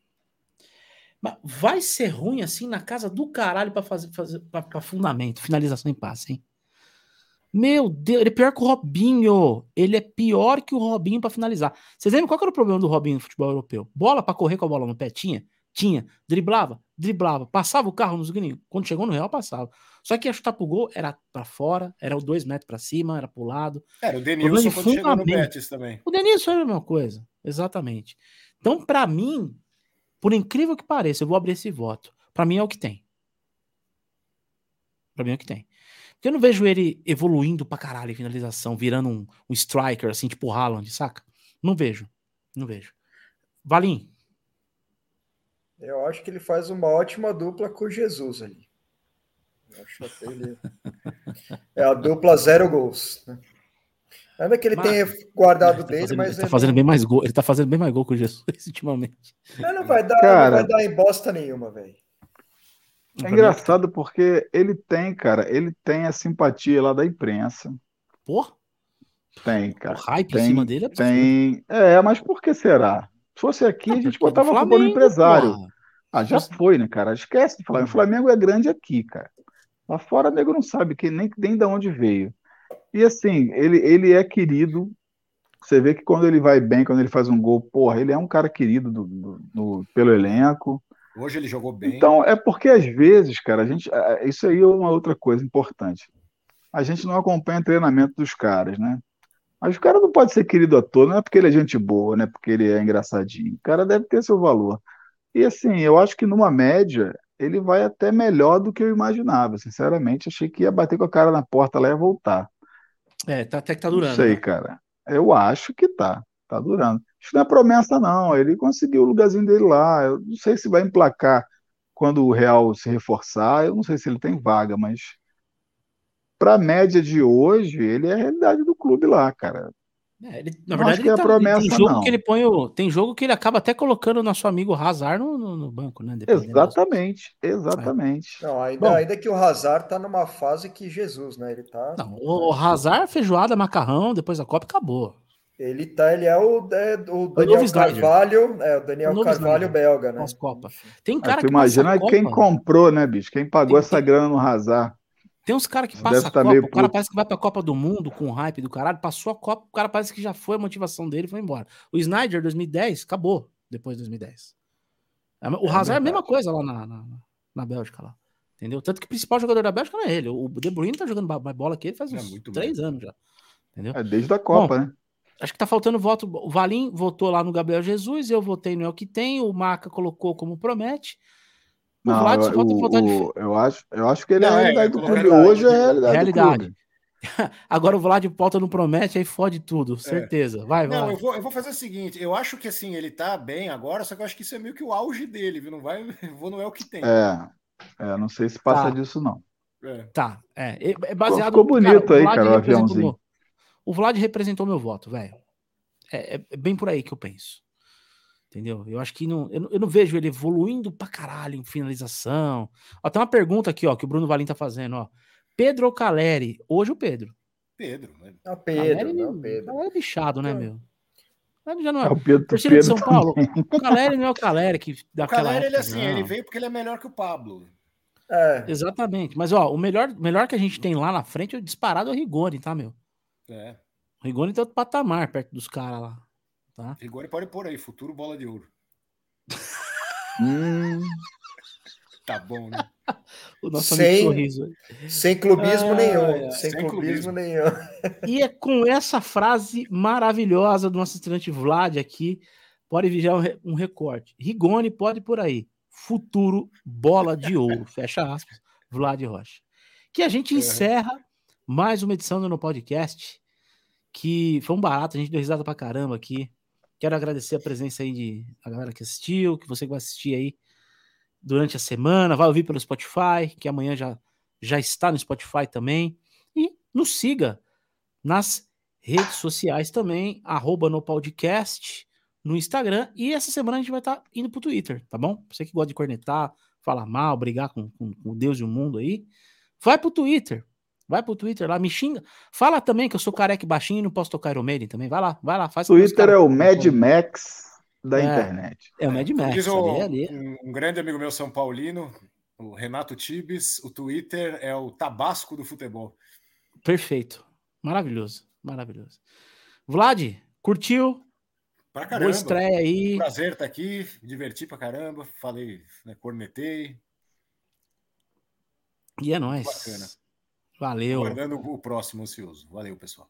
Mas vai ser ruim assim na casa do caralho pra fazer, fazer pra, pra fundamento, finalização em passe, hein? Meu Deus, ele é pior que o Robinho. Ele é pior que o Robinho pra finalizar. Vocês lembram qual que era o problema do Robinho no futebol europeu? Bola pra correr com a bola no pé? Tinha? Tinha. Driblava? Driblava. Passava o carro nos gringos? Quando chegou no Real, passava. Só que ia chutar pro gol, era pra fora, era o dois metros pra cima, era pro lado. Era o Denilson de quando chegou no. Betis também. O Denilson foi a mesma coisa. Exatamente. Então, pra mim, por incrível que pareça, eu vou abrir esse voto. Pra mim é o que tem. Pra mim é o que tem. Porque eu não vejo ele evoluindo pra caralho em finalização, virando um, um striker, assim, tipo o Haaland, saca? Não vejo. Não vejo. Valim, Eu acho que ele faz uma ótima dupla com o Jesus ali. Eu acho até ele... É a dupla zero gols. né? Ainda que ele Mas- tenha guardado ele tá dele, fazendo, mas ele tá fazendo não- bem mais gol. Ele tá fazendo bem mais gol que o Jesus ultimamente. Mas não vai dar, Cara. não vai dar em bosta nenhuma, velho. é engraçado porque ele tem, cara, ele tem a simpatia lá da imprensa. Pô, Tem, o cara. hype em Tem, cima dele é tem. É, mas por que será? Se fosse aqui, a Ah, gente porque botava a culpa no empresário. porra. Ah, já foi, né, cara? Esquece de falar. O Flamengo é grande aqui, cara. Lá fora, o nego não sabe que nem, nem de onde veio. E assim, ele, ele é querido. Você vê que quando ele vai bem, quando ele faz um gol, porra, ele é um cara querido do, do- do- pelo elenco. Hoje ele jogou bem. Então, é porque às vezes, cara, a gente. Isso aí é uma outra coisa importante. A gente não acompanha o treinamento dos caras, né? Mas o cara não pode ser querido à toa, não é porque ele é gente boa, não é porque ele é engraçadinho. O cara deve ter seu valor. E assim, eu acho que numa média, ele vai até melhor do que eu imaginava. Sinceramente, achei que ia bater com a cara na porta lá e ia voltar. É, tá, até que tá Não durando. sei, né? cara. Eu acho que tá. Tá durando. Isso não é promessa, não. Ele conseguiu o lugarzinho dele lá. Eu não sei se vai emplacar quando o Real se reforçar. Eu não sei se ele tem vaga, mas para a média de hoje, ele é a realidade do clube lá, cara. É, ele- na Não verdade, que ele é tá- promessa, tem jogo não. que ele põe o, tem jogo que ele acaba até colocando o nosso amigo Hazard no, no, no banco, né? Exatamente, exatamente. Não, ainda, Bom. ainda que o Hazard tá numa fase que Jesus, né? Ele tá. Não, o, o Hazard, feijoada, macarrão, depois da Copa acabou. Ele tá, ele é o, é, o Daniel Snyder. Carvalho, é o Daniel O Carvalho Snyder. belga, né? Pós-Copa. Tem Ah, cara tu que passa imagina quem Copa. comprou, né, bicho? Quem pagou Tem- essa grana no Hazard. Tem uns caras que passam a tá Copa, meio o cara puto. parece que vai pra Copa do Mundo com o hype do caralho, passou a Copa, o cara parece que já foi a motivação dele e foi embora. O Snyder 2010 acabou depois de 2010. O É Hazard é a mesma coisa lá na, na, na Bélgica lá. Entendeu? Tanto que o principal jogador da Bélgica não é ele. O De Bruyne tá jogando mais bola que ele faz É uns muito três anos já. Entendeu? É desde a Copa, né? Acho que tá faltando voto. O Valim votou lá no Gabriel Jesus, eu votei no El que tem, o Maca colocou como promete. O Não, Vlad só eu, falta de o- eu acho, eu acho que ele é Não, a é, realidade do clube. Hoje é a realidade, Realidade. do clube. Agora o Vlad volta no promete, aí fode tudo, certeza. Vai, vai. Não, eu vou, eu vou fazer o seguinte: eu acho que assim, ele tá bem agora, só que eu acho que isso é meio que o auge dele, viu? Não vai, vou no é o que tem. É, é, não sei se passa Tá. disso, não. É. Tá, é. é- É baseado. Ficou bonito aí, Vlad cara, o aviãozinho. meu- o Vlad representou meu voto, velho. É, é- é bem por aí que eu penso. Entendeu? Eu acho que não, eu, não- eu não vejo ele evoluindo pra caralho em finalização. Ó, tem uma pergunta aqui, ó, que o Bruno Valim tá fazendo, ó. Pedro ou Caleri? Hoje o Pedro. Pedro, né? Ah, Pedro, Caleri, não, Pedro. Caleri é bichado, né, meu? Caleri já não É é. o Pedro, Torcida de Pedro São Paulo, o Caleri não é o Caleri que O daquela Caleri, ele época, assim, não. ele veio porque ele é melhor que o Pablo. É, Exatamente. Mas, ó, o melhor, melhor que a gente tem lá na frente é o disparado é o Rigoni, tá, meu? É. O Rigoni tá outro patamar perto dos caras lá. Tá? Rigoni pode pôr aí, futuro bola de ouro. Hum, Tá bom, né? O nosso Sem- amigo sorriso. sem clubismo Ah, nenhum. é. Sem, Sem clubismo, clubismo. nenhum. E é com essa frase maravilhosa do nosso estreante Vlad aqui, pode vigiar um, re- um recorte. Rigoni pode ir por aí. Futuro bola de ouro. Fecha aspas. Vlad Rocha. Que a gente encerra mais uma edição do No Podcast. Que foi um barato, a gente deu risada pra caramba aqui. Quero agradecer a presença aí de a galera que assistiu, que você que vai assistir aí. durante a semana, vai ouvir pelo Spotify, que amanhã já, já está no Spotify também. E nos siga nas redes sociais também, arroba no podcast, no Instagram. E essa semana a gente vai estar tá indo pro Twitter, tá bom? Você que gosta de cornetar, falar mal, brigar com, com, com Deus e o mundo aí, vai pro Twitter. Vai pro Twitter lá, me xinga. Fala também que eu sou careca e baixinho e não posso tocar Iron Maiden também. Vai lá, vai lá. Faz Twitter é o Mad Max da é, internet. É o Mad Max. Diz o, ali, ali. Um, grande amigo meu São Paulino, o Renato Tibes, o Twitter é o Tabasco do futebol. Perfeito. Maravilhoso, maravilhoso. Vlad, curtiu? Pra caramba. Boa estreia aí. Prazer estar aqui, diverti pra caramba. Falei, né, cornetei. E é nóis. Bacana. Valeu. Guardando o próximo ansioso. Valeu, pessoal.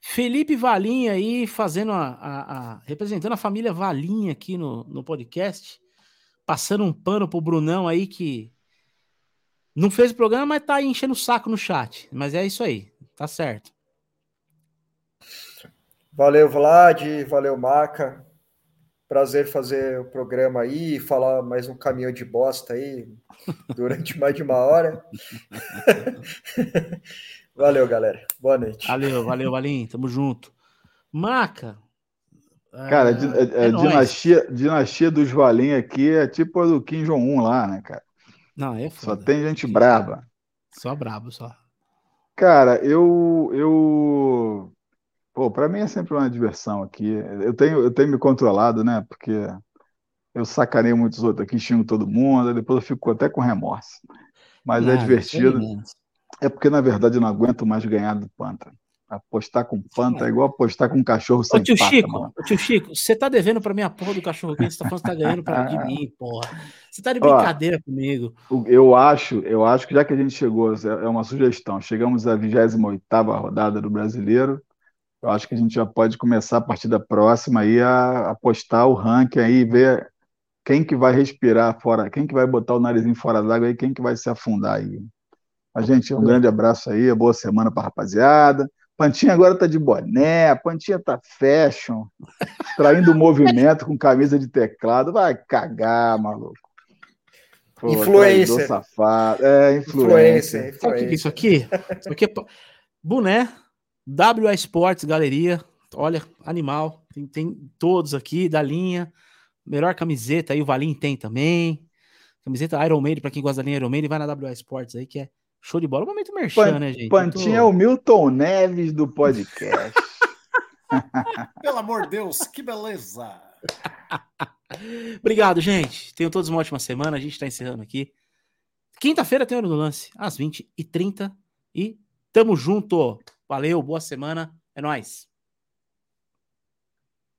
Felipe Valinha aí, fazendo a, a, a, representando a família Valinha aqui no, no podcast, passando um pano pro Brunão aí que não fez o programa, mas tá aí enchendo o saco no chat. Mas é isso aí, tá certo. Valeu, Vlad, valeu, Maca. Prazer fazer o programa aí, falar mais um caminhão de bosta aí durante mais de uma hora. valeu, galera. Boa noite. Valeu, valeu, Valim. Tamo junto. Maca. Cara, é, é, é dinastia, dinastia dos Valim aqui é tipo a do Kim Jong-un lá, né, cara? Não, é foda. Só tem gente braba. Só brabo, só. Cara, eu, eu Pô, para mim é sempre uma diversão aqui. Eu tenho, eu tenho me controlado, né? Porque eu sacaneio muitos outros aqui, xingo todo mundo, depois eu fico até com remorso. Mas é divertido. É porque, na verdade, eu não aguento mais ganhar do Panta. Apostar com Panta é igual apostar com um cachorro sem Ô, tio pata, Chico, mano. tio Chico, você tá devendo pra mim a porra do cachorro quente, você tá falando que tá ganhando pra, de mim, porra. Você tá de brincadeira Ó, comigo. Eu acho, eu acho que já que a gente chegou, é uma sugestão, chegamos à 28ª rodada do Brasileiro, eu acho que a gente já pode começar a partir da próxima aí a apostar o ranking aí, ver quem que vai respirar fora, quem que vai botar o narizinho fora d'água aí, quem que vai se afundar aí. A gente, um grande abraço aí, boa semana para rapaziada. Pantinha agora tá de boné, Pantinha tá fashion, traindo movimento com camisa de teclado. Vai cagar, maluco. Pô, influencer. Safado. É, influencer. Sabe o que é isso aqui? Isso aqui é boné WA Sports Galeria, olha, animal, tem, tem, todos aqui da linha. Melhor camiseta aí, o Valim tem também. Camiseta Iron Maiden, para quem gosta da linha Iron Maiden, vai na WA Sports aí, que é show de bola. Um momento merchan, Pan, né, gente? Pantinha tô... é o Milton Neves do podcast. Pelo amor de Deus, que beleza! Obrigado, gente. Tenham todos uma ótima semana. A gente está encerrando aqui. Quinta-feira tem hora do lance, às 20h30. E tamo junto. Valeu, boa semana. É nóis.